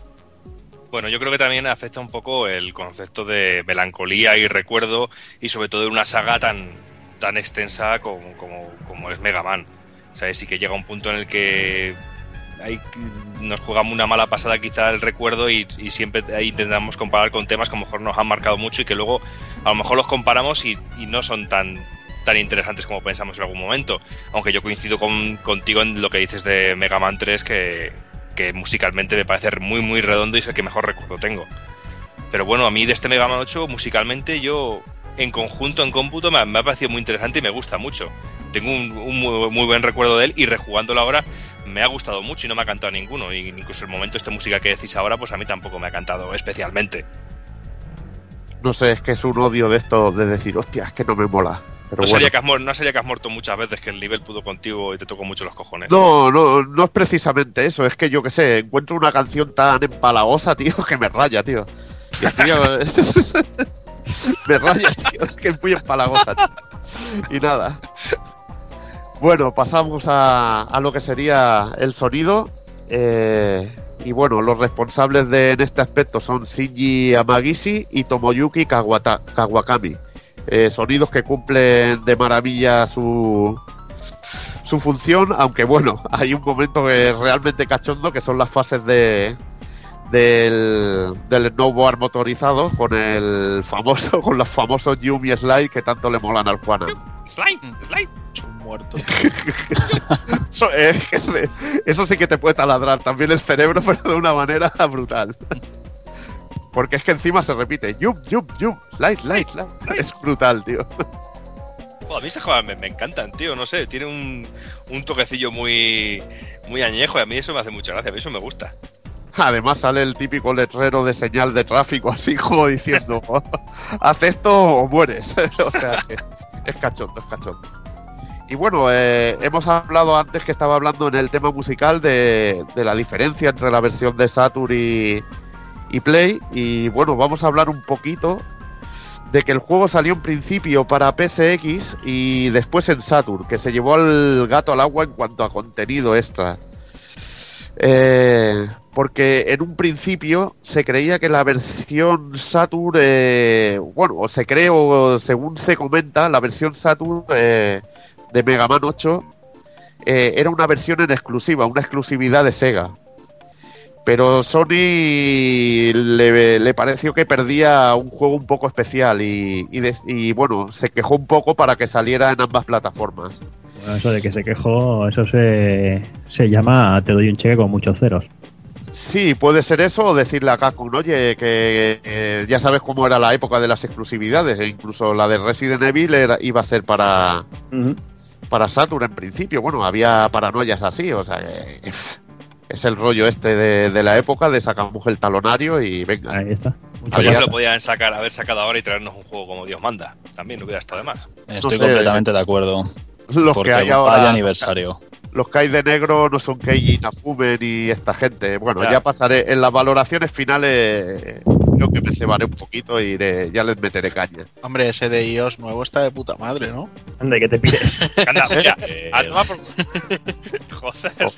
Bueno, yo creo que también afecta un poco el concepto de melancolía y recuerdo y sobre todo de una saga tan, tan extensa como, como, como es Mega Man. ¿Sabes? Y que llega un punto en el que nos jugamos una mala pasada quizá el recuerdo y, siempre intentamos comparar con temas que a lo mejor nos han marcado mucho y que luego a lo mejor los comparamos y, no son tan tan interesantes como pensamos en algún momento. Aunque yo coincido con, contigo en lo que dices de Mega Man 3, que, que musicalmente me parece muy muy redondo y es el que mejor recuerdo tengo. Pero bueno, a mí de este Mega Man 8 musicalmente yo en conjunto, en cómputo, me, ha- parecido muy interesante y me gusta mucho. tengo un, muy buen recuerdo de él y rejugándolo ahora me ha gustado mucho y no me ha cantado ninguno. Y incluso el momento esta música que decís ahora, pues a mí tampoco me ha cantado especialmente. No sé, es que es un odio de esto de decir, hostia, es que no me mola. Pero no, bueno. sería que has, muer- no sería que has muerto muchas veces, que el nivel pudo contigo y te tocó mucho los cojones. No, no, no es precisamente eso, es que yo que sé, encuentro una canción tan empalagosa, tío, que me raya, tío, me raya, tío, es que es muy empalagosa, tío. Y nada. Bueno, pasamos a, a lo que sería el sonido. eh, y bueno, los responsables de, en este aspecto son Shinji Amagishi y Tomoyuki Kawata- Kawakami. Eh, sonidos que cumplen de maravilla su, su función, aunque bueno, hay un momento que es realmente cachondo, que son las fases de del, del snowboard motorizado con el famoso, con los famosos Yumi Slide que tanto le molan al Juana. Slide, slide. Muerto. Eso, eso sí que te puede taladrar también el cerebro, pero de una manera brutal. Porque es que encima se repite, jump, jump, jump, slide, slide, slide. Es brutal, tío. Joder, a mí esas cosas me, me encantan, tío. No sé, tiene un, un toquecillo muy, muy añejo y a mí eso me hace mucha gracia. A mí eso me gusta. Además sale el típico letrero de señal de tráfico, así como diciendo, haz esto o mueres. o sea, que es cachondo, es cachondo. Y bueno, eh, hemos hablado antes que estaba hablando en el tema musical de, de la diferencia entre la versión de Saturn y, y Play. Y bueno, vamos a hablar un poquito de que el juego salió en principio para PSX y después en Saturn, que se llevó al gato al agua en cuanto a contenido extra. Eh, porque en un principio se creía que la versión Saturn, eh, bueno, o se cree o según se comenta, la versión Saturn eh, de Mega Man 8 eh, era una versión en exclusiva, una exclusividad de Sega. Pero Sony le, le pareció que perdía un juego un poco especial y, y de- y, bueno, se quejó un poco para que saliera en ambas plataformas. Bueno, eso de que se quejó, eso se, se llama te doy un cheque con muchos ceros. Sí, puede ser eso o decirle a Capcom, oye, que eh, ya sabes cómo era la época de las exclusividades, e incluso la de Resident Evil era- iba a ser para, para Saturn en principio. Bueno, había paranoias así, o sea, que es el rollo este de, de la época de sacamos el talonario y venga. Ahí está. A mí Había- se lo podían sacar, haber sacado ahora y traernos un juego como Dios manda. También no hubiera estado de más. Estoy sé. completamente de acuerdo. Los porque que hay vaya ahora, aniversario. los que hay de negro no son Keiji Nafume ni esta gente. Bueno, Ya. ya pasaré en las valoraciones finales. Creo que me cebaré un poquito y ya les meteré caña. Hombre, ese de iOS nuevo está de puta madre, ¿no? Anda, que te pides. Anda, mira, Eh, a tomar por... Joder.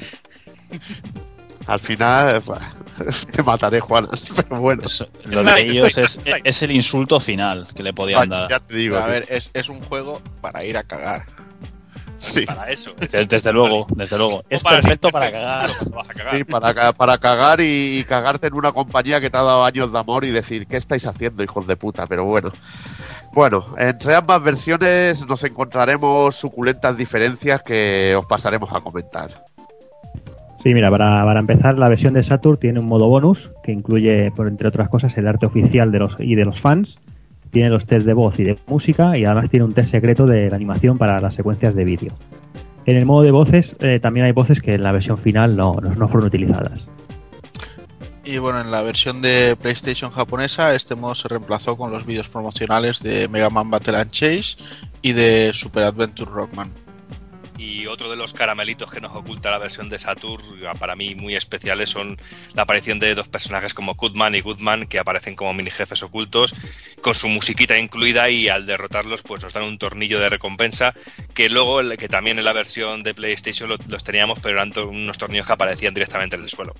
Al final, buah, te mataré, Juana. Pero bueno, Eso- lo de ellos es, es el insulto final que le podían Ay, dar. ya te digo. A ver, es, es un juego para ir a cagar. Sí, Para eso. Desde, luego, desde luego. Es para perfecto para cagar. culo cuando vas a cagar. sí, para, para cagar y, y cagarte en una compañía que te ha dado años de amor y decir, ¿qué estáis haciendo, hijos de puta? Pero bueno. Bueno, entre ambas versiones nos encontraremos suculentas diferencias que os pasaremos a comentar. Sí, mira, para, para empezar, la versión de Saturn tiene un modo bonus que incluye, por entre otras cosas, el arte oficial de los y de los fans. Tiene los test de voz y de música y además tiene un test secreto de la animación para las secuencias de vídeo. En el modo de voces eh, también hay voces que en la versión final no, no, fueron utilizadas. Y bueno, en la versión de PlayStation japonesa, este modo se reemplazó con los vídeos promocionales de Mega Man Battle and Chase y de Super Adventure Rockman. Y otro de los caramelitos que nos oculta la versión de Saturn, para mí muy especiales, son la aparición de dos personajes como Goodman y Goodman, que aparecen como mini jefes ocultos, con su musiquita incluida, y al derrotarlos, pues nos dan un tornillo de recompensa, que luego, que también en la versión de PlayStation lo- los teníamos, pero eran unos tornillos que aparecían directamente en el suelo.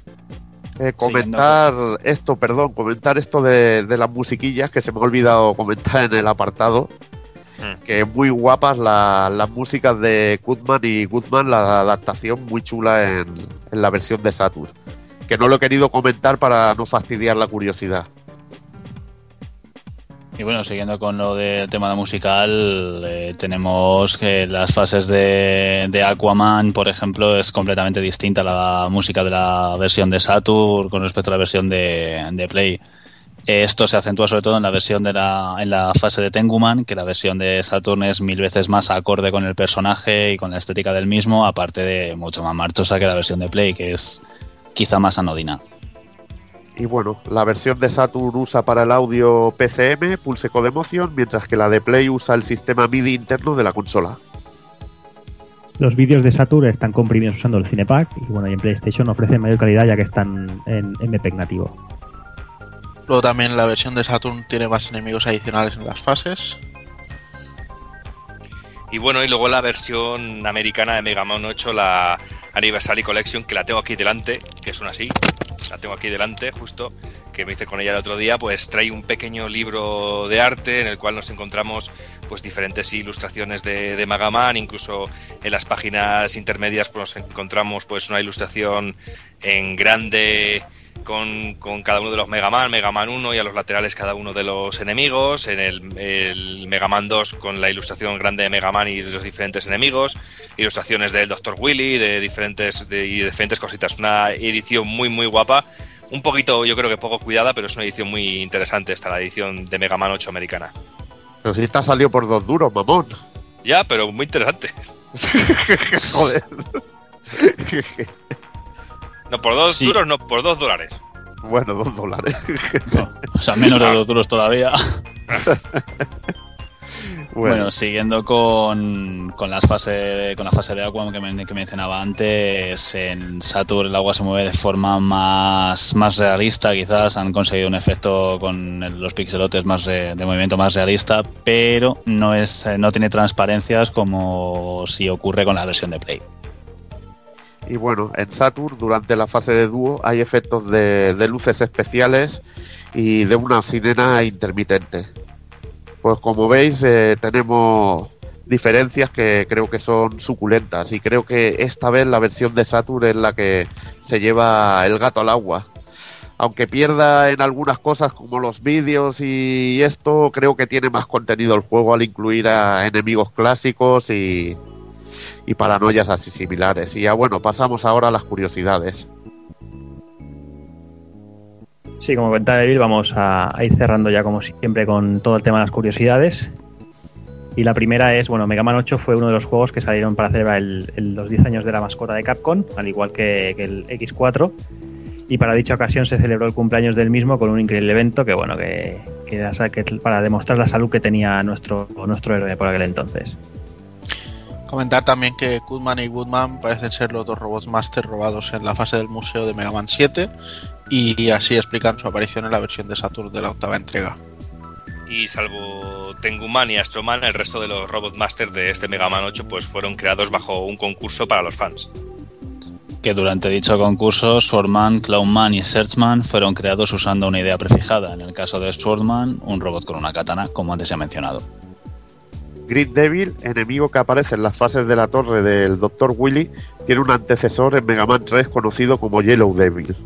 Eh, comentar esto, perdón, comentar esto de, de las musiquillas que se me ha olvidado comentar en el apartado. Hmm. Que muy guapas la- las músicas de Goodman y Goodman, la adaptación muy chula en, en la versión de Saturn. Que no lo he querido comentar para no fastidiar la curiosidad. Y bueno, siguiendo con lo del tema musical, eh, tenemos que las fases de, de Aquaman, por ejemplo, es completamente distinta a la música de la versión de Saturn con respecto a la versión de, de Play. Eh, Esto se acentúa sobre todo en la versión de la, en la fase de Tenguman, que la versión de Saturn es mil veces más acorde con el personaje y con la estética del mismo, aparte de mucho más marchosa que la versión de Play, que es quizá más anodina. Y bueno, la versión de Saturn usa para el audio PCM, Pulse Code Emotion, mientras que la de Play usa el sistema MIDI interno de la consola. Los vídeos de Saturn están comprimidos usando el Cinepack y bueno, y en PlayStation ofrecen mayor calidad ya que están en MPEG nativo. Luego también la versión de Saturn tiene más enemigos adicionales en las fases. Y bueno, y luego la versión americana de Mega Man 8, la Anniversary Collection, que la tengo aquí delante, que es una así. La tengo aquí delante, justo, que me hice con ella el otro día, pues trae un pequeño libro de arte en el cual nos encontramos pues diferentes ilustraciones de, de Mega Man, incluso en las páginas intermedias pues, nos encontramos pues una ilustración en grande con, con, cada uno de los Mega Man, Mega Man 1 y a los laterales cada uno de los enemigos, en el, el, Mega Man 2 con la ilustración grande de Mega Man y los diferentes enemigos, ilustraciones del Dr. Willy de diferentes, de, y diferentes cositas, una edición muy muy guapa, un poquito yo creo que poco cuidada, pero es una edición muy interesante esta, la edición de Mega Man 8 americana. Pero si te ha salido por dos duros, mamón. Ya, pero muy interesante. Joder. No, por dos Sí. duros, no, por dos dólares. Bueno, dos dólares. No, o sea, menos de dos duros todavía. bueno, Bueno, siguiendo con, con, las fase, con la fase de agua que, men- que mencionaba antes, en Saturn el agua se mueve de forma más, más realista, quizás han conseguido un efecto con el- los pixelotes más re- de movimiento más realista, pero no, es, eh, no tiene transparencias como si ocurre con la versión de Play. Y bueno, en Saturn durante la fase de dúo hay efectos de, luces especiales y de una sirena intermitente. Pues como veis eh, tenemos diferencias que creo que son suculentas y creo que esta vez la versión de Saturn es la que se lleva el gato al agua. Aunque pierda en algunas cosas como los vídeos y esto, creo que tiene más contenido el juego al incluir a enemigos clásicos y, y paranoias así similares. Y ya bueno, pasamos ahora a las curiosidades. Sí, como comentaba Bill, vamos a, ir cerrando ya como siempre con todo el tema de las curiosidades. Y la primera es, bueno, Mega Man 8 fue uno de los juegos que salieron para celebrar el- el- los 10 años de la mascota de Capcom, al igual que, el X4. Y para dicha ocasión se celebró el cumpleaños del mismo con un increíble evento que, bueno, que, que- para demostrar la salud que tenía nuestro, nuestro héroe por aquel entonces. Comentar también que Goodman y Woodman parecen ser los dos robots master robados en la fase del museo de Mega Man 7 y así explican su aparición en la versión de Saturn de la octava entrega. Y salvo Tenguman y Astroman, el resto de los Robot Masters de este Mega Man 8 pues fueron creados bajo un concurso para los fans. Que durante dicho concurso, Swordman, Clownman y Searchman fueron creados usando una idea prefijada. En el caso de Swordman, un robot con una katana, como antes se ha mencionado. Green Devil, enemigo que aparece en las fases de la torre del Dr. Willy, tiene un antecesor en Mega Man 3 conocido como Yellow Devil.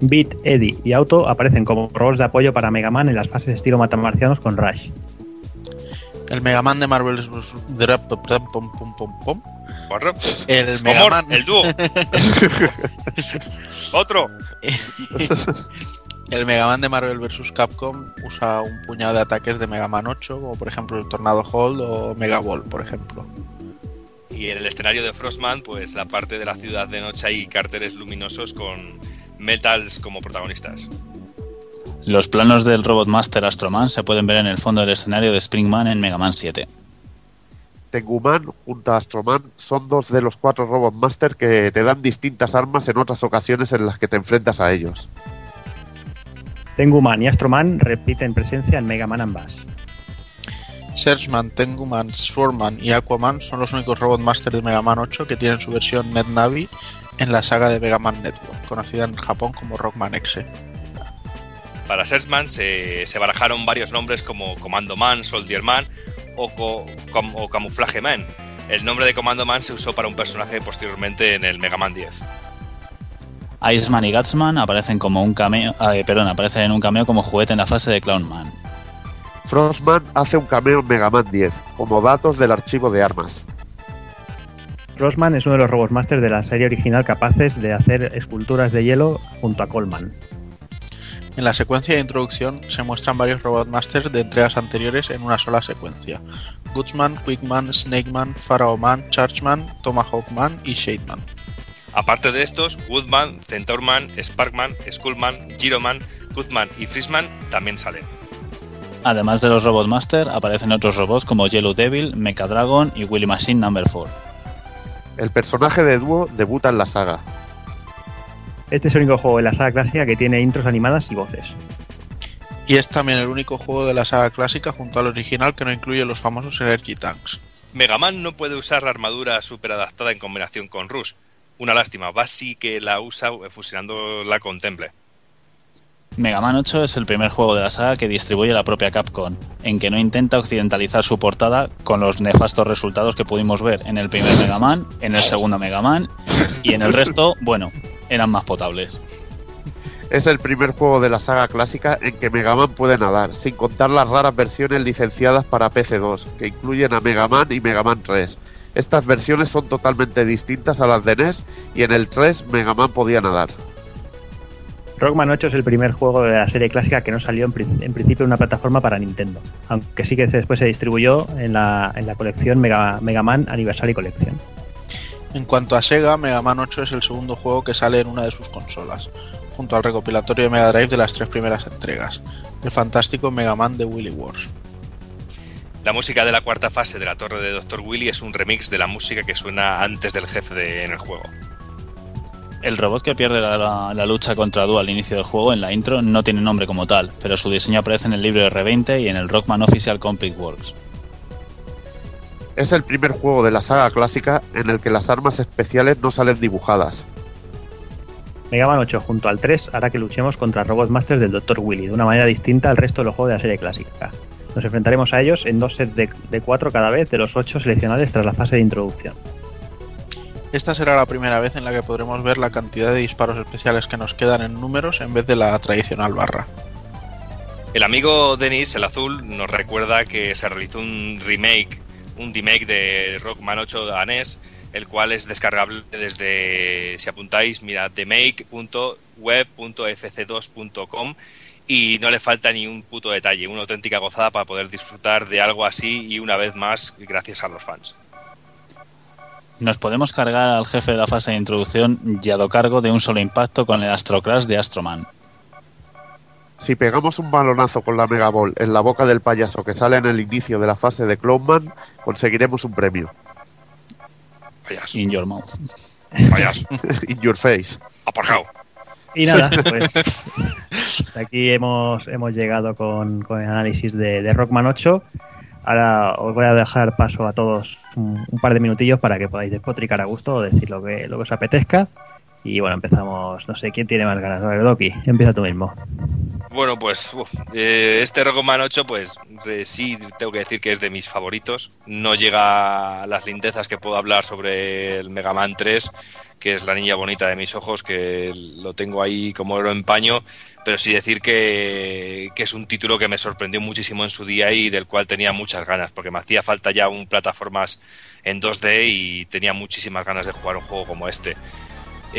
Beat, Eddie y Auto aparecen como robots de apoyo para Mega Man en las fases estilo matamarcianos con Rush. El Mega Man de Marvel vs. Pum, pum, pum, pum. ¿Cuatro? El Mega Amor, Man el dúo. Otro. El Mega Man de Marvel vs. Capcom usa un puñado de ataques de Mega Man 8, como por ejemplo el Tornado Hold o Mega Ball, por ejemplo. Y en el escenario de Frostman, pues la parte de la ciudad de noche hay cárteles luminosos con metals como protagonistas. Los planos del Robot Master Astroman se pueden ver en el fondo del escenario de Springman en Mega Man 7. Tenguman junto a Astroman son dos de los cuatro Robot Master que te dan distintas armas en otras ocasiones en las que te enfrentas a ellos. Tenguman y Astroman repiten presencia en Mega Man ambas. Searchman, Tenguman, Swordman y Aquaman son los únicos Robot Master de Mega Man 8 que tienen su versión NetNavi en la saga de Mega Man Network, conocida en Japón como Rockman X. Para Searchman se, se barajaron varios nombres como Comando Man, Soldier Man o, co- com- o Camuflaje Man. El nombre de Comando Man se usó para un personaje posteriormente en el Mega Man 10. Iceman y Gutsman aparecen como un cameo, eh, perdón, aparecen en un cameo como juguete en la fase de Clownman. Frostman hace un cameo en Mega Man 10, como datos del archivo de armas. Frostman es uno de los robots masters de la serie original capaces de hacer esculturas de hielo junto a Coleman. En la secuencia de introducción se muestran varios Robot Masters de entregas anteriores en una sola secuencia. Goodsman, Quickman, Snakeman, Pharaoh Man, Chargeman, Tomahawk Man y Shademan. Aparte de estos, Woodman, Centaurman, Sparkman, Skullman, Giroman, Goodman y Frisman también salen. Además de los Robot Master, aparecen otros robots como Yellow Devil, Mecha Dragon y Willy Machine Number 4. El personaje de dúo debuta en la saga. Este es el único juego de la saga clásica que tiene intros animadas y voces. Y es también el único juego de la saga clásica junto al original que no incluye los famosos Energy Tanks. Mega Man no puede usar la armadura super adaptada en combinación con Rush. Una lástima, Bass sí que la usa fusionándola con Temple. Mega Man 8 es el primer juego de la saga que distribuye la propia Capcom, en que no intenta occidentalizar su portada con los nefastos resultados que pudimos ver en el primer Mega Man, en el segundo Mega Man y en el resto, bueno, eran más potables. Es el primer juego de la saga clásica en que Mega Man puede nadar, sin contar las raras versiones licenciadas para PC2, que incluyen a Mega Man y Mega Man 3. Estas versiones son totalmente distintas a las de NES y en el 3 Mega Man podía nadar. Rockman 8 es el primer juego de la serie clásica que no salió en, prin- en principio en una plataforma para Nintendo, aunque sí que después se distribuyó en la, en la colección Mega, Mega Man Anniversary Collection. En cuanto a Sega, Mega Man 8 es el segundo juego que sale en una de sus consolas, junto al recopilatorio de Mega Drive de las tres primeras entregas, el fantástico Mega Man de Willy Wars. La música de la cuarta fase de la torre de Dr. Willy es un remix de la música que suena antes del jefe de- en el juego. El robot que pierde la, la- la lucha contra Doo al inicio del juego en la intro no tiene nombre como tal, pero su diseño aparece en el libro de R20 y en el Rockman Official Complete Works. Es el primer juego de la saga clásica en el que las armas especiales no salen dibujadas. Mega Man 8 junto al 3 hará que luchemos contra Robot Masters del Dr. Willy de una manera distinta al resto de los juegos de la serie clásica. Nos enfrentaremos a ellos en dos sets de, de 4 cada vez de los 8 seleccionables tras la fase de introducción. Esta será la primera vez en la que podremos ver la cantidad de disparos especiales que nos quedan en números en vez de la tradicional barra. El amigo Denis, el azul, nos recuerda que se realizó un remake, un remake de Rockman 8 a NES, el cual es descargable desde, si apuntáis, mira, demake.web.fc2.com y no le falta ni un puto detalle, una auténtica gozada para poder disfrutar de algo así y una vez más gracias a los fans. Nos podemos cargar al jefe de la fase de introducción y cargo de un solo impacto con el Astro Crash de Astroman. Si pegamos un balonazo con la Mega Ball en la boca del payaso que sale en el inicio de la fase de Clownman, conseguiremos un premio. Payaso, In your mouth. payaso, In your face. aparcado. Y nada, pues aquí hemos, hemos llegado con, con el análisis de, Rockman 8. Ahora os voy a dejar paso a todos un, par de minutillos para que podáis despotricar a gusto o decir lo que, lo que os apetezca. Y bueno, empezamos. No sé quién tiene más ganas. A ver, Doki, empieza tú mismo. Bueno, pues eh, este Rockman 8, pues eh, sí tengo que decir que es de mis favoritos. No llega a las lindezas que puedo hablar sobre el Mega Man 3, que es la niña bonita de mis ojos, que lo tengo ahí como oro en paño, pero sí decir que, que es un título que me sorprendió muchísimo en su día y del cual tenía muchas ganas, porque me hacía falta ya un plataformas en 2D y tenía muchísimas ganas de jugar un juego como este.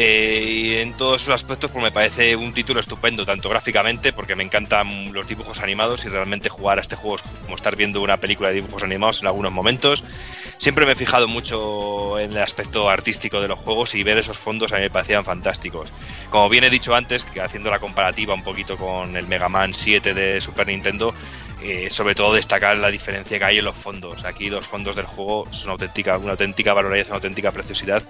Eh, y en todos sus aspectos pues me parece un título estupendo, tanto gráficamente, porque me encantan los dibujos animados y realmente jugar a este juego es como estar viendo una película de dibujos animados en algunos momentos. Siempre me he fijado mucho en el aspecto artístico de los juegos y ver esos fondos a mí me parecían fantásticos. Como bien he dicho antes, que haciendo la comparativa un poquito con el Mega Man 7 de Super Nintendo, eh, sobre todo destacar la diferencia que hay en los fondos. Aquí los fondos del juego son auténtica, una auténtica valoridad, una auténtica preciosidad.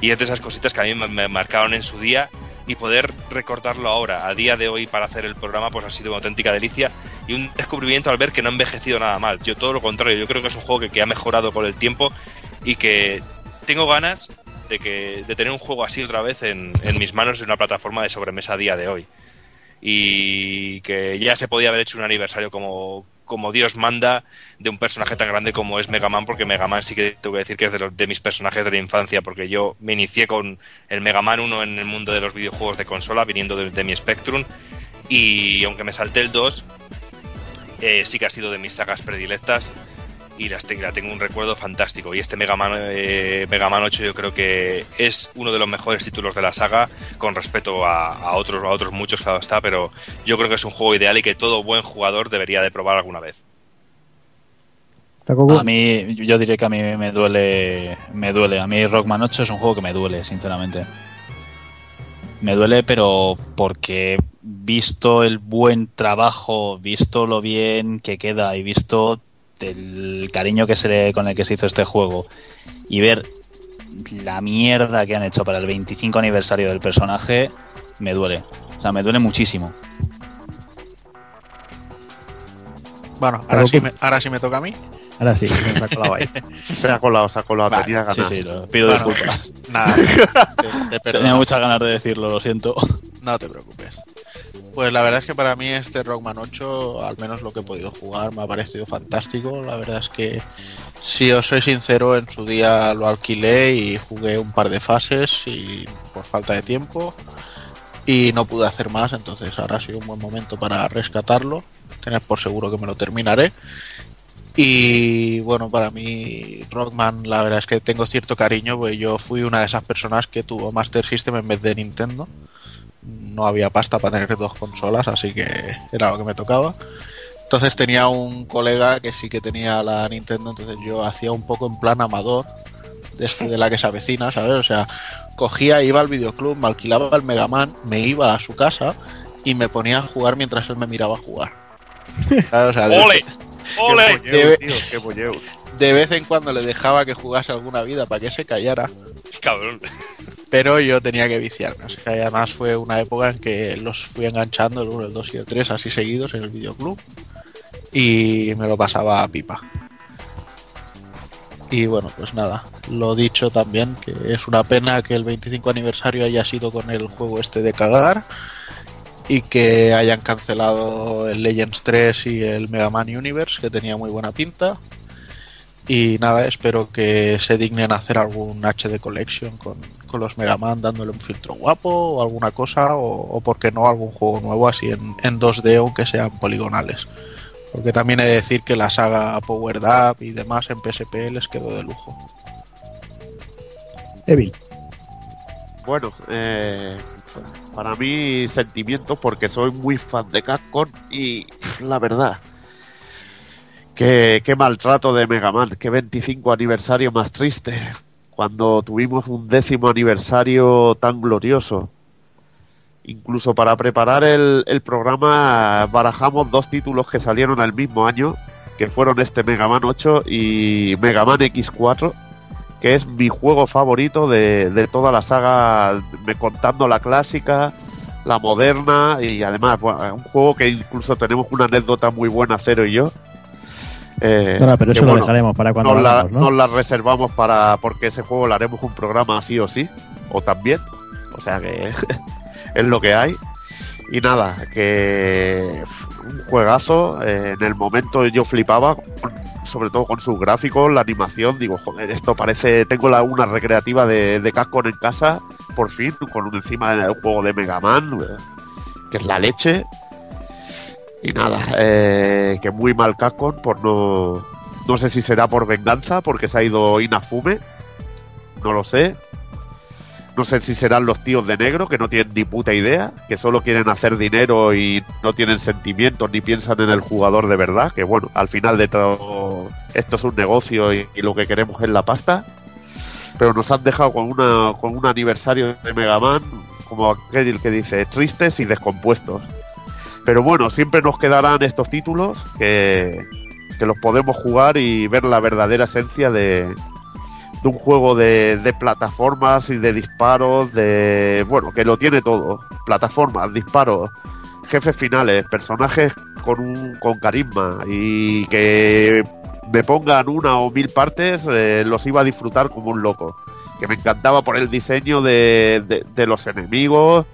Y es de esas cositas que a mí me, marcaron en su día y poder recordarlo ahora, a día de hoy, para hacer el programa, pues ha sido una auténtica delicia y un descubrimiento al ver que no ha envejecido nada mal. Yo todo lo contrario, yo creo que es un juego que, que ha mejorado con el tiempo y que tengo ganas de, que, de tener un juego así otra vez en, en mis manos en una plataforma de sobremesa a día de hoy y que ya se podía haber hecho un aniversario como, como Dios manda de un personaje tan grande como es Mega Man, porque Mega Man sí que tengo que decir que es de, los- de mis personajes de la infancia, porque yo me inicié con el Mega Man 1 en el mundo de los videojuegos de consola, viniendo de, mi Spectrum, y aunque me salté el 2, eh, sí que ha sido de mis sagas predilectas. Y las tengo, la tengo un recuerdo fantástico. Y este Mega Man, eh, Mega Man 8 yo creo que es uno de los mejores títulos de la saga con respecto a, a otros, a otros muchos, claro está, pero yo creo que es un juego ideal y que todo buen jugador debería de probar alguna vez. A mí, yo diré que a mí me duele, me duele. A mí Rockman 8 es un juego que me duele, sinceramente. Me duele, pero porque visto el buen trabajo, visto lo bien que queda y visto el cariño que se le, con el que se hizo este juego y ver la mierda que han hecho para el 25 aniversario del personaje, me duele. O sea, me duele muchísimo. Bueno, ahora sí, me, ahora sí me toca a mí. Ahora sí, se ha colado ahí. Se ha colado, se ha colado, Vale, tenía Sí, ganas. sí, lo pido Bueno, disculpas. Nada, te, te Tenía muchas ganas de decirlo, lo siento. No te preocupes. Pues la verdad es que para mí este Rockman 8, al menos lo que he podido jugar, me ha parecido fantástico. La verdad es que, si os soy sincero, en su día lo alquilé y jugué un par de fases y por falta de tiempo y no pude hacer más, entonces ahora ha sido un buen momento para rescatarlo. Tener por seguro que me lo terminaré. Y bueno, para mí Rockman la verdad es que tengo cierto cariño, porque yo fui una de esas personas que tuvo Master System en vez de Nintendo. No había pasta para tener dos consolas, así que era lo que me tocaba. Entonces tenía un colega que sí que tenía la Nintendo, entonces yo hacía un poco en plan amador, de este de la que se avecina, ¿sabes? O sea, cogía, iba al videoclub, me alquilaba el Mega Man, me iba a su casa y me ponía a jugar mientras él me miraba jugar. ¿Sabes? O sea, de- ¡Ole! ¡Ole! Tío, qué bolleo. De vez en cuando le dejaba que jugase alguna vida para que se callara, Cabrón. pero yo tenía que viciarme. O sea, además fue una época en que los fui enganchando el 1, el 2 y el 3 así seguidos en el videoclub y me lo pasaba a pipa. Y bueno, pues nada, lo dicho también, que es una pena que el 25 aniversario haya sido con el juego este de cagar y que hayan cancelado el Legends 3 y el Mega Man Universe, que tenía muy buena pinta. Y nada, espero que se dignen a hacer algún HD Collection con, con los Mega Man dándole un filtro guapo o alguna cosa, o, o por qué no, algún juego nuevo así en, en 2D aunque sean poligonales. Porque también he de decir que la saga Powered Up y demás en PSP les quedó de lujo. Evil. Bueno, eh, para mí sentimientos porque soy muy fan de Capcom y la verdad, qué, qué maltrato de Mega Man, qué 25 aniversario más triste, cuando tuvimos un décimo aniversario tan glorioso. Incluso para preparar el, programa barajamos dos títulos que salieron el mismo año, que fueron este Mega Man 8 y Mega Man X4 que es mi juego favorito de, de toda la saga, me contando la clásica, la moderna y además bueno, un juego que incluso tenemos una anécdota muy buena Cero y yo. Eh, No, pero eso lo dejaremos para cuando nos, la, hablamos, ¿no? nos la reservamos para porque ese juego le haremos un programa sí o sí o también, o sea que es lo que hay. Y nada, que un juegazo. eh, en el momento yo flipaba, sobre todo con sus gráficos, la animación. Digo, joder, esto parece. Tengo la, una recreativa de, de Capcom en casa, por fin, con un encima del juego de Mega Man, eh, que es la leche. Y nada, eh, que muy mal Capcom por no. No sé si será por venganza, porque se ha ido Inafume. No lo sé. No sé si serán los tíos de negro que no tienen ni puta idea, que solo quieren hacer dinero y no tienen sentimientos ni piensan en el jugador de verdad, que bueno, al final de todo esto es un negocio y, y lo que queremos es la pasta. Pero nos han dejado con una con un aniversario de Mega Man como aquel que dice tristes y descompuestos. Pero bueno, siempre nos quedarán estos títulos que, que los podemos jugar y ver la verdadera esencia de, un juego de, de plataformas y de disparos, de. Bueno, que lo tiene todo: plataformas, disparos, jefes finales, personajes con, un, con carisma y que me pongan una o mil partes, eh, los iba a disfrutar como un loco. Que me encantaba por el diseño de, de los enemigos,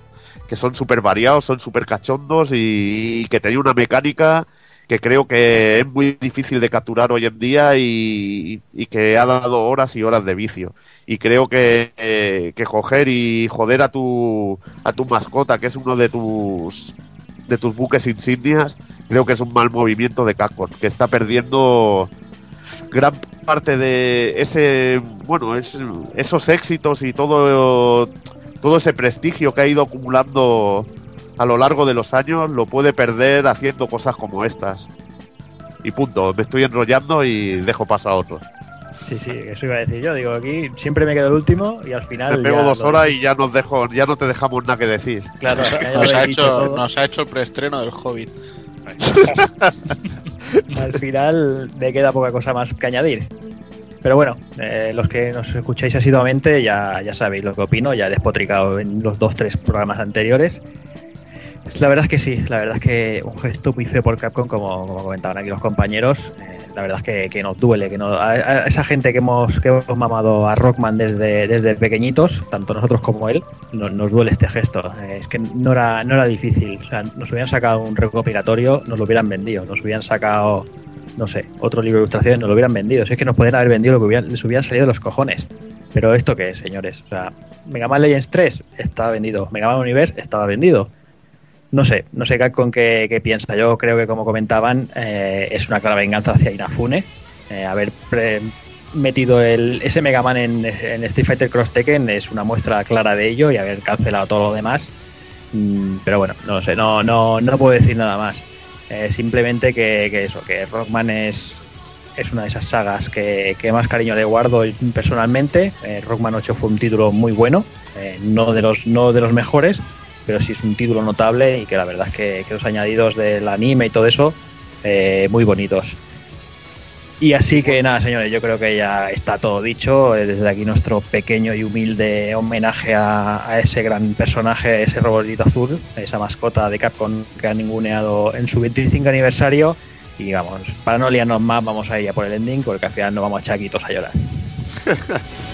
son súper variados, son súper cachondos y, que tenía una mecánica que creo que es muy difícil de capturar hoy en día y, y que ha dado horas y horas de vicio. Y creo que, eh, que coger y joder a tu, a tu mascota, que es uno de tus, de tus buques insignias, creo que es un mal movimiento de Capcom, que está perdiendo gran parte de ese, bueno, es, esos éxitos y todo, todo ese prestigio que ha ido acumulando a lo largo de los años lo puede perder haciendo cosas como estas. Y punto, me estoy enrollando y dejo pasar a otros. Sí, sí, eso iba a decir yo. Digo, aquí siempre me quedo el último y al final. Te pego dos lo- horas y ya nos dejo, ya no te dejamos nada que decir. Claro, Nos, lo nos ha hecho, nos ha hecho el preestreno del Hobbit. Al final me queda poca cosa más que añadir. Pero bueno, eh, los que nos escucháis asiduamente ya, ya sabéis lo que opino, ya he despotricado en los dos, tres programas anteriores. La verdad es que sí, la verdad es que un gesto muy feo por Capcom, como, como comentaban aquí los compañeros, eh, la verdad es que, que nos duele, que no, a, esa gente que hemos, que hemos mamado a Rockman desde, desde pequeñitos, tanto nosotros como él, no- nos duele este gesto. Eh, es que no era, no era difícil, o sea, nos hubieran sacado un recopilatorio, nos lo hubieran vendido, nos hubieran sacado no sé, otro libro de ilustraciones nos lo hubieran vendido. Si es que nos podrían haber vendido lo que hubieran- les hubieran salido los cojones. Pero esto qué es, señores. O sea, Mega Man Legends 3 estaba vendido. Mega Man Universe estaba vendido. No sé, no sé con qué, qué piensa. Yo creo que como comentaban, eh, es una clara venganza hacia Inafune. Eh, haber pre- metido el, ese Mega Man en, en Street Fighter Cross Tekken es una muestra clara de ello y haber cancelado todo lo demás. Mm, pero bueno, no sé, no, no, no puedo decir nada más. Eh, simplemente que, que eso, que Rockman es, es una de esas sagas que, que más cariño le guardo personalmente. Eh, Rockman 8 fue un título muy bueno, eh, no, de los, no de los mejores, pero sí es un título notable y que la verdad es que, que los añadidos del anime y todo eso, muy bonitos. Y así que nada, señores, yo creo que ya está todo dicho. Desde aquí nuestro pequeño y humilde homenaje a, ese gran personaje, ese robotito azul, esa mascota de Capcom que ha ninguneado en su 25 aniversario. Y vamos, para no liarnos más, vamos a ir a por el ending, porque al final nos vamos a echar aquí todos a llorar.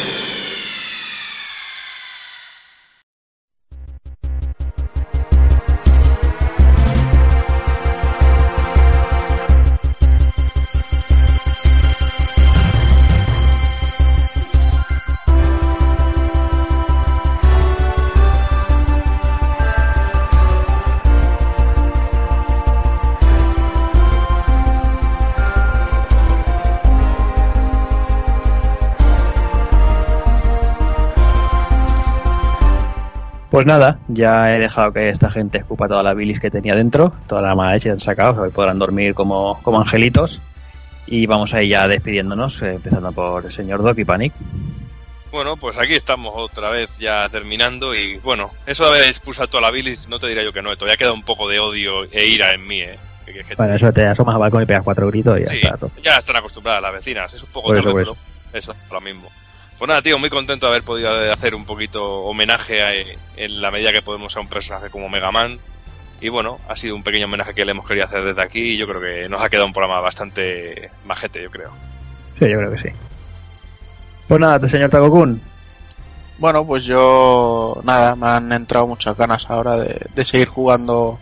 Pues nada, ya he dejado que esta gente escupa toda la bilis que tenía dentro, toda la mala leche que han sacado, hoy podrán dormir como, como angelitos. Y vamos a ir ya despidiéndonos, eh, empezando por el señor Doc y Panic. Bueno, pues aquí estamos otra vez ya terminando y bueno, eso de haber expulsado toda la bilis, no te diría yo que no, todavía queda un poco de odio e ira en mí, ¿eh? Que- que- que- Para eso te asomas al balcón y pegas cuatro gritos y ya sí, está. todo. ya están acostumbradas las vecinas, es un poco Por eso, tarde, pues. pero eso, lo mismo. Pues nada, tío, muy contento de haber podido hacer un poquito homenaje a- en la medida que podemos a un personaje como Mega Man. Y bueno, ha sido un pequeño homenaje que le hemos querido hacer desde aquí y yo creo que nos ha quedado un programa bastante majete, yo creo. Sí, yo creo que sí. Pues nada, señor Takokun. Bueno, pues yo, nada, me han entrado muchas ganas ahora de, de seguir jugando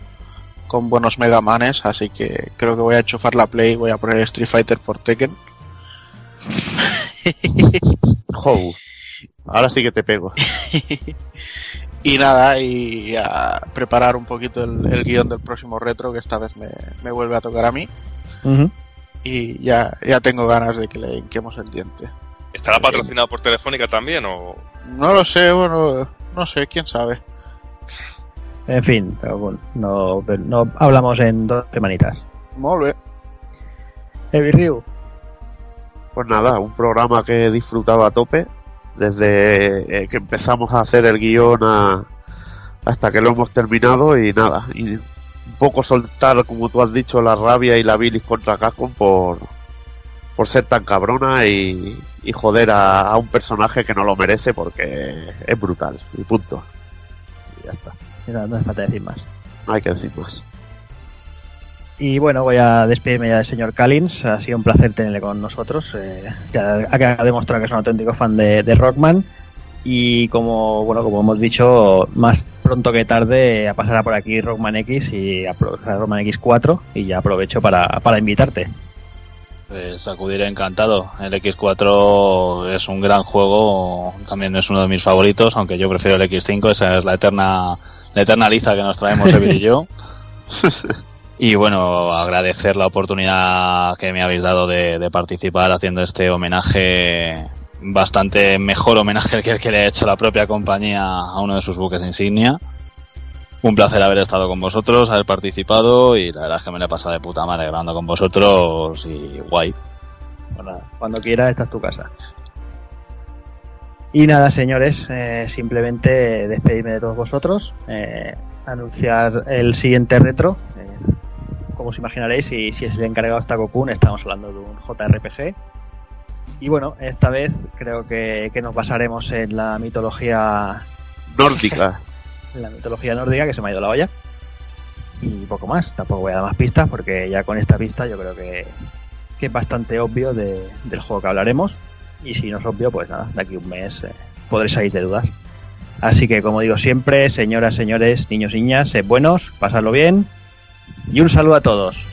con buenos Mega Manes, así que creo que voy a enchufar la Play, voy a poner Street Fighter por Tekken. Jou. Ahora sí que te pego. y nada, y a preparar un poquito el, el guion del próximo retro, que esta vez me, me vuelve a tocar a mí. Y ya, ya tengo ganas de que le hinquemos el diente. ¿Estará patrocinado por Telefónica también o...? No lo sé, bueno, no sé, quién sabe. En fin, Takokun, no, no hablamos en dos semanitas. Molve. Heavy Ryu. Pues nada, un programa que he disfrutado a tope desde eh, que empezamos a hacer el guion a- hasta que lo hemos terminado y nada, y un poco soltar, como tú has dicho, la rabia y la bilis contra Capcom por, por ser tan cabrona y, y joder a, a un personaje que no lo merece porque es brutal, y punto. Y ya está. No, no hace falta decir más. No hay que decir más. Y bueno, voy a despedirme ya del señor Callins. Ha sido un placer tenerle con nosotros. Eh, ha, demostrado que es un auténtico fan de, de Rockman. Y como bueno, como hemos dicho, más pronto que tarde pasará por aquí Rockman X y Rockman X4 y ya aprovecho para, para invitarte. Pues acudiré encantado. El X4 es un gran juego, también es uno de mis favoritos, aunque yo prefiero el X5, esa es la eterna, la eterna liza que nos traemos Evil y yo. Y bueno, agradecer la oportunidad que me habéis dado de, participar haciendo este homenaje, bastante mejor homenaje que el que le ha hecho la propia compañía a uno de sus buques insignia. Un placer haber estado con vosotros, haber participado y la verdad es que me lo he pasado de puta madre grabando con vosotros y guay. Bueno, cuando quieras, esta es tu casa. Y nada, señores, eh, simplemente despedirme de todos vosotros, eh, anunciar el siguiente retro. Como os imaginaréis, y si es el encargado está Cocoon, estamos hablando de un JRPG. Y bueno, esta vez creo que, que nos basaremos en la mitología Nórdica. en la mitología nórdica que se me ha ido la olla. Y poco más, tampoco voy a dar más pistas porque ya con esta pista yo creo que, que es bastante obvio de- del juego que hablaremos. Y si no es obvio, pues nada, de aquí a un mes eh, podréis salir de dudas. Así que como digo siempre, señoras, señores, niños niñas, sed buenos, pasadlo bien y un saludo a todos.